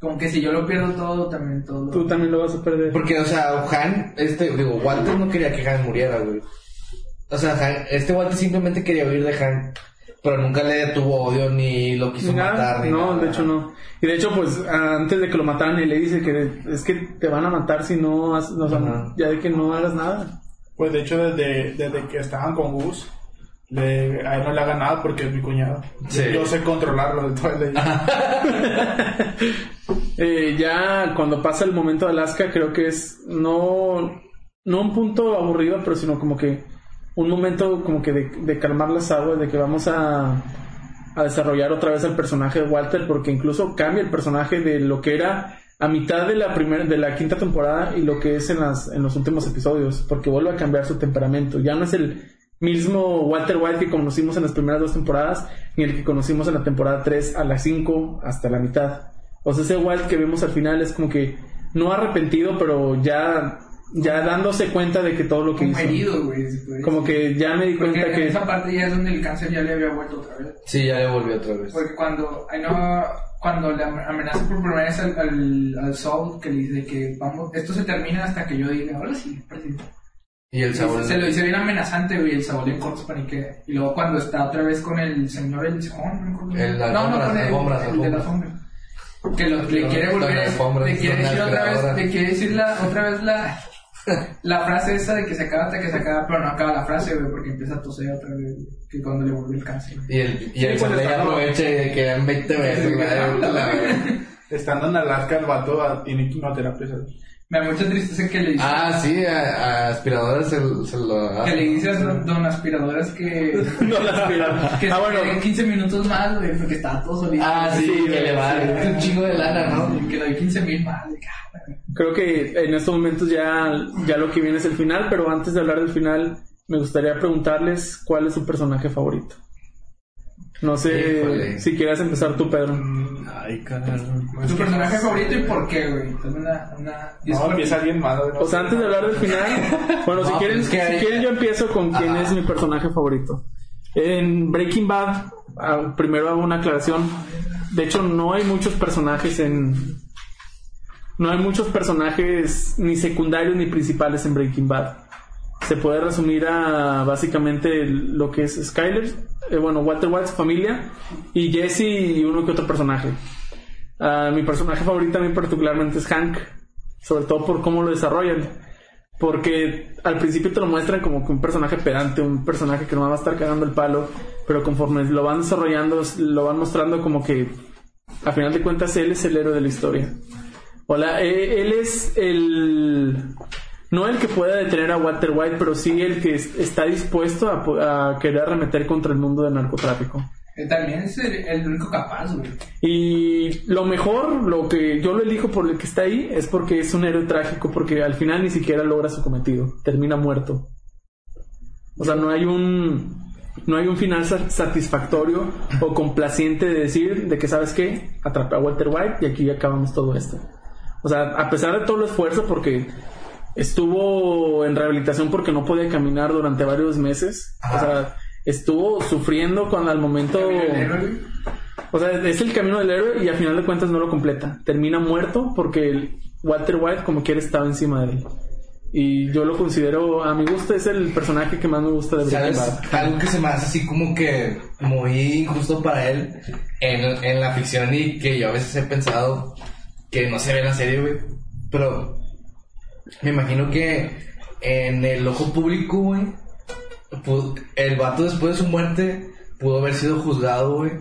Como que si yo lo pierdo todo, también todo. tú también lo vas a perder. Porque, o sea, Hank, este, digo, Walter no quería que Hank muriera, güey. O sea, Hank- este Walter simplemente quería huir de Hank. Pero nunca le tuvo odio ni lo quiso Ni nada, matar. Ni no, nada. de hecho no. Y de hecho, pues antes de que lo mataran, él le dice que es que te van a matar si no, has- o sea, Ajá. ya de que no hagas nada. Pues de hecho, desde, desde que estaban con Gus, le, a él no le haga nada porque es mi cuñado. Sí. Yo sé controlarlo de todo el día. Eh, ya cuando pasa el momento de Alaska, creo que es no, no un punto aburrido, pero sino como que un momento como que de, de calmar las aguas, de que vamos a, a desarrollar otra vez el personaje de Walter, porque incluso cambia el personaje de lo que era a mitad de la primera, de la quinta temporada y lo que es en las, en los últimos episodios, porque vuelve a cambiar su temperamento. Ya no es el mismo Walter White que conocimos en las primeras dos temporadas, ni el que conocimos en la temporada 3 a las 5 hasta la mitad. O sea, ese Walt que vemos al final es como que no arrepentido, pero ya, ya dándose cuenta de que todo lo que Como hizo. herido, güey. Como que ya me di Porque cuenta en que. esa parte ya es donde el cáncer ya le había vuelto otra vez. Sí, ya le volvió otra vez. Porque cuando, ay, no, cuando le am- amenaza por primera vez al, al, al Saul, que le dice que vamos, esto se termina hasta que yo diga, ahora sí, presidente. Y el sabor. se, se lo dice bien amenazante, güey, el Saúl en corto se paniquea. Y luego cuando está otra vez con el señor el Sejón, no me acuerdo. El no, no, con el, alfombras, el de la sombra. Que lo, le quiere volver, le quiere decir otra vez, aspiradora. le quiere decir la, otra vez la, la frase esa de que se acaba hasta que se acaba, pero no acaba la frase, güey, porque empieza a toser otra vez, que cuando le volvió el cáncer. Y el, y el pues, está- aprovecha y que dan 20 veces, Sí, güey. sí, Estando en Alaska, el vato tiene quimioterapia. ¿sabes? Me da mucha tristeza que le dice, Ah, sí, a, a aspiradoras se, se lo... que le dice a don, aspiradoras que, No la aspiran. que Ah, bueno. queden 15 minutos más, güey, porque estaba todo solito. Ah, sí, Sí, que le va sí. un chingo de lana, ¿no? Que le doy 15 mil más. ah, güey. Creo que en estos momentos ya, ya lo que viene es el final, pero antes de hablar del final, me gustaría preguntarles cuál es su personaje favorito. No sé Híjole. si quieras empezar tú, Pedro. Ay, carajo. ¿Tu personaje favorito y por qué, güey? Dame una, una... No, empieza güey. O sea, antes de hablar del final, bueno, si quieren, pues si quieren yo empiezo con quién es mi personaje favorito. En Breaking Bad, ah, primero hago una aclaración. De hecho, no hay muchos personajes en... No hay muchos personajes ni secundarios ni principales en Breaking Bad. Se puede resumir a básicamente lo que es Skyler, eh, bueno, Walter White, su familia, y Jesse y uno que otro personaje. Ah, mi personaje favorito mí particularmente es Hank, sobre todo por cómo lo desarrollan. Porque al principio te lo muestran como que un personaje pedante, un personaje que no va a estar cagando el palo, pero conforme lo van desarrollando, lo van mostrando como que a final de cuentas él es el héroe de la historia. Hola, eh, él es el... No el que pueda detener a Walter White, pero sí el que es- está dispuesto a, a querer arremeter contra el mundo del narcotráfico. También es el, único capaz, güey. Y lo mejor, lo que yo lo elijo por el que está ahí, es porque es un héroe trágico, porque al final ni siquiera logra su cometido, termina muerto. O sea, no hay un no hay un final sa- satisfactorio o complaciente de decir de que sabes qué, atrapé a Walter White y aquí acabamos todo esto. O sea, a pesar de todo el esfuerzo, porque estuvo en rehabilitación porque no podía caminar durante varios meses. O sea, estuvo sufriendo cuando al momento. El héroe, güey. O sea, es el camino del héroe y al final de cuentas no lo completa. Termina muerto porque Walter White como quiera estaba encima de él. Y yo lo considero, a mi gusto, es el personaje que más me gusta de Breaking ¿Sabes? Bad. Algo que se me hace así como que muy injusto para él en, en la ficción y que yo a veces he pensado que no se ve en la serie, güey. Pero me imagino que en el ojo público, güey, pu- el vato después de su muerte pudo haber sido juzgado, güey.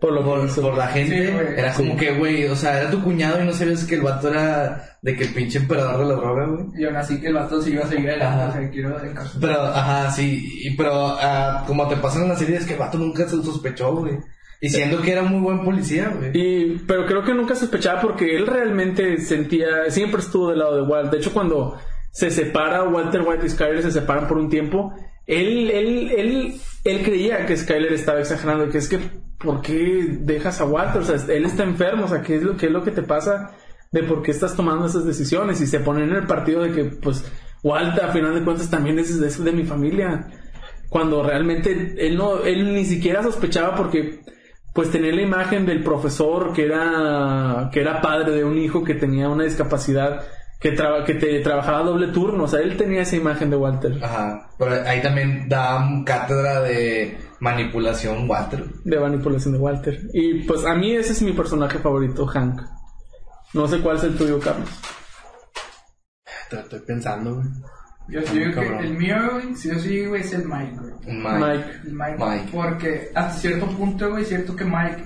Por lo Por, la gente, Sí, era como Sí. que, güey, o sea, era tu cuñado y no sabías que el vato era de que el pinche emperador de la droga, güey. Y aún así que el vato se iba a seguir adelante. Ajá. O sea, quiero encarcelar. Pero, ajá, sí, y- pero ah, como te pasa en la serie es que el vato nunca se sospechó, güey. Y siendo que era muy buen policía, güey. Y, pero creo que nunca sospechaba porque él realmente sentía, siempre estuvo del lado de Walt. De hecho, cuando se separa Walter White y Skyler, se separan por un tiempo, él, él, él, él creía que Skyler estaba exagerando, que es que, ¿por qué dejas a Walter? O sea, él está enfermo, o sea, ¿qué es lo, qué es lo que te pasa de por qué estás tomando esas decisiones? Y se ponen en el partido de que, pues, Walt, a final de cuentas, también es, es de mi familia. Cuando realmente él no, él ni siquiera sospechaba porque pues tenía la imagen del profesor que era que era padre de un hijo que tenía una discapacidad que traba- que te trabajaba doble turno, o sea, él tenía esa imagen de Walter, Ajá. Pero ahí también da cátedra de manipulación Walter. de manipulación de Walter. Y pues a mí ese es mi personaje favorito, Hank. No sé cuál es el tuyo, Carlos. Te Estoy pensando, güey. Yo digo que el mío, güey, si yo sí, güey, es el Mike, güey. Mike. Mike. El Mike, Mike. Porque hasta cierto punto, güey, siento que Mike.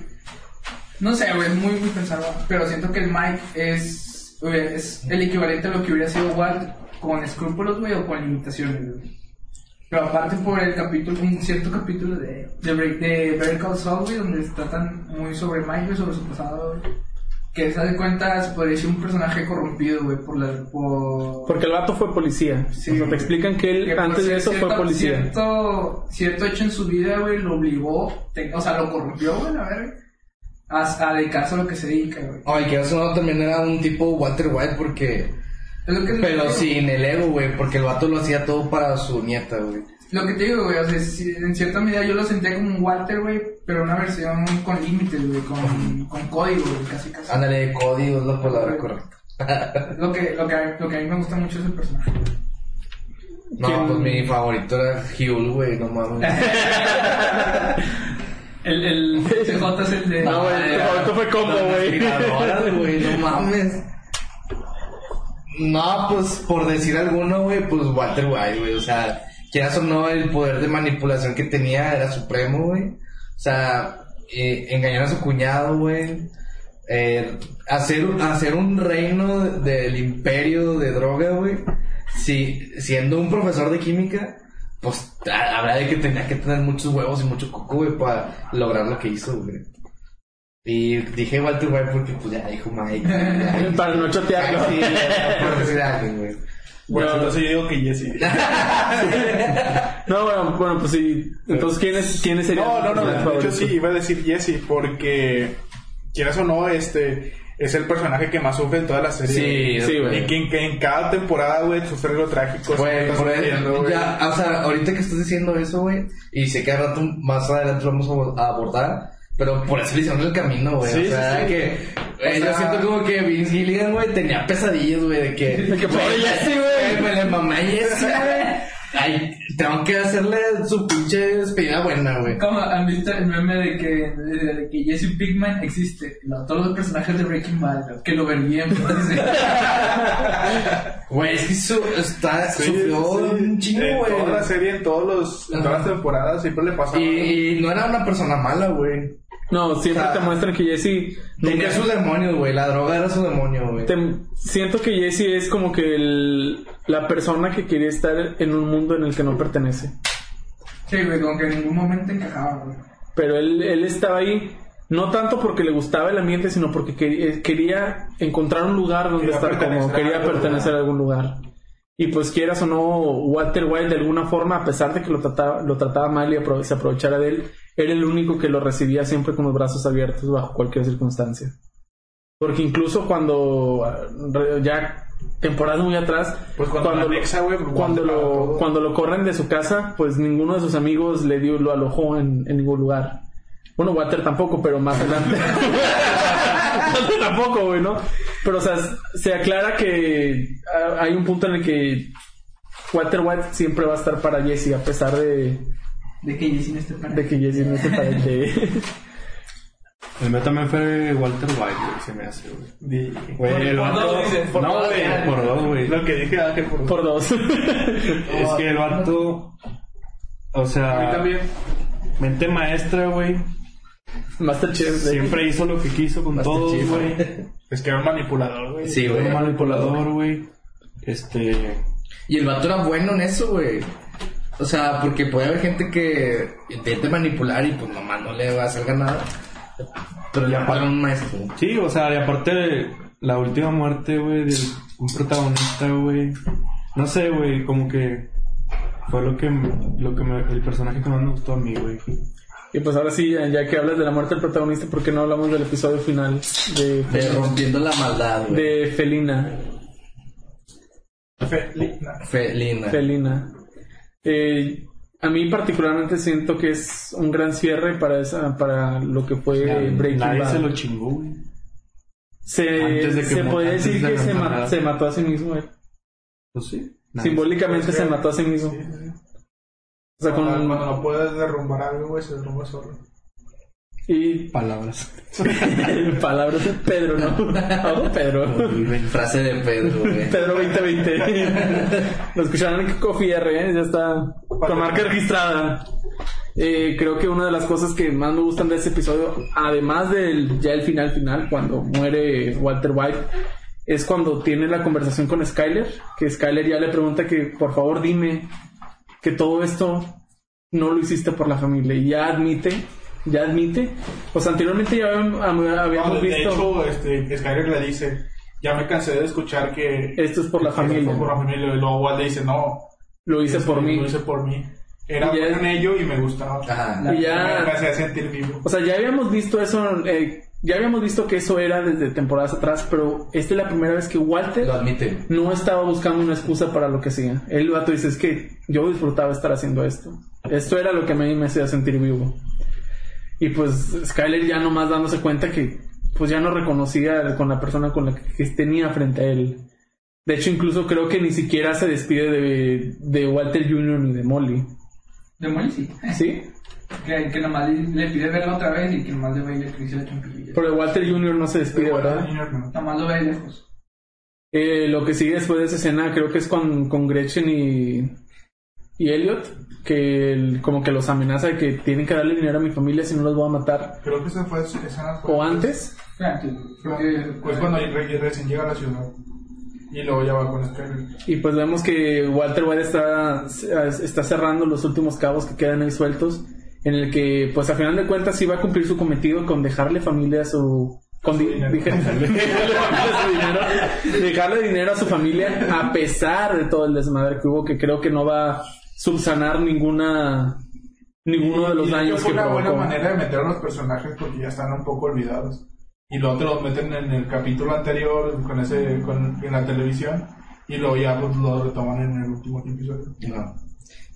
No sé, güey, es muy, muy pensado. Pero siento que el Mike es. Es el equivalente a lo que hubiera sido Walt con escrúpulos, güey, o con limitaciones, güey. Pero aparte por el capítulo, un cierto capítulo de, de, Break- de Saul, güey, donde tratan muy sobre Mike, sobre su pasado, güey. Que se de cuenta, se podría decir un personaje corrompido, güey, por la. Por... Porque el vato fue policía. Sí, o sea, te explican que él Que antes de eso fue policía. Cierto, cierto hecho en su vida, güey, lo obligó, te- o sea, lo corrompió, güey, a ver, a, a dedicarse a lo que se dedica, güey. Ay, que eso también era un tipo Walter White porque... Es lo que Pero sin el ego, güey, porque el vato lo hacía todo para su nieta, güey. Lo que te digo, güey, o sea, en cierta medida yo lo sentía como un Walter, güey, pero una versión con límites, güey, con, con código, güey, casi casi. Ándale, código es la palabra correcta. Lo que, lo, que, lo que a mí me gusta mucho es el personaje. No, ¿Quién? pues mi favorito era Huel, güey, no mames. El, el CJ es el de... No, güey, favorito fue Combo, güey, no mames. No, pues por decir alguno, güey, pues Walter White, güey. O sea, quieras o no, el poder de manipulación que tenía era supremo, güey. O sea, eh, engañar a su cuñado, güey. eh, hacer, hacer un reino del imperio de droga, güey. Si, siendo un profesor de química, pues habrá de que tenía que tener muchos huevos y mucho coco, güey, para lograr lo que hizo, güey. Y dije Walter White porque, pues ya dijo Mike. ya. Para no chotearlo. Sí, por decir algo, güey. Bueno, No. entonces yo digo que Jesse. No, bueno, bueno, pues sí. Entonces, ¿quiénes, quiénes serían No, no, tus no. De hecho, sí, iba a decir Jesse, porque quieras o no, este es el personaje que más sufre en toda la serie. Sí, Sí, güey. Y que en, que en cada temporada, güey, sufre algo trágico. Güey, por eso, ya, o sea, ahorita que estás diciendo eso, güey, y sé que al rato más adelante lo vamos a abor- a abordar, pero por eso le hicieron el camino, güey. Sí, o sea, sí, sí. que güey, O yo sea- siento como que Vince Gilligan, güey, tenía pesadillas, güey, de que. De que pobre güey. Güey, le mamá Jesse, güey. Ay, tengo que hacerle su pinche despedida buena, güey. ¿Cómo han visto el meme de que, de, de que Jesse Pinkman existe? No, todos los personajes de Breaking Bad, ¿no? que lo ven bien. pues, dice. Güey, es que su, está, Sí, sufrió sí. un chingo, En güey. toda la serie, en, todos los, en todas las temporadas, siempre le pasaba. Y, y no era una persona mala, güey. No, siempre O sea, te muestran que Jesse Tenía sus demonios, güey. La droga era su demonio, güey. te- siento que Jesse es como que el- la persona que quería estar en un mundo en el que no pertenece. Sí, güey, como que en ningún momento encajaba, güey. Pero él, él estaba ahí no tanto porque le gustaba el ambiente, sino porque quería, quería encontrar un lugar donde Quería estar como, quería pertenecer a algún lugar. Y pues quieras o no, Walter White de alguna forma, a pesar de que lo trataba, lo trataba mal y apro- se aprovechara de él, era el único que lo recibía siempre con los brazos abiertos bajo cualquier circunstancia. Porque incluso cuando ah, ya temporadas muy atrás, Pues cuando anexa, güey, pues, cuando lo, cuando lo corren de su casa, pues ninguno de sus amigos le dio, lo alojó en, en ningún lugar. Bueno, Walter tampoco, pero más adelante. Walter tampoco, güey, ¿no? Pero, o sea, se aclara que ah, hay un punto en el que Walter White siempre va a estar para Jesse, a pesar de, De que Jesse no esté para de que Jesse no esté para. El mío también fue Walter White, güey, se me hace, güey. Güey, el por vato... dos, dices, por no, dos, güey, por dos, güey. Lo que dije Ángel por, Por dos. Es que el vato... O A mí sea, también. mente maestra, güey. Masterchef. Siempre hizo lo que quiso con Master todos, Chief, güey. Es que era un manipulador, güey. Sí, güey. un manipulador, güey. Este... Y el vato era bueno en eso, güey. O sea, porque puede haber gente que intente manipular y pues nomás no le va a hacer nada. Pero le pagan un maestro. Sí, o sea, y aparte la última muerte, güey, de un protagonista, güey. No sé, güey, como que fue lo que, lo que me, el personaje que más me gustó a mí, güey. Y pues ahora sí, ya ya que hablas de la muerte del protagonista, ¿por qué no hablamos del episodio final de, De rompiendo la maldad, güey. de Felina? Felina. Felina. Felina. Eh, a mí particularmente siento que es un gran cierre para esa, para lo que fue Breaking Nadie Bad. se lo chingó, güey. Se, de que se podría decir de que se, ma- se mató a sí mismo. eh. Pues sí. Nadie Simbólicamente se mató a sí mismo. Sí, sí, sí. O sea, Cuando, con cuando no puedes derrumbar algo, güey, se derrumba solo. Y Palabras. palabras de Pedro, ¿no? Pedro. Frase de Pedro, güey. Pedro 2020. Lo escucharon en Coffee R, ¿eh? ya está con marca registrada. Eh, creo que una de las cosas que más me gustan de este episodio, además del ya el final final, cuando muere Walter White, es cuando tiene la conversación con Skyler, que Skyler ya le pregunta que por favor dime que todo esto no lo hiciste por la familia y ya admite, ya admite. O sea, anteriormente ya habíamos, habíamos No, de visto hecho, este, Skyler le dice, ya me cansé de escuchar que... esto es por la familia, fue por la familia. Y luego Walt le dice, no. lo hice este, por mí. Lo hice por mí. Era ya- bueno en ello y me gustaba. Ajá. Y ya- Me hacía sentir vivo. O sea, ya habíamos visto eso, eh, ya habíamos visto que eso era desde temporadas atrás, pero esta es la primera vez que Walter Lo admite. no estaba buscando una excusa para lo que hacía. El vato dice, es que yo disfrutaba estar haciendo esto. Esto era lo que a mí me hacía sentir vivo. Y pues Skyler ya nomás dándose cuenta que pues ya no reconocía con la persona con la que, que tenía frente a él. De hecho, incluso creo que ni siquiera se despide de, de Walter Jr. ni de Molly. De Molly sí. ¿Sí? Que, que nomás le, pide verla otra vez y que nomás le ve y le acaricia la champilla. Pero de Walter Jr. no se despide, ¿verdad? Nomás lo ve de lejos. Eh, lo que sigue después de esa escena creo que es con, con Gretchen y, y Elliot, que él como que los amenaza de que tienen que darle dinero a mi familia si no los voy a matar. Creo que esa fue esa fue- O antes. Porque- Pues cuando re- recién llega a la ciudad. Y luego ya va con Skyler. Y pues vemos que Walter White está, está cerrando los últimos cabos que quedan ahí sueltos. En el que, pues a final de cuentas, sí va a cumplir su cometido con dejarle familia a su. Con di- dinero. dejarle su dinero, dejarle dinero a su familia a pesar de todo el desmadre que hubo, que creo que no va a subsanar ninguna ninguno de los Y daños fue que una buena provocó. manera de meter a los personajes porque ya están un poco olvidados. Y luego te los meten en el capítulo anterior con ese con, en la televisión y luego ya pues, lo retoman en el último episodio. No.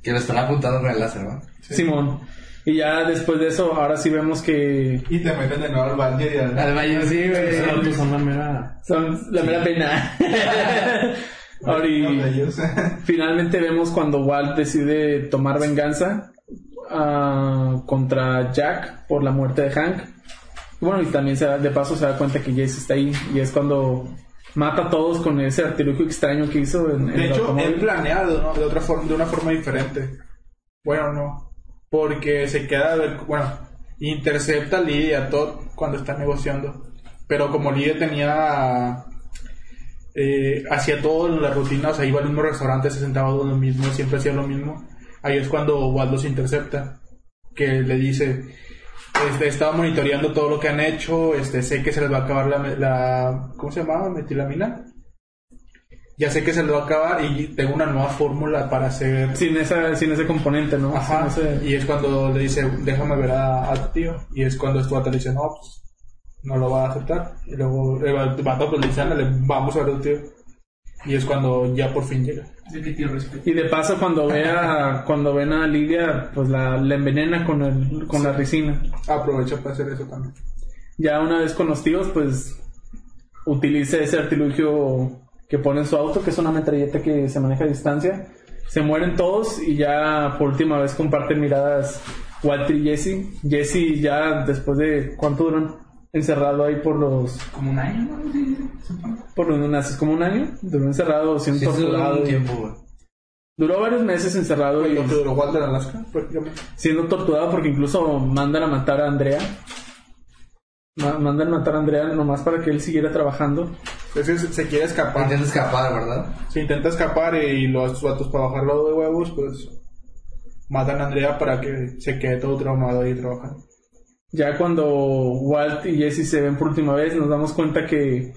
Que lo están apuntando con el láser, ¿no? Simón. Y ya después de eso, ahora sí vemos que Y te meten de nuevo al Badger y al... Al Valle, sí, güey. autos son la mera. son la mera pena. Ahora. Finalmente vemos cuando Walt decide tomar venganza ah, contra Jack por la muerte de Hank. Bueno, y también se da- de paso se da cuenta que Jesse está ahí y es cuando mata a todos con ese artilugio extraño que hizo en, De hecho, él planea de, de otra forma, de una forma diferente. Bueno, no. Porque se queda, bueno, intercepta a Lee y a Todd cuando están negociando. Pero como Lee tenía, eh, hacía todo en la rutina, o sea, iba al mismo restaurante, se sentaba lo mismo, siempre hacía lo mismo. Ahí es cuando Walt los intercepta. Que le dice, este, he estado monitoreando todo lo que han hecho, este, sé que se les va a acabar la, la ¿cómo se llamaba? Metilamina ya sé que se les va a acabar y tengo una nueva fórmula para hacer... Sin, esa, sin ese componente, ¿no? Ajá, ese- y es cuando le dice, déjame ver a, a tu tío. Y es cuando este vato le dice, no, pues, no lo va a aceptar. Y luego el vato pues le dice, ándale, vamos a ver tío. Y es cuando ya por fin llega. Y de paso cuando ve a, cuando ven a Lidia, pues la, la envenena con, el, con la ricina. Aprovecha para hacer eso también. Ya una vez con los tíos, pues utiliza ese artilugio que pone en su auto, que es una metralleta que se maneja a distancia. Se mueren todos y ya por última vez comparten miradas Walter y Jesse. Jesse ya después de cuánto duran encerrado ahí por los Como un año, ¿no? Sí, por los nazis como un año, duró encerrado siendo Sí, eso duró torturado. tiempo. Duró varios meses encerrado y Lo que duró Walter Alaska, prácticamente. siendo torturado porque incluso mandan a matar a Andrea. Ma- mandan a matar a Andrea nomás para que él siguiera trabajando. Entonces se quiere escapar. Intenta escapar, ¿verdad? Se intenta escapar y los vatos para bajarlo de huevos, pues matan a Andrea para que se quede todo traumado ahí trabajando. Ya cuando Walt y Jesse se ven por última vez, nos damos cuenta que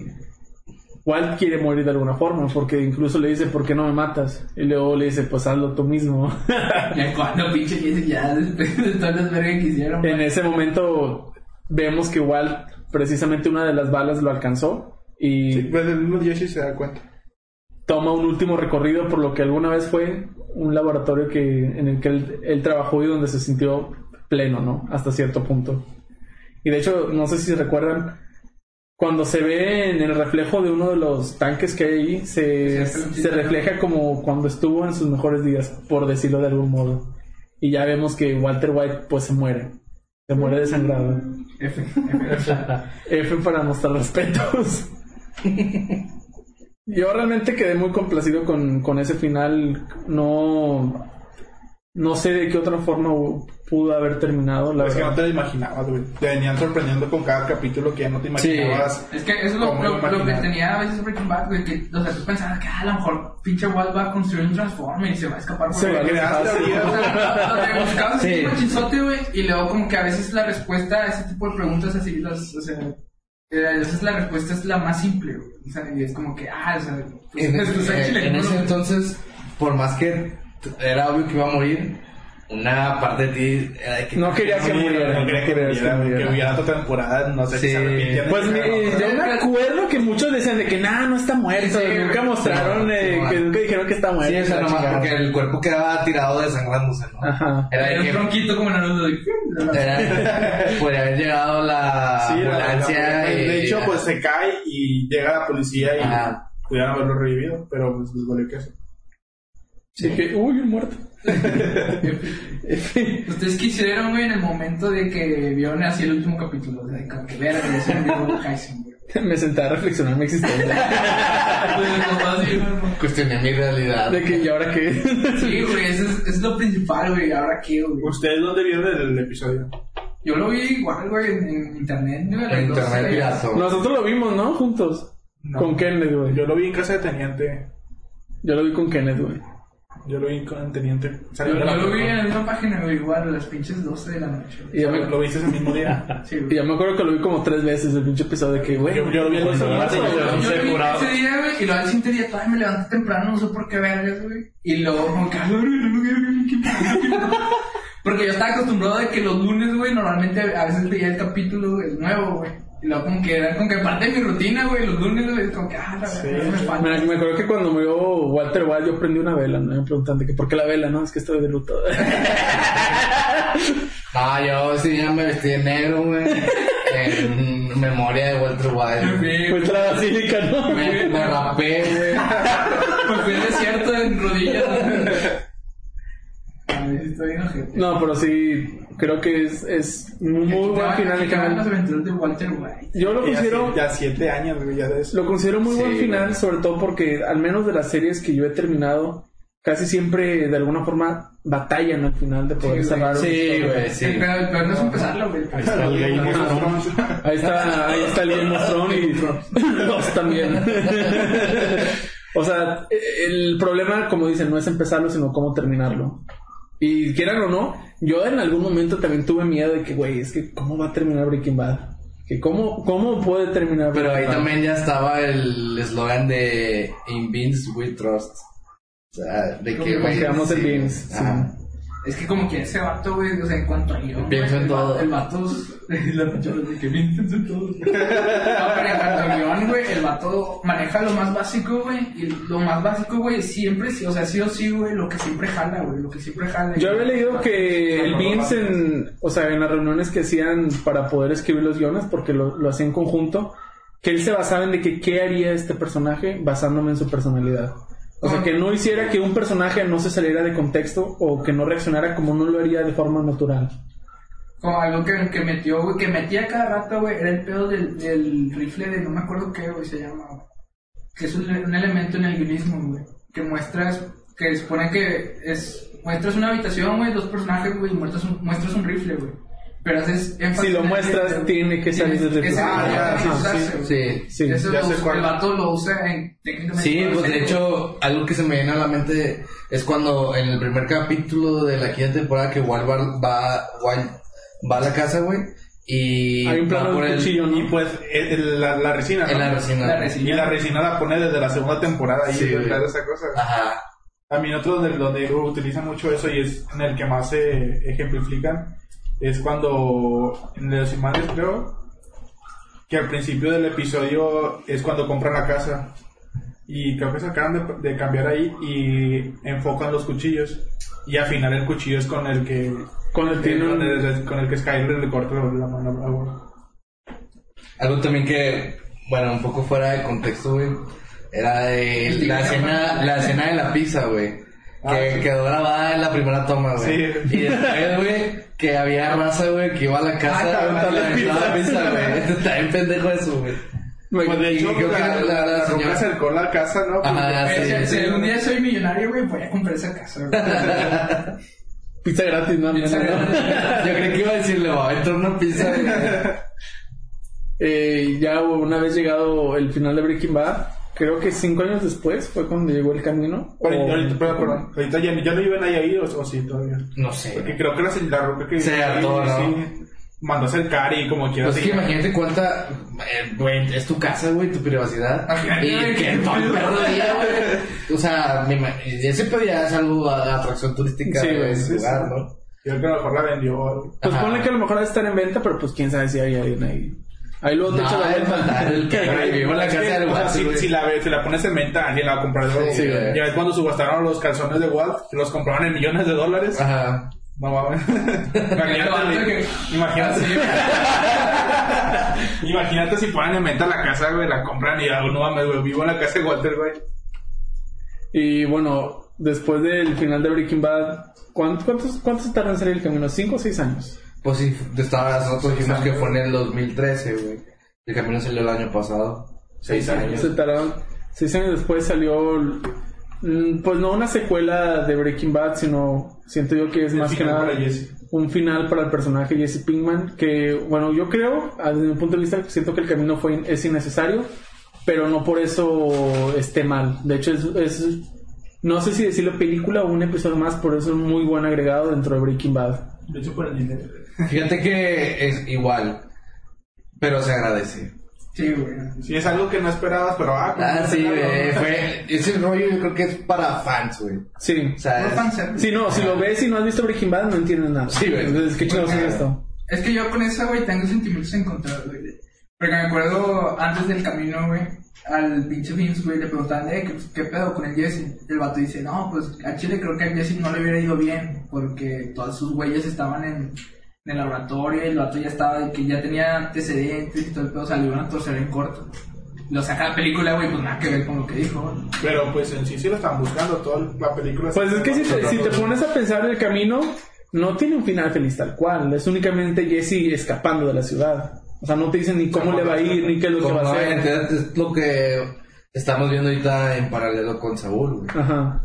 Walt quiere morir de alguna forma, porque incluso le dice, ¿por qué no me matas? Y luego le dice, pues hazlo tú mismo. Ya cuando pinche Jesse ya después de todas las vergas que hicieron. en ese momento vemos que Walt, precisamente una de las balas lo alcanzó y Sí, pues el mismo Jesse se da cuenta. toma un último recorrido por lo que alguna vez fue un laboratorio que en el que él, él trabajó y donde se sintió pleno, ¿no? Hasta cierto punto. Y de hecho, no sé si recuerdan, cuando se ve en el reflejo de uno de los tanques que hay ahí, se, se refleja como cuando estuvo en sus mejores días, por decirlo de algún modo. Y ya vemos que Walter White pues se muere. Se muere desangrado. F, F. F para mostrar respetos. Yo realmente quedé muy complacido con, con ese final. No, no sé de qué otra forma pudo haber terminado. La Es que no verdad. te lo imaginabas, güey. Te venían sorprendiendo con cada capítulo que ya no te imaginabas. Es que eso es lo, ¿Cómo lo- lo que tenía a veces Breaking Bad, güey, que, o sea, tú pensabas que ah, a lo mejor pinche Walt va a construir un Transformer y se va a escapar por Se va a escapar. teorías, O sea, Sí. un chinzote, güey, y luego como que a veces la respuesta a ese tipo de preguntas así, las, o sea, eh, a veces la respuesta es la más simple, güey. O sea, y es como que, ah, o sea, pues, En, pues, en ese entonces, por más que era obvio que iba a morir, una parte de ti era de que No quería que muriera. no quería que muriera, güey, que muriera. hubiera otra temporada, no sé Sí. si se Pues mi- que- yo me acuerdo que muchos decían de que nada, no está muerto. Sí, nunca mostraron, Sí, eh, sí, que nunca dijeron que está muerto. Sí, o sea, nomás chingada. porque el cuerpo quedaba tirado desangrándose, ¿no? Ajá. Era de Era un que tronquito como Naruto. de- era, podría haber llegado la Sí, la- la- ambulancia la- y... de hecho, pues se cae y llega la policía y Ajá. pudieran haberlo revivido, pero pues les vale queso. Sí, que, uy, un muerto. ¿Ustedes qué hicieron, güey, en el momento de que vieron así el último capítulo? O sea, como que ver, ese Kaizen, güey. Me senté a reflexionar mi existencia. Cuestioné mi realidad. De que, ¿y ahora qué? Sí, güey, eso es, es lo principal, güey. ¿Ahora qué, güey? ¿Ustedes dónde vieron el, episodio? Yo lo vi igual, güey, en, en internet, güey. En 12 internet pirata. Nosotros lo vimos, ¿no? Juntos. No. Con Kenneth, güey. Yo lo vi en casa de Teniente. Yo lo vi con Kenneth, güey. Yo lo vi con Teniente. Yo, Salió de la yo lo vi en la misma página, güey, igual, a las pinches 12 de la noche. güey. Y ya me, ¿Lo viste ese mismo día? Sí, y güey. ya me acuerdo que lo vi como tres veces el pinche episodio de que, güey. Yo- yo lo vi en pues, el ¿qué celular, pasó, yo- güey? Yo lo ese día, güey, y luego al siguiente día todavía me levanté temprano, no sé por qué vergas, güey. Y luego, como que, "Ah, no". Porque yo estaba acostumbrado de que los lunes, güey, normalmente a veces veía el capítulo el nuevo, güey. Y luego como que era como que parte de mi rutina, güey, los lunes, güey, como que, ah, la verdad, me falta. Me, me acuerdo que cuando murió Walter White yo prendí una vela, ¿no? Me preguntan de que, ¿por qué la vela? No, es que estoy de luto. No, yo sí ya me vestí de negro, güey. En memoria de Walter White. Fue a la basílica, ¿no? Me, me rapé, güey. Me fui al desierto en rodillas. Ay, sí estoy bien ojete. No, pero sí, creo que es, es muy buen final de canal. aventuras de Walter White. Yo lo Ya, considero, ya siete años, güey, ya de eso. lo considero muy Sí, buen final, güey. sobre todo porque al menos de las series que yo he terminado, casi siempre de alguna forma batallan al final de poder Sí, güey. cerrar. Sí, güey, sí. Sí, pero, pero no es empezarlo, güey. Ahí está el Game of Thrones. Ahí está, ahí está el Game of Thrones y los también. o sea, el problema, como dicen, no es empezarlo, sino cómo terminarlo. Y quieran o no, yo en algún momento también tuve miedo de que, güey, es que cómo va a terminar Breaking Bad. Que cómo, cómo puede terminar Pero ahí Breaking Bad? también ya estaba el eslogan de In Beans We Trust. O sea, de que, güey. Confiamos en Beans, sí. Es que como que ese vato, güey, o sea, en cuanto a guion, Pienso en el todo. El vato, la pichona de que pienso en todo. No, pero en cuanto a guion, güey, el vato maneja lo más básico, güey, y lo más básico, güey, siempre, sí, o sea, sí o sí, güey, lo que siempre jala, güey, lo que siempre jala. Yo había leído que el Vince en, o sea, en las reuniones que hacían para poder escribir los guiones, porque lo, lo hacía en conjunto, que él se basaba en de que qué haría este personaje basándome en su personalidad. O sea, que no hiciera que un personaje no se saliera de contexto o que no reaccionara como no lo haría de forma natural. Como algo que, que metió, güey, que metía cada rato, güey, era el pedo del, rifle de no me acuerdo qué, güey, se llama, güey. Que es un, un elemento en el guionismo, güey. Que muestras, que supone que es, muestras una habitación, güey, dos personajes, güey, y muestras un, muestras un rifle, güey. Pero haces énfasis Si lo el muestras, tiene que salir del rifle. ese Ah, ya, sí. Sí. Sí. Eso ya lo sé usa- cuál. el vato lo usa en, técnicamente. Sí, pues de hecho, algo que se me viene a la mente es cuando en el primer capítulo de la quinta temporada que Walt va, va, a la casa, güey, y Hay un plano de el- cuchillo. Y pues el- el- la, la resina, la resina. La resina. Y la resina la pone desde la segunda temporada ahí Sí, de esa cosa. Ajá. También otro donde, donde utilizan mucho eso y es en el que más se ejemplifican es cuando en los imanes creo que al principio del episodio es cuando compran la casa y creo que se acaban de, de cambiar ahí y enfocan los cuchillos y al final el cuchillo es con el que Con el tiene con un- el, con el que Skyler le corta la mano a. Algo también que, bueno, un poco fuera de contexto, güey, era de la escena, la escena de la pizza, güey. Que Ah, sí. quedó grabada en la primera toma, güey. Sí. Y después, güey, que había raza, güey, que iba a la casa Ah, a aventar las aventar la pizzas. pizza, güey. Está bien pendejo eso, güey. Pues de Y hecho creo que la, la- la la, señora- Roca acercó la casa, ¿no? Ajá, sí, si- sí. si algún día soy millonario, güey, voy a comprar esa casa, güey. Pizza gratis, ¿no? Pizza No. Yo creí que iba a decirle, va a aventar una pizza, güey. Eh, ya una vez llegado el final de Breaking Bad, creo que cinco años después fue cuando llegó el camino. Pero O- ahorita, perdón, perdón. Ahorita ya, ya no iban ahí, ahí o, o sí todavía. No sé. Porque creo que la, la roca que a todo, ¿no? sí, mandó a hacer cari como quiera. Pues es que imagínate cuánta, eh, güey, es tu casa, güey, tu privacidad. Y que todo el perro día, güey. O sea, me ese pedo ya es algo a atracción turística Sí, de ese lugar, sí. ¿no? Yo creo que a lo mejor la vendió. Pues Ajá. ponle que a lo mejor ha de estar en venta, pero pues quién sabe si hay alguien ahí. Ahí luego te No, echa la faltar el que en la casa del Walt, si, la, ve- si la pones en venta, alguien la va a comprar. ya ves cuando subastaron los calzones de Walt, que los compraban en millones de dólares. Ajá. No mames. imagínate, imagínate, imagínate si ponen en venta la casa, güey, la compran y algo, no mames, güey, vivo en la casa de Walter, güey. Y bueno, después del final de Breaking Bad, ¿cuántos, cuántos, cuántos tardan en salir el camino? ¿Cinco o seis años? Pues sí, estaba, nosotros dijimos que fue en el 2013, güey. El camino salió el año pasado. Seis años. Se tardaron. Seis años después salió. mm, Pues no una secuela de Breaking Bad, sino siento yo que es El más que final nada para Jesse. un final para el personaje Jesse Pinkman. Que, bueno, yo creo, desde mi punto de vista, siento que el camino fue in- es innecesario, pero no por eso esté mal. De hecho, es, es- no sé si decirlo película o un episodio más, por eso es un muy buen agregado dentro de Breaking Bad. De hecho, por el dinero. Fíjate que es igual, pero se agradece. Sí, güey. Sí, es algo que no esperabas, pero ah, Ah, como sí, no güey. Fue, ese rollo yo creo que es para fans, güey. Sí. O sea, Puro es- fanservice. Si no, si lo ves y no has visto Breaking Bad, no entiendes nada. Sí, güey. Entonces, ¿qué chingados es esto? Es que yo con esa, güey, tengo sentimientos encontrados, güey. Porque me acuerdo antes del camino, güey, al pinche Vince, güey, le preguntaban, eh, ¿qué, qué pedo con el Jesse? El vato dice, no, pues a Chile creo que al Jesse no le hubiera ido bien, porque todas sus huellas estaban en, en el laboratorio y el vato ya estaba, de que ya tenía antecedentes y todo el pedo, o sea, le iban a torcer en corto. Lo saca la película, güey, pues nada que ver con lo que dijo. Pero pues en sí sí lo están buscando, toda la película. Pues es que si te, si te pones a pensar el camino, no tiene un final feliz tal cual. Es únicamente Jesse escapando de la ciudad. O sea, no te dicen ni cómo le va a ir, ni qué es lo que va a hacer. es lo que estamos viendo ahorita en paralelo con Saúl, güey. Ajá.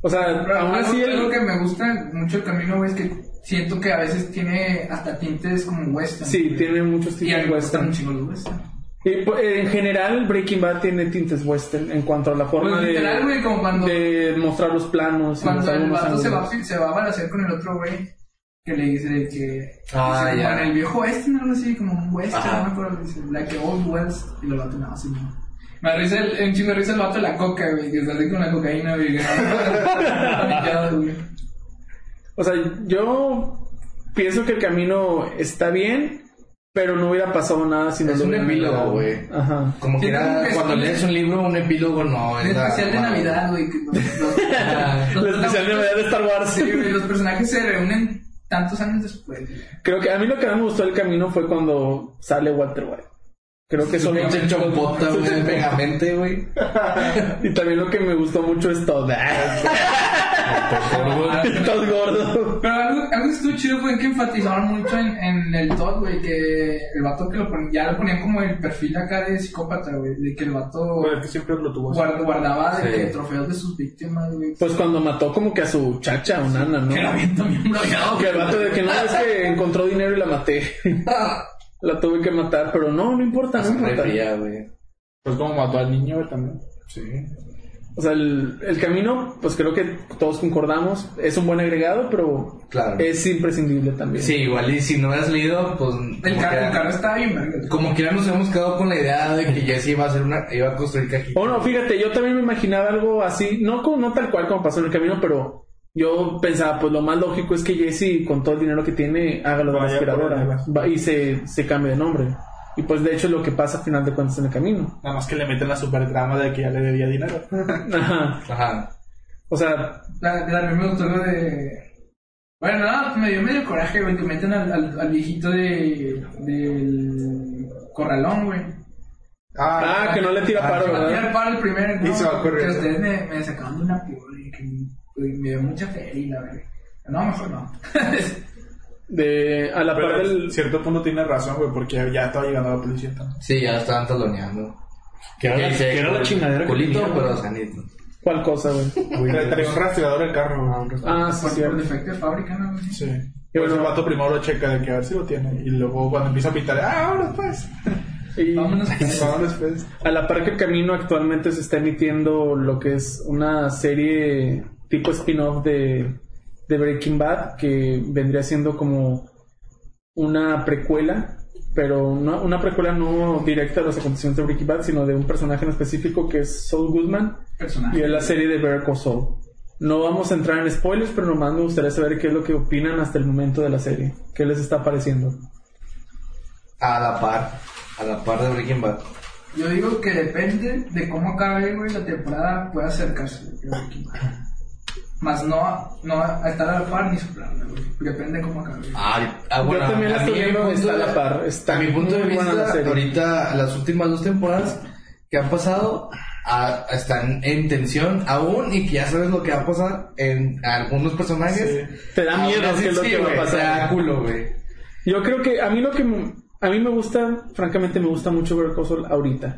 O sea, Pero aún así algo el... que me gusta mucho el camino, güey, es que siento que a veces tiene hasta tintes como western. Sí, güey. tiene muchos a tintes western. western. Y, pues, en general, Breaking Bad tiene tintes western en cuanto a la forma Pues literal, de, güey, como cuando, de mostrar los planos. cuando el vato se va, se va a balacer con el otro güey, que le dice de que... Ah, dice, ya. En el viejo western, algo así, como un western, no me acuerdo, dice, like old west, y lo vato, no, así no. Me risa el, un chingo risa el vato de la coca, güey, que está así con la cocaína, güey, que no, paniqueado, güey. O sea, yo pienso que el camino está bien, pero no hubiera pasado nada si no Es un epílogo, güey. Ajá. Como que era, cuando es- lees un libro, un epílogo no El especial de Navidad, güey, El especial de Navidad de Star Wars. Sí, güey, los personajes se reúnen tantos años después. Creo que a mí lo que más me gustó del camino fue cuando sale Walter White. Creo que son pinche chompota, güey, pegamente, güey. Y también lo que me gustó mucho es todo. Estás gordo. Pero algo, algo que estuvo chido fue que enfatizaron mucho en, en el Todd, güey, que el vato que lo pon- ya lo ponían como el perfil acá de psicópata, güey, de que el vato es que siempre lo tuvo. guard- guardaba de Sí. que trofeos de sus víctimas, güey. Pues cuando mató como que a su chacha, a nana, ¿no? que la bien también bloqueado. Que el vato de que no, es que encontró dinero y la maté. La tuve que matar, pero no, no importa, no importa. fría, güey. Pues como mató al niño güey, también. Sí. O sea, el, el camino, pues creo que todos concordamos, es un buen agregado, pero Claro. es imprescindible también. Sí, igual y si no has leído, pues... El como carro, que- el carro estaba bien. Como que ya nos hemos quedado con la idea de que Jesse iba a hacer una, iba a construir cajitas. O no, fíjate, yo también me imaginaba algo así, no, como- no tal cual como pasó en el camino, pero yo pensaba, pues lo más lógico es que Jesse, con todo el dinero que tiene, haga lo de la aspiradora va- y se, se cambie de nombre. Y pues de hecho es lo que pasa al final de cuentas en el camino. Nada más que le meten la super trama de que ya le debía dinero. Ajá. Ajá. O sea, La, la, me gustó lo de. Bueno, no, me dio medio coraje, güey, que meten al, al, al viejito de, del corralón, güey. ah, que no le tira ah, paro, ¿verdad? tirar para el primer, Y no, se va corriendo. ustedes me, me sacaban de una y que me dio mucha feria, la verdad. No, mejor no. De, a la par del... en cierto punto tiene razón, güey, porque ya estaba llegando la policía también. Sí, ya lo estaban taloneando. Que era, la- dice, que era la chingadera que Culito, tenía, pero güey. sanito. ¿Cuál cosa, güey? Tra- Traía un rastreador el carro, güey. Ah, sí, por, por defecto de fábrica, ¿no? güey? Sí. Y bueno- el vato primero lo checa de que a ver si lo tiene. Y luego cuando empieza a pitar, ah, ahora pues. Y Vámonos. Vámonos pues. a la par que el camino actualmente se está emitiendo lo que es una serie tipo spin-off de, de Breaking Bad, que vendría siendo como una precuela, pero no, una precuela no directa a los acontecimientos de Breaking Bad, sino de un personaje en específico que es Saul Goodman Personaje. y es la serie de Better Call Saul. No vamos a entrar en spoilers, pero nomás me gustaría saber qué es lo que opinan hasta el momento de la serie. ¿Qué les está pareciendo? A la par. A la par de Breaking Bad. Yo digo que depende de cómo acabe, güey, la temporada puede acercarse. güey, aquí. Más no, no a estar a la par ni soplarla, güey. Depende de cómo acabe. Ah, ah, bueno, Yo también la a estoy mí, viendo, mi punto está a la par, está a mi punto de muy buena vista, la serie. ahorita las últimas dos temporadas que han pasado ah, están en tensión aún y que ya sabes lo que va a pasar en algunos personajes. Sí. Te da Aún miedo así, es lo sí, que va a güey, pasar. te da culo, güey. Yo creo que a mí lo que m- a mí me gusta, francamente me gusta mucho Better Call Saul ahorita.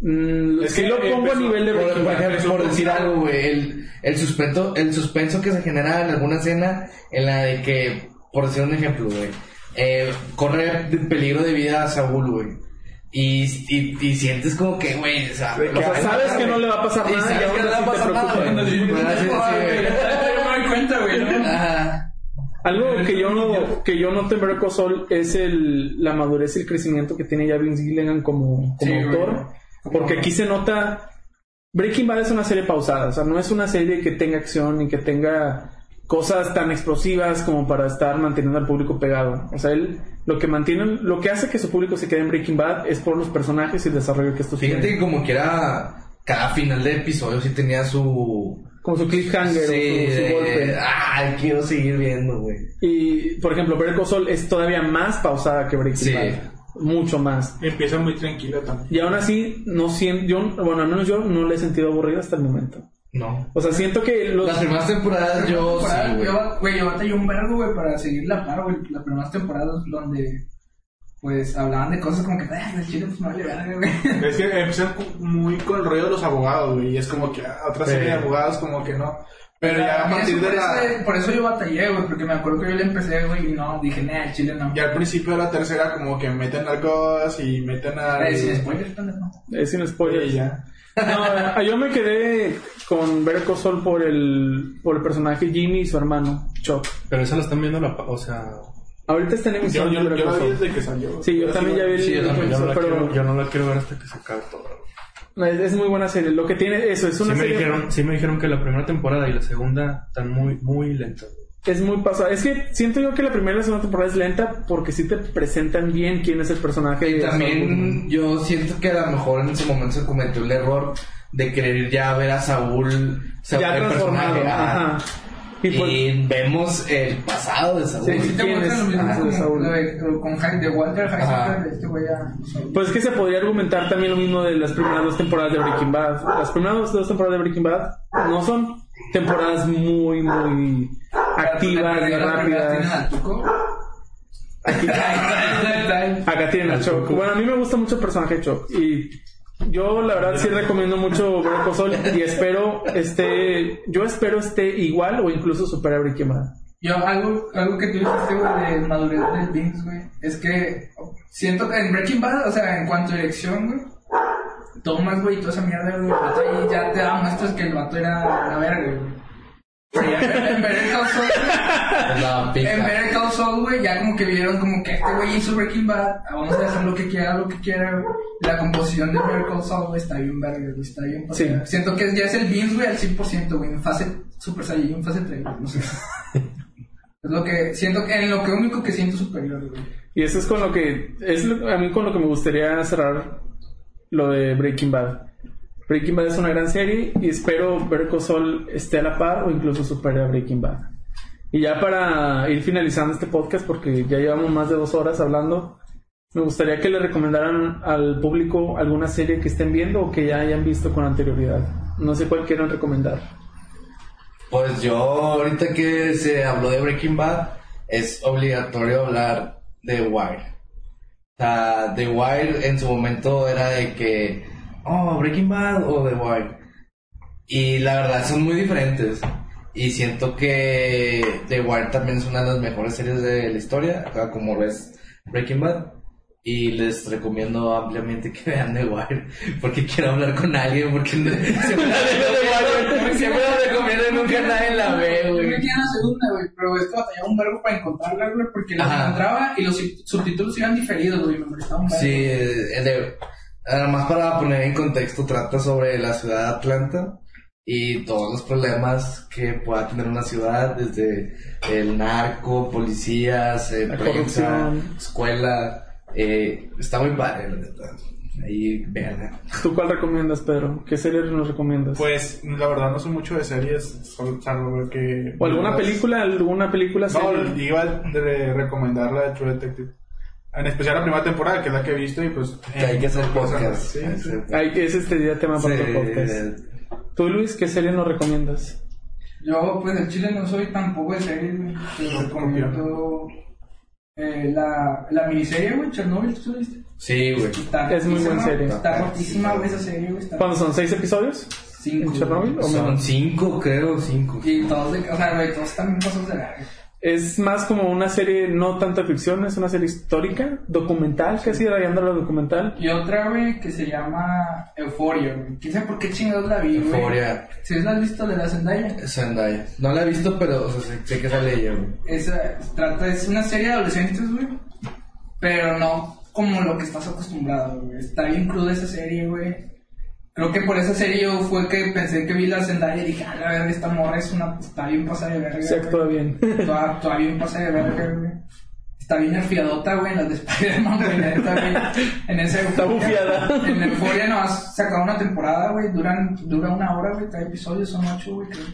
Mm, Es sí que lo pongo a empezó- nivel de Por, Breaking por ejemplo, por decir algo, güey, el, el, suspenso, el suspenso que se genera en alguna escena en la de que, por decir un ejemplo, güey, eh, corre peligro de vida a Saúl, güey. Y, y, y sientes como que, güey, o sea, O sea, sabes que no le va a pasar nada y sabes que no le va a pasar nada. Sí, sí, Yo me doy cuenta, güey. ¿no? Ajá. Algo que yo no, que yo Call Saul es el, la madurez y el crecimiento que tiene ya Vince Gilligan como, como Sí, güey. Porque aquí se nota. Breaking Bad es una serie pausada, o sea, no es una serie que tenga acción y que tenga cosas tan explosivas como para estar manteniendo al público pegado. O sea, él lo que mantiene, lo que hace que su público se quede en Breaking Bad es por los personajes y el desarrollo que estos Fíjate tienen. que como que era, cada final de episodio sí tenía su... Como su cliffhanger Sí, o su, su golpe. Ay, quiero seguir viendo, güey. Y, por ejemplo, Better Call Saul es todavía más pausada que Breaking Sí. Bad. Mucho más. Empieza muy tranquilo también. Y aún así, no siento, yo, bueno, al menos yo no le he sentido aburrido hasta el momento. No. O sea, siento que los... Las primeras temporadas yo sí, güey. Güey, yo batallé un vergo, güey, para seguir la par, güey. Las primeras temporadas donde, pues, hablaban de cosas como que, ay, el chile, pues, no vale verga, güey. Es que empiezan muy con el rollo de los abogados, güey. Y es como que ah, otra serie de abogados, como que no. Pero ya a partir de por, la. eso, por eso yo batallé, güey, porque me acuerdo que yo le empecé, güey, y no, dije, nah, el chile no. Ya al principio de la tercera, como que meten narcos y meten a. Eh, sin spoilers, pendejo. Es sin spoilers. Sí, ya. No, yo me quedé con Better Saul por el, por el personaje Jimmy y su hermano, Chuck. Pero eso lo están viendo, la, pa- o sea... Ahorita está en emisión yo, yo la vi desde que salió. Sí, yo también ya vi el Sí, yo también, Yo no, la pero quiero, yo no la quiero ver hasta que se acabe todo. Es, es muy buena serie. Lo que tiene eso, es Sí una me, serie... dijeron, sí me dijeron que la primera temporada y la segunda están muy, muy lentas. Es muy pasada. Es que siento yo que la primera y la segunda temporada es lenta porque sí te presentan bien quién es el personaje. Y también yo siento que a lo mejor en ese momento se cometió el error de querer ya ver a Saúl, Saúl ya el transformado. personaje, ajá. Y pues, Y vemos el pasado de Saúl. Sí, Sí, te ¿Quién muestran es? lo mismo Ah, como Saúl. de- con de Walter. Heisenberg, de este güey a... Pues es que se podría argumentar también lo mismo de las primeras dos temporadas de Breaking Bad. Las primeras dos, temporadas de Breaking Bad no son temporadas muy, muy activas, ¿Tienen rápidas. al Tuco? Acá tienen a Choc. Bueno, a mí me gusta mucho el personaje de Choc. Y yo, la verdad, sí recomiendo mucho Saul. Y espero esté, yo espero esté igual o incluso supere a Bad. Yo, algo, algo que tú dijiste, güey, de madurez del Vince, güey, es que siento que en Breaking Bad, o sea, en cuanto a dirección, güey, tomas, güey, y toda esa mierda, güey, el ahí ya te da muestras que el vato era una verga, güey. Pero ya en- güey, La pica. en Saul, güey, ya como que vieron como que este güey hizo Breaking Bad, vamos a dejar lo que quiera, lo que quiera, güey. La composición de Saul, güey, está bien verga, güey, está bien Sí. Siento que ya es el Vince, güey, al 100%, güey, en fase Super Saiyan, en fase 3, güey, no sé. Es lo que siento en lo que único que siento superior, güey. Y eso es con lo que, es lo- a mí con lo que me gustaría cerrar lo de Breaking Bad. Breaking Bad es una gran serie y espero ver que Saul esté a la par o incluso supere a Breaking Bad. Y ya para ir finalizando este podcast, porque ya llevamos más de dos horas hablando, me gustaría que le recomendaran al público alguna serie que estén viendo o que ya hayan visto con anterioridad. No sé cuál quieran recomendar. Pues yo, ahorita que se habló de Breaking Bad, es obligatorio hablar de Wire. O sea, The Wire en su momento era de que, oh, Breaking Bad o The Wire. Y la verdad son muy diferentes. Y siento que The Wire también es una de las mejores series de la historia, como lo es Breaking Bad. Y les recomiendo ampliamente que vean The Wire, porque quiero hablar con alguien, porque no- siempre la recomiendo, siempre la recomiendo y nunca nadie la ve, Yo güey. creo que era la segunda, güey, pero es que batallaba un verbo para encontrarla, güey, porque la encontraba y los sub- subtítulos iban diferidos, güey, me molestaba un verbo. Sí, eh, de- además para poner en contexto, trata sobre la ciudad de Atlanta y todos los problemas que pueda tener una ciudad, desde el narco, policías, eh, prensa, corrupción. escuela. eh, está muy padre, la neta. Ahí, vean. ¿Tú cuál recomiendas, Pedro? ¿Qué serie nos recomiendas? Pues la verdad no soy mucho de series, salvo que. ¿O alguna película? ¿Alguna película? No, serie? iba a de recomendar la de True Detective. En especial la primera temporada, que es la que he visto, y pues. Que hay que hacer podcast. Sí, sí. Ay, que ese este día tema para Sí, podcast. ¿Tú, Luis, qué serie nos recomiendas? Yo, pues, el chile no soy tampoco de series, güey, pero recomiendo... Eh, la, la miniserie, güey, Chernobyl, ¿tú la viste? Sí, güey. Está Es muy buena serie. Está rotísima, güey, esa serie, güey. ¿Cuándo son? ¿Seis episodios? cinco, ¿En Chernobyl? ¿O Son menos? cinco, creo, cinco. Y todos, de, o sea, güey, todos también pasos de verga. Es más como una serie, no tanta ficción, es una serie histórica, documental, casi rayando la documental. Y otra, güey, que se llama Euphoria, güey. ¿Quién sabe por qué chingados la vi, güey? Euphoria. ¿Sí la has visto de la Zendaya? Zendaya. No la he visto, pero o sea, sé, sé que sale ella, güey. Esa trata, es una serie de adolescentes, güey. Pero no como lo que estás acostumbrado, güey. Está bien cruda esa serie, güey. Creo que por esa serie yo fue que pensé que vi la Zendaya y dije, a la esta morra es una... Está bien pasada de verga. Se actúa bien. Toda, actúa bien pasada de verga, güey. Está bien nerfiadota, güey, en las de Spider-Man, güey. En esa Está bufiada. En Euphoria nomás sacado una temporada, güey. Duran, dura una hora, güey. Cada episodio son ocho, güey. Pero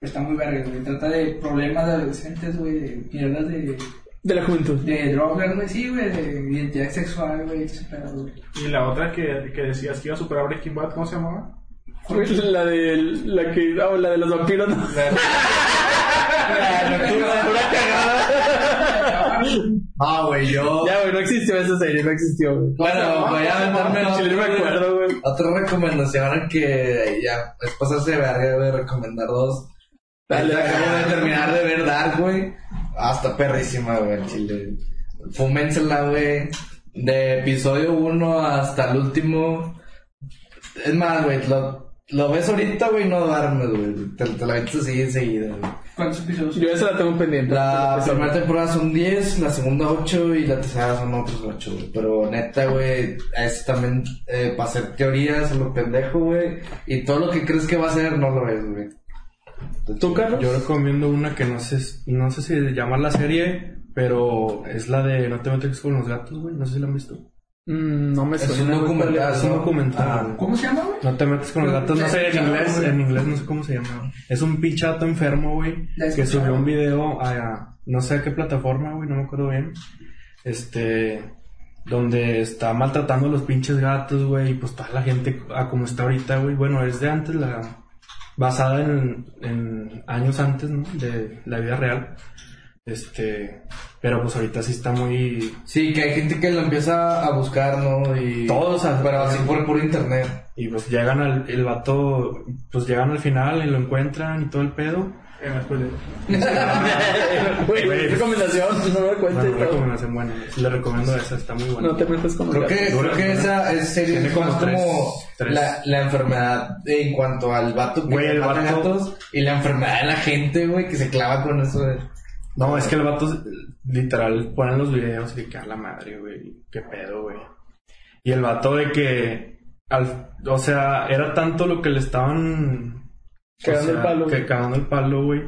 está muy verga, güey. Trata de problemas de adolescentes, güey. De mierdas de, De la juventud. de drogas, güey. Sí, güey. De identidad sexual, güey. Y la otra que, que decías que iba a superar Breaking Bad, ¿cómo se llamaba? La de la que ah, la de los vampiros. ¿no? Pura cagada. Ah, güey, yo. Ya, güey, no existió esa serie, no existió, güey. Bueno, voy a meterme no me acuerdo, güey. Otra recomendación que ya es pasarse de verga, güey, recomendar dos. Dale, acabo de terminar de ver Dark, güey. Hasta perrísima, güey, en Chile. Fúmensela, güey. De episodio 1 hasta el último. Es más, güey, lo, lo ves ahorita, güey, no duermes, güey. Te, te la ves así enseguida, güey. ¿Cuántos episodios? Yo esa la tengo pendiente. La primera temporada son 10, la segunda 8 y la tercera son otros 8, güey. Pero neta, güey, es también eh, para hacer teorías lo pendejo, güey. Y todo lo que crees que va a ser, no lo es, güey. ¿Tú, Carlos? Yo recomiendo una que no sé, no sé si llama la serie, pero es la de No te metes con los gatos, güey. No sé si la han visto. Mm, no me Es suena. un documental, Es un documental. Ah, güey. ¿Cómo se llama, güey? No te metes con los gatos, no sé, en inglés, en inglés no sé cómo se llama. Es un pinchato enfermo, güey, que subió un video a, no sé a qué plataforma, güey, no me acuerdo bien. Este, donde está maltratando a los pinches gatos, güey, y pues toda la gente, a como está ahorita, güey, bueno, es de antes, la, basada en, en años antes, ¿no? De la vida real. Este, pero pues ahorita sí está muy, Sí, que hay gente que lo empieza a buscar, ¿no? Y... Todos a- Pero así por puro internet. y pues llegan al, el vato, pues llegan al final y lo encuentran y todo el pedo. Me spoilé. Güey, recomendación, no me cuentes. Bueno, recomendación buena. Le recomiendo esa, está muy buena. no te metas con Creo que, creo que esa es serie es como más tres- como tres. La, la enfermedad en cuanto al vato que Güey, el mata vato- gatos y la enfermedad de la gente, güey, que se clava con eso de... No, es que el vato literal ponen los videos y que a la madre, güey. Qué pedo, güey. Y el vato de que, al, o sea, era tanto lo que le estaban Cagando o sea, el palo, Que güey. cagando el palo, güey.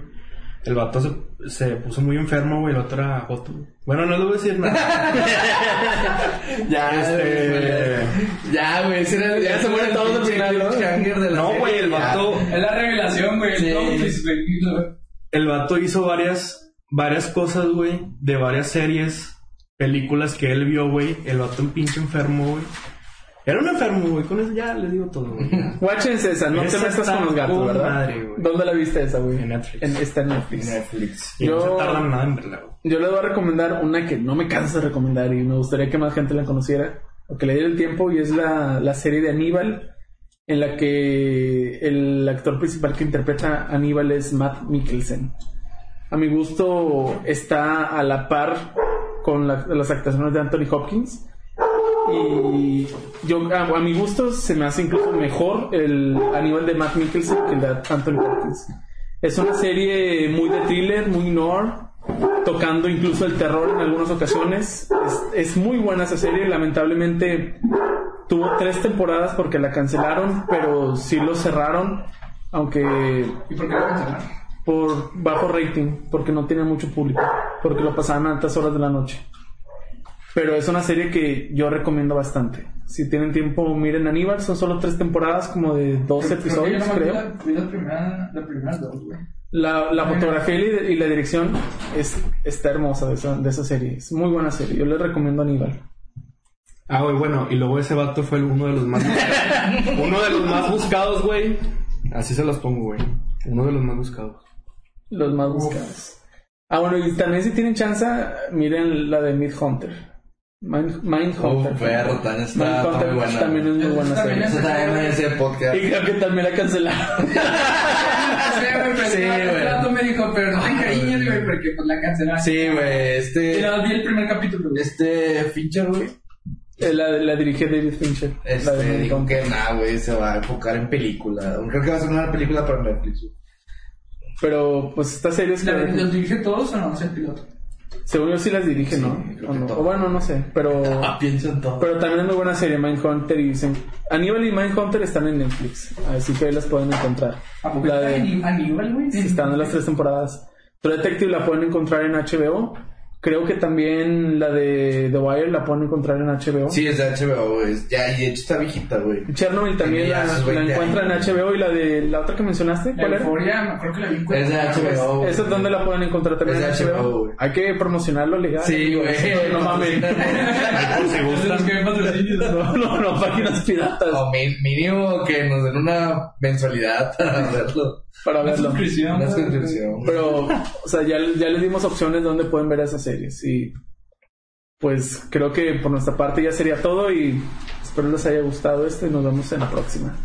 El vato se, se puso muy enfermo, güey. El otro era Joto. Bueno, no le voy a decir nada. Ya, Este- Ya, güey, Ya se mueren todos al final, ¿no? cliffhanger de la no, serie, güey, el ya. vato. Es la revelación, güey. Sí. Güey. El vato hizo varias, varias cosas, güey, de varias series, películas que él vio, güey. El vato un pinche enfermo, güey. Era un enfermo, güey. Con eso ya les digo todo, güey. Esa, no Esa te metas con los gatos, ¿verdad? madre. ¿Dónde la viste esa, güey? En Netflix. En, está en Netflix. Netflix. Y no Yo- se tardan nada en verla, güey. Yo les voy a recomendar una que no me canso de recomendar y me gustaría que más gente la conociera o que le diera el tiempo y es la, la serie de Aníbal en la que el actor principal que interpreta a Aníbal es Matt Mikkelsen. A mi gusto está a la par con la- las actuaciones de Anthony Hopkins y yo a, a mi gusto se me hace incluso mejor el Aníbal de Matt Mikkelsen que el de Anthony Hopkins. Es una serie muy de thriller, muy noir, tocando incluso el terror en algunas ocasiones. Es, es muy buena esa serie, lamentablemente tuvo tres temporadas porque la cancelaron, pero sí lo cerraron, aunque ¿Y por qué la cancelaron? por bajo rating, porque no tenía mucho público, porque lo pasaban a altas horas de la noche. Pero es una serie que yo recomiendo bastante. Si tienen tiempo, miren Aníbal, son solo tres temporadas, como de 12 episodios, Creo la, primera, la primera dos, güey. La, la fotografía y la, y la dirección es, está hermosa de esa, de esa serie. Es muy buena serie. Yo les recomiendo Aníbal. Ah, güey, bueno, y luego ese vato fue uno de los más uno de los más buscados, güey. Así se los pongo, güey. Uno de los más buscados. Los más buscados. Ah, bueno, y también si tienen chance, miren la de Mid Hunter. Mind, Mindhunter. Uf, perro, tan está, Mindhunter muy buena. también es muy buena también serie. Eso también merece podcast. Y creo que también la cancelaron. Sí, güey, pero me dijo, pero no te cariñes, güey, porque pues la cancelaron. Sí, güey, este... más vi el primer capítulo. Este Fincher, güey, Eh, la, la dirige David Fincher. la de este, dijo que nada, güey, se va a enfocar en película. Creo que va a ser una película para Netflix, güey. Pero, pues, estas series que... ¿La- ¿Los dirige todos o no? Es el piloto. Según yo sí las dirige, ¿no? creo O no. O bueno, no sé. Pero... Ah, pienso en todo. Pero también es muy buena serie, Mindhunter. Y dicen... Aníbal y Mindhunter están en Netflix. Así que ahí las pueden encontrar. ¿A poco La de... Aníbal, güey? Sí, están en las tres temporadas. True Detective la pueden encontrar en HBO. Creo que también la de The Wire la pueden encontrar en HBO. Sí, es de HBO, güey. Ya, y de hecho está viejita, güey. Chernobyl también la, la 20 encuentran años. en HBO y la de la otra que mencionaste, La ¿cuál era? euforia, me acuerdo que la vi en Es de HBO, güey. ¿Esa es donde la pueden encontrar también Es en de HBO? HBO, güey. Hay que promocionarlo legal. Sí, güey. No mames. Por si gustan. No, no, no, páginas piratas O mi- mínimo que nos den una mensualidad para verlo. Para Una verlo. suscripción. Una güey. suscripción. Pero, o sea, ya, ya les dimos opciones donde pueden ver esas series. Y pues creo que por nuestra parte ya sería todo y espero les haya gustado esto y nos vemos en la próxima.